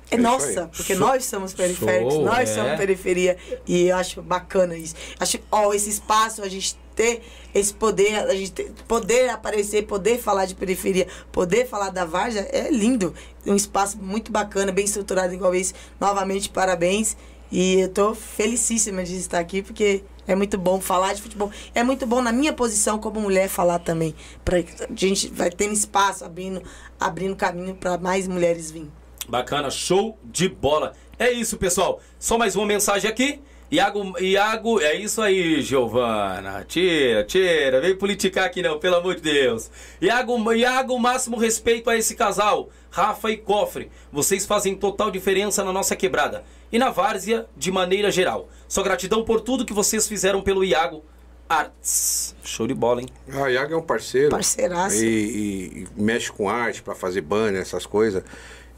É É nossa, porque Show. nós somos periféricos, Show, nós é. somos periferia. E eu acho bacana isso. Acho, ó, esse espaço, a gente ter esse poder, a gente ter- poder aparecer, poder falar de periferia, poder falar da Várzea, é lindo. Um espaço muito bacana, bem estruturado igual esse. Novamente, parabéns. E eu tô felicíssima de estar aqui, porque é muito bom falar de futebol. É muito bom, na minha posição como mulher, falar também. Pra, a gente vai tendo espaço, abrindo, abrindo caminho para mais mulheres virem. Bacana, show de bola. É isso, pessoal. Só mais uma mensagem aqui. Iago, Iago, é isso aí, Giovana. Tira, tira. Vem politicar aqui não, pelo amor de Deus. Iago, Iago, máximo respeito a esse casal. Rafa e Cofre. Vocês fazem total diferença na nossa quebrada. E na várzea, de maneira geral. Só gratidão por tudo que vocês fizeram pelo Iago Arts. Show de bola, hein? Ah, o Iago é um parceiro. Parceiraço. E, e- e mexe com arte para fazer banner, essas coisas.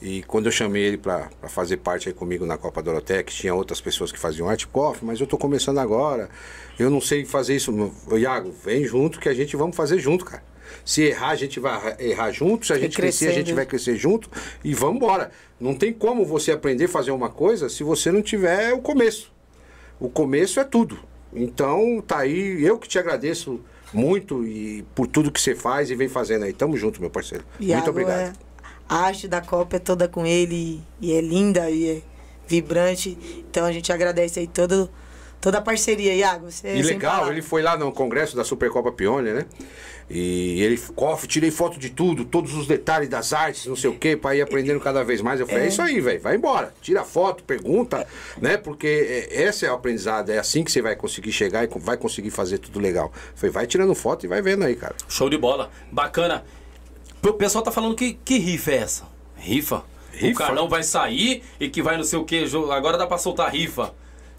E quando eu chamei ele para fazer parte aí comigo na Copa Doroteia, que tinha outras pessoas que faziam arte, cof, mas eu tô começando agora. Eu não sei fazer isso. Ô, Iago, vem junto que a gente vamos fazer junto, cara. Se errar, a gente vai errar junto. Se a gente crescer, a gente vai crescer junto. E vamos embora. Não tem como você aprender a fazer uma coisa se você não tiver o começo. O começo é tudo. Então, tá aí, eu que te agradeço muito e por tudo que você faz e vem fazendo aí. Tamo junto, meu parceiro. Iago muito obrigado. é- a arte da Copa é toda com ele e, é linda e é vibrante. Então a gente agradece aí todo, toda a parceria, Iago. Você é E legal, ele foi lá no congresso da Supercopa Pioneer, né? E ele, cof, tirei foto de tudo, todos os detalhes das artes, não sei o quê, pra ir aprendendo cada vez mais. Eu falei, é, isso aí, velho, vai embora. Tira foto, pergunta, né? Porque é, esse é o aprendizado, é assim que você vai conseguir chegar e vai conseguir fazer tudo legal. Eu falei, vai tirando foto e vai vendo aí, cara. Show de bola. Bacana. O pessoal tá falando que, que rifa é essa? Rifa? O Rifa? Carlão vai sair e que vai não sei o que. Agora dá pra soltar rifa.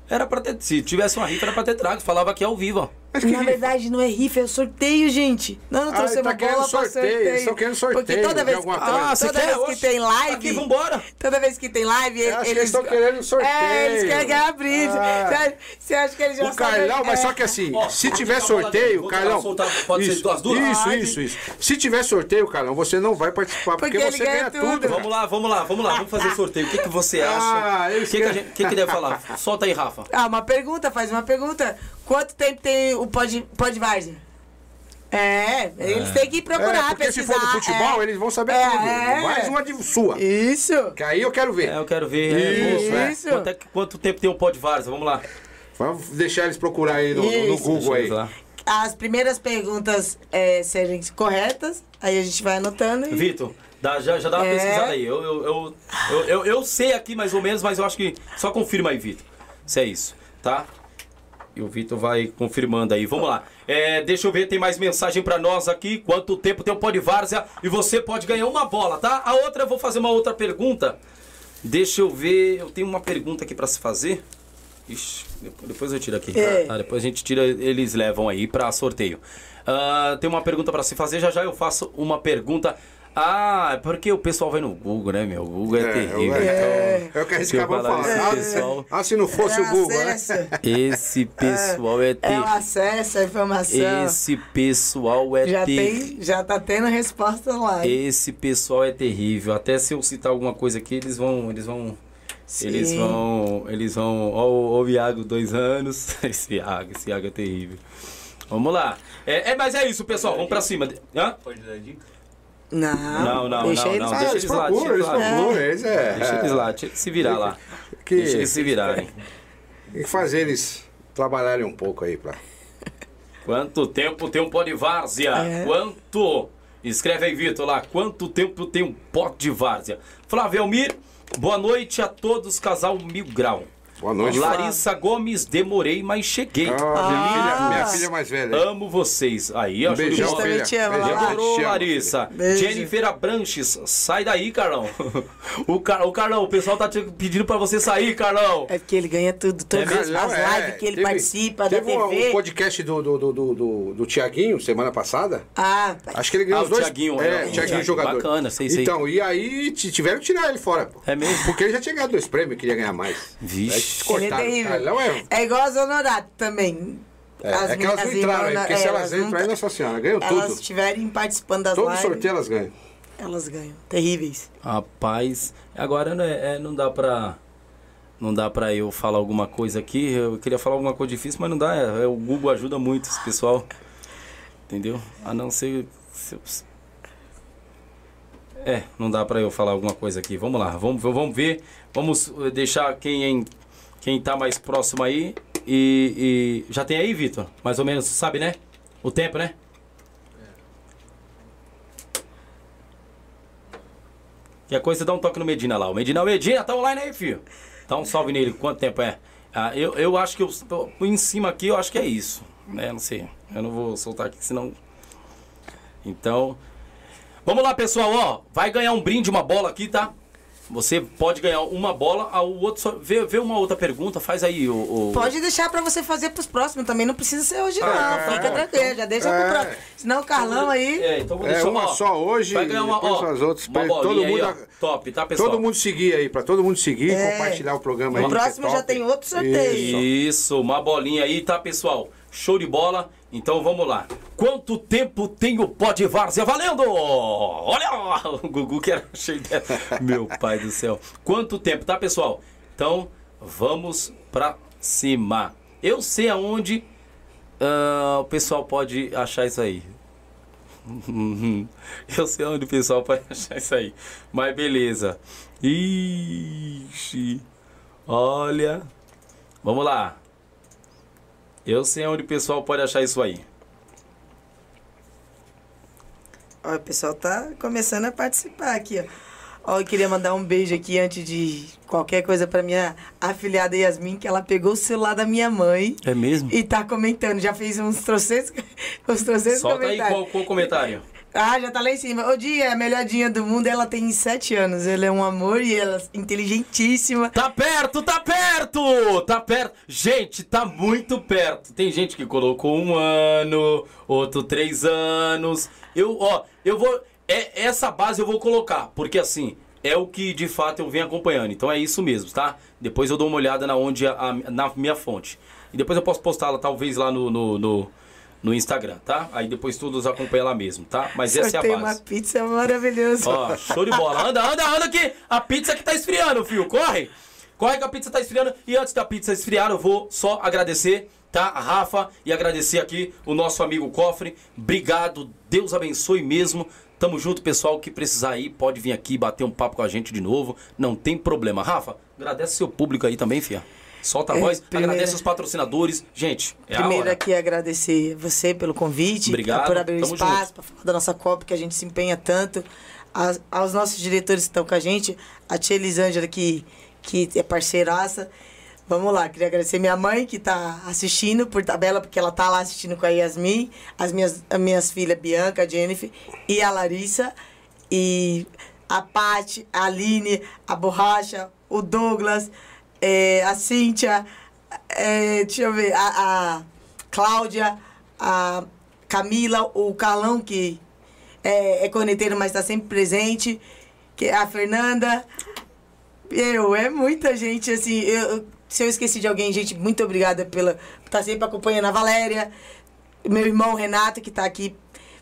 Era pra ter. Se tivesse uma rifa, era pra ter trago. Falava aqui ao vivo, ó. Mas que Na verdade, não é rifa, é o sorteio, gente. Não, não Ah, trouxemos ele tá bola querendo pra sorteio, sorteio. eles tão querendo sorteio Porque toda vez, alguma ah, coisa. Ah, você toda vez que tem live... aqui, vambora. Toda vez que tem live, acho que eles... eles tão querendo sorteio. É, eles querem ganhar brinde. Ah. Você- Você acha que eles já O Carlão, sabem- mas é. só que assim, Ó, se tiver sorteio, Carlão. soltar- pode ser isso, duas duas? Isso, isso, isso. Se tiver sorteio, Carlão, você não vai participar porque, Porque você ganha ganha tudo. tudo. Vamos lá, vamos lá, vamos lá. Vamos fazer sorteio. O que, que você acha? Ah, O eles que, que, a querem- gente, que, que deve falar? Solta aí, Rafa. Ah, uma pergunta, faz uma pergunta. Quanto tempo tem o Pod, Pod Várzea? É, eles têm que procurar, É, porque se pesquisar. for do futebol, é. eles vão saber É, tudo. é. Mais uma de sua. Isso. Que aí eu quero ver. É, eu quero ver. É, Isso, moço, é. isso. Quanto, é que- quanto tempo tem o pó de Várzea? Vamos lá. Vamos deixar eles procurar aí no, no. Google aí. lá. As primeiras perguntas é, serem corretas, aí a gente vai anotando e... Vitor, dá- já, já dá uma É. pesquisada aí. Eu, eu, eu, eu, eu- eu sei aqui mais ou menos, mas eu acho que. Só confirma aí, Vitor. Se é isso, tá? E o Vitor vai confirmando aí. Vamos lá. É, deixa eu ver, tem mais mensagem pra nós aqui. Quanto tempo tem o Pó de Várzea? E você pode ganhar uma bola, tá? A outra, eu vou fazer uma outra pergunta. Deixa eu ver. Eu tenho uma pergunta aqui pra se fazer. Ixi, depois, eu tiro aqui. É. Tá, depois a gente tira, eles levam aí pra sorteio. Ah, tem uma pergunta pra se fazer, já já eu faço uma pergunta. Ah, é porque o pessoal vai no Google, né, meu? O Google é, É, terrível. é. Então, É o que a gente se eu acabou falar falando. Ah, pessoal, Ah, se não fosse É o Google, né? esse pessoal é É o terrível. acesso, a informação. Esse pessoal é já, terrível. tem, já tá tendo resposta lá. Esse pessoal é terrível. Até se eu citar alguma coisa aqui, eles vão. Eles vão. Eles Sim. vão. Eles vão. Ó, o- ó o Iago, dois anos. [laughs] Esse Iago, esse Iago é terrível. Vamos lá. É, é, mas é isso, pessoal. Vamos pra cima. Hã? Pode dar dica? Não, Não, não, deixa não, eles não, deixa eles lá, procuram, deixa eles eles lá. procuram. Eles é, Deixa eles lá, deixa eles se virar lá. Que- Deixa eles se virarem. Tem [laughs] que fazer eles trabalharem um pouco aí pra. Quanto tempo tem um pó de várzea? É. Quanto? Escreve aí, Vitor, lá. Quanto tempo tem um pó de várzea? Flávio Elmir, boa noite a todos, casal Mil Grau. Boa noite, Larissa Gomes, demorei, mas cheguei. Ah, minha, Ah. filha, minha filha mais velha. Amo vocês. Aí, ó. Um beijão, bola. também filha. te amo, Beijão, Lala. Adorou, te amo, Larissa. Beijo. Jennifer Abranches, sai daí, Carlão. [laughs] O, Car... o Carlão, o pessoal tá te pedindo pra você sair, Carlão. É porque ele ganha tudo, todas É as é, lives que ele teve- participa da teve um- TV. um podcast do, do, do, do, do, do Tiaguinho, semana passada. Ah, Acho que ele ganhou Ah, os o dois. Thiaguinho, é, é, o o Thiaguinho Thiaguinho, jogador. bacana, sei, sei. Então, e aí tiveram que tirar ele fora, pô. É mesmo? Porque ele já tinha ganhado dois prêmios, queria ganhar mais. Vixe. Ele é terrível. É... É igual a Zona Honorato também. É, é que elas não as entraram aí, irmãs, porque se é, elas entram não- aí, Nossa Senhora, ganham Elas tudo. estiverem participando das Todo lives, sorteio elas ganham. elas ganham. Terríveis. Rapaz, agora não, é, é, não dá pra. Não dá pra eu falar alguma coisa aqui. Eu queria falar alguma coisa difícil, mas não dá. É, é, o Google ajuda muito esse pessoal. Entendeu? A não ser. se eu- É, não dá pra eu falar alguma coisa aqui. Vamos lá, vamos, vamos ver. Vamos eh, deixar quem, quem tá mais próximo aí. E, e- já tem aí, Vitor? Mais ou menos, sabe, né? O tempo, né? Que a coisa dá um toque no Medina lá. O Medina, o Medina, tá online aí, filho. Dá um salve nele. Quanto tempo é? Ah, eu, eu acho que eu tô em cima aqui, eu acho que é isso. Né? Não sei. Eu não vou soltar aqui, senão. Então. Vamos lá, pessoal, ó. Vai ganhar um brinde, uma bola aqui, tá? Você pode ganhar uma bola, o outro só. Vê, vê uma outra pergunta, faz aí o. o- Pode deixar pra você fazer pros próximos também, não precisa ser hoje não. Ah, Fica é, tranquilo, já deixa é. pro próximo. Senão o Carlão aí... É, então vou É, deixar uma ó, só hoje, Vai ganhar uma, ó, as outras. uma Todo bolinha mundo- aí, ó. Top, tá, pessoal? Todo mundo seguir aí, pra todo mundo seguir, É. compartilhar o programa aí. No é próximo já tem outro sorteio. Isso, uma bolinha aí, tá, pessoal? Show de bola. Então vamos lá. Quanto tempo tem o pó de várzea valendo? Olha, [laughs] o Gugu que era [laughs] cheio de... Meu pai do céu. Quanto tempo, tá, pessoal? Então vamos pra cima. Eu sei aonde ah, o pessoal pode achar isso aí. [laughs] Eu sei onde o pessoal pode achar isso aí. Mas beleza. Ixi. Olha. Vamos lá. Eu sei onde o pessoal pode achar isso aí. Ó, o pessoal tá começando a participar aqui, ó. Ó, eu queria mandar um beijo aqui antes de qualquer coisa pra minha afilhada Yasmin, que ela pegou o celular da minha mãe É mesmo? e tá comentando. Já fez uns trocentos, [laughs] uns trocentos Solta aí comentários. qual, qual o comentário. Ah, já tá lá em cima. O Dia é a melhor dinha do mundo. Ela tem sete anos. Ela é um amor e ela é inteligentíssima. Tá perto, tá perto! Tá perto. Gente, tá muito perto. Tem gente que colocou um ano, outro três anos. Eu, ó, eu vou. É, essa base eu vou colocar, porque assim, é o que de fato eu venho acompanhando. Então é isso mesmo, tá? Depois eu dou uma olhada na, onde a- a- na minha fonte. E depois eu posso postá-la, talvez, lá no, no, no, no Instagram, tá? Aí depois todos acompanham lá mesmo, tá? Mas essa é Sorteio a uma base. pizza maravilhosa. Ó, show de bola. Anda, anda, anda que a pizza que tá esfriando, filho. Corre! Corre que a pizza tá esfriando. E antes da pizza esfriar, eu vou só agradecer, tá? A Rafa e agradecer aqui o nosso amigo Cofre. Obrigado, Deus abençoe mesmo. Tamo junto, pessoal. que precisar aí, pode vir aqui bater um papo com a gente de novo. Não tem problema. Rafa, agradece seu público aí também, fia. Solta a É, voz, agradece os patrocinadores. Gente, é a Primeiro aqui agradecer você pelo convite, Obrigado, por abrir o tamo espaço, para falar da nossa Copa, que a gente se empenha tanto. Aos nossos diretores que estão com a gente, a tia Elisângela, que, que é parceiraça. Vamos lá, queria agradecer minha mãe que está assistindo por tabela, porque ela tá lá assistindo com a Yasmin, as minhas, as minhas filhas Bianca, a Jennifer e a Larissa. E a Paty, a Aline, a Borracha, o Douglas, eh, a Cíntia, eh, deixa eu ver, a, a Cláudia, a Camila, o Carlão, que é, é corneteiro, mas está sempre presente, que a Fernanda. Eu, é muita gente, assim, eu, se eu esqueci de alguém, gente, muito obrigada pela estar sempre acompanhando a Valéria, meu irmão Renato, que está aqui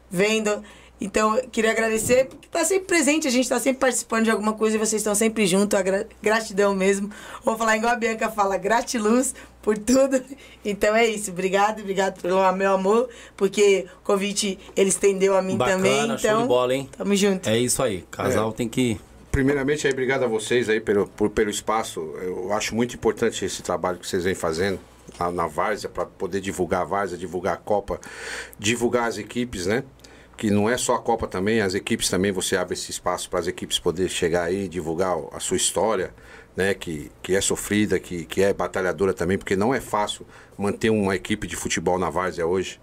vendo. Então, eu queria agradecer, porque está sempre presente, a gente está sempre participando de alguma coisa e vocês estão sempre junto, a gra- gratidão mesmo. Vou falar igual a Bianca fala, gratiluz por tudo. [laughs] Então é isso, obrigado, obrigado pelo meu amor, porque o convite ele estendeu a mim Bacana, também. show Então, de bola, hein? tamo junto. É isso aí. Casal tem que. Primeiramente, aí, obrigado a vocês aí pelo, por- pelo espaço. Eu acho muito importante esse trabalho que vocês vêm fazendo na, na Várzea, para poder divulgar a Várzea, divulgar a Copa, divulgar as equipes, né? Que não é só a Copa também, as equipes também, você abre esse espaço para as equipes poder chegar aí, divulgar a sua história, né, que, que é sofrida, que, que é batalhadora também, porque não é fácil manter uma equipe de futebol na várzea hoje.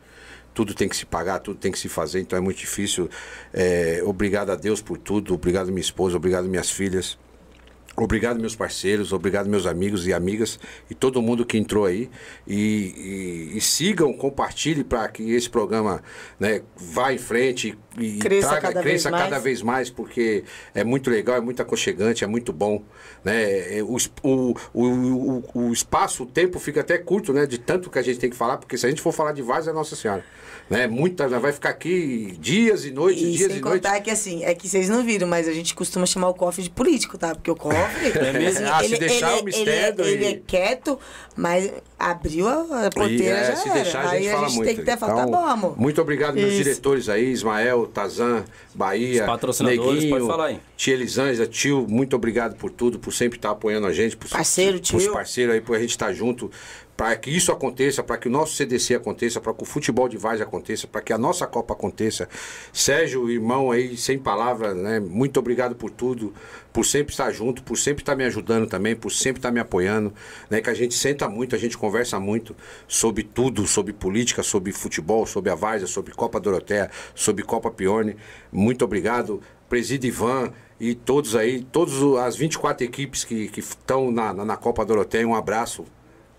Tudo tem que se pagar, tudo tem que se fazer, então é muito difícil. É, obrigado a Deus por tudo, obrigado minha esposa, obrigado minhas filhas. Obrigado, meus parceiros, obrigado, meus amigos e amigas e todo mundo que entrou aí. E, e, e sigam, compartilhem para que esse programa né, vá em frente e Cresça traga, cada cresça vez cada vez mais, porque é muito legal, é muito aconchegante, é muito bom. Né? É, O, es- o, o, o, o espaço, o tempo fica até curto, né? De tanto que a gente tem que falar, porque se a gente for falar de várzea, Nossa Senhora. Né? Muita, vai ficar aqui dias e noites, E dias sem e noites. contar que assim, é que vocês não viram, mas a gente costuma chamar o cofre de político, tá? Porque o cofre. [laughs] É mesmo? Ah, se deixar o mistério ele, ele e- é quieto, mas abriu a a E, porteira é, já se era. deixar, a Aí gente fala muito. tem que até falar, tá Então, bom, amor. Muito obrigado, meus Isso. diretores aí, Ismael, Tazan, Bahia, Os patrocinadores, Neguinho, pode falar aí. Tia Elisângela, tio, muito obrigado por tudo, por sempre estar apoiando a gente. Por, Parceiro, Por tio. parceiros aí, por a gente estar junto, para que isso aconteça, para que o nosso CDC aconteça, para que o futebol de Vaz aconteça, para que a nossa Copa aconteça. Sérgio, irmão aí, sem palavras, né? Muito obrigado por tudo, por sempre estar junto, por sempre estar me ajudando também, por sempre estar me apoiando, né? Que a gente senta muito, a gente conversa muito sobre tudo, sobre política, sobre futebol, sobre a Várzea, sobre Copa Doroteia, sobre Copa Pione. Muito obrigado. Preside Ivan e todos aí, todas as 24 equipes que estão na, na, na Copa Doroteia, um abraço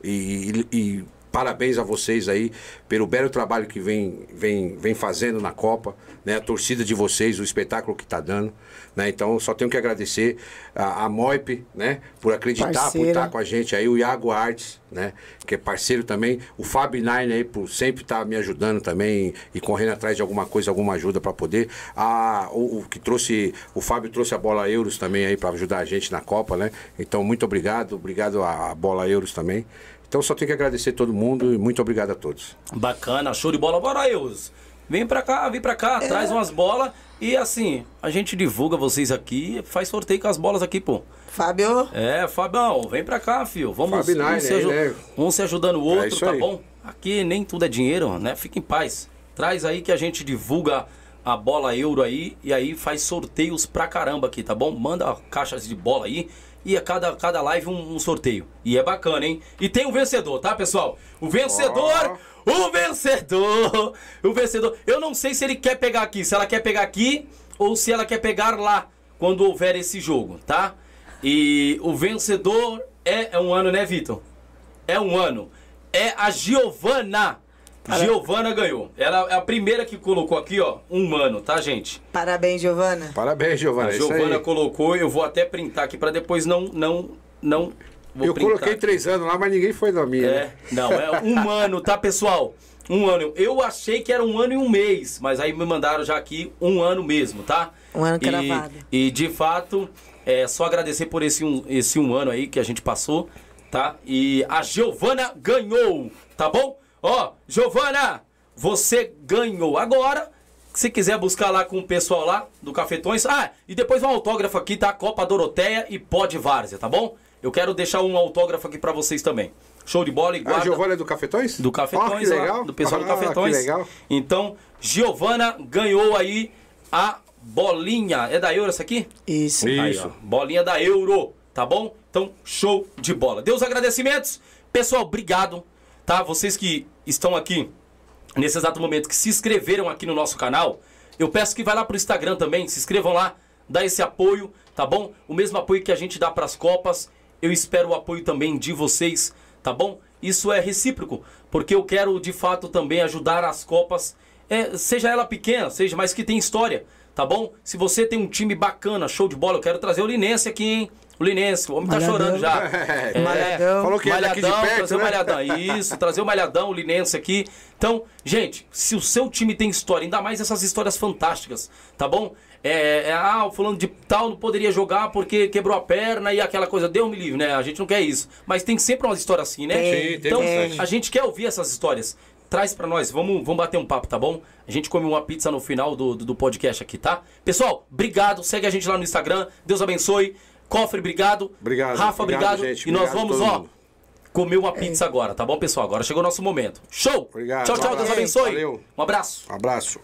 e, e- parabéns a vocês aí pelo belo trabalho que vem, vem, vem fazendo na Copa, né? A torcida de vocês, o espetáculo que está dando, né? Então só tenho que agradecer a, a Moip, né? Por acreditar, por Parceira. estar com a gente aí, o Iago Artes, né? Que é parceiro também, o Fábio Nine aí por sempre estar me ajudando também e correndo atrás de alguma coisa, alguma ajuda para poder. A, o, o que trouxe, o Fábio trouxe a bola Euros também aí para ajudar a gente na Copa, né? Então muito obrigado, obrigado à bola Euros também. Então só tenho que agradecer todo mundo e muito obrigado a todos. Bacana, show de bola. Bora, Eus. Vem pra cá, vem pra cá, traz umas bolas e assim, a gente divulga vocês aqui, faz sorteio com as bolas aqui, pô. Fábio, É, Fabão, vem pra cá, filho. Vamos, Fábio um, Nine se né? um se ajudando o outro, isso tá aí. bom? Aqui nem tudo é dinheiro, né? Fica em paz. Traz aí que a gente divulga a bola euro aí e aí faz sorteios pra caramba aqui, tá bom? Manda caixas de bola aí e a cada, cada live um, um sorteio. E é bacana, hein? E tem o vencedor, tá, pessoal? O vencedor, o vencedor, [laughs] o vencedor. Eu não sei se ele quer pegar aqui, se ela quer pegar aqui ou se ela quer pegar lá quando houver esse jogo, tá? E o vencedor é, é um ano, né, Vitor? É um ano. É a Giovana. Giovana ganhou. Ela é a primeira que colocou aqui, ó, um ano, tá, gente? parabéns, Giovana. Parabéns, Giovana. A é Giovana colocou, eu vou até printar aqui pra depois não não não vou Eu coloquei aqui. três anos lá, mas ninguém foi na minha. É, né? não, é um [laughs] ano, tá, pessoal? Um ano. Eu achei que era um ano e um mês, mas aí me mandaram já aqui um ano mesmo, tá? Um ano E- cravado. E, de fato, é só agradecer por esse um, esse um ano aí que a gente passou, tá? E a Giovana ganhou, tá bom? Ó, Giovana, você ganhou. Agora, se quiser buscar lá com o pessoal lá do Cafetões. Ah, e depois um autógrafo aqui, tá? Copa Doroteia e Pode Várzea, tá bom? Eu quero deixar um autógrafo aqui pra vocês também. Show de bola e A guarda Giovana é do Cafetões? do Ah, Cafetões, que lá, legal. do pessoal do Ah, Cafetões. Que legal. Então, Giovana ganhou aí a bolinha. É da Euro essa aqui? Isso. Isso. Aí, ó, bolinha da Euro, tá bom? Então, show de bola. Deus agradecimentos. Pessoal, obrigado, tá? Vocês que estão aqui nesse exato momento, que se inscreveram aqui no nosso canal, eu peço que vai lá pro Instagram também, se inscrevam lá, dá esse apoio, tá bom? O mesmo apoio que a gente dá pras Copas, eu espero o apoio também de vocês, tá bom? Isso é recíproco, porque eu quero de fato também ajudar as Copas, é, seja ela pequena, seja, mas que tem história, tá bom? Se você tem um time bacana, show de bola, eu quero trazer o Linense aqui, hein? O Linense, o homem tá Malhadão. chorando já. [laughs] É, Malhadão. Falou que é daqui de Malhadão, perto, trazer o né? Malhadão, isso, trazer o Malhadão, o Linense aqui. Então, gente, se o seu time tem história, ainda mais essas histórias fantásticas, tá bom? É, é, ah, o fulano de tal não poderia jogar porque quebrou a perna e aquela coisa, deu me livre, né? A gente não quer isso. Mas tem sempre umas histórias assim, né? Tem, tem então, bastante. a gente quer ouvir essas histórias. Traz pra nós, vamos, vamos bater um papo, tá bom? A gente come uma pizza no final do, do, do podcast aqui, tá? Pessoal, obrigado, segue a gente lá no Instagram, Deus abençoe. Cofre, obrigado. Obrigado, Rafa, obrigado, obrigado. gente, E nós obrigado vamos, todo ó, comer uma pizza agora, tá bom, pessoal? Agora chegou o nosso momento. Show! Obrigado. Tchau, tchau, Deus abençoe. Valeu. Um abraço. Um abraço.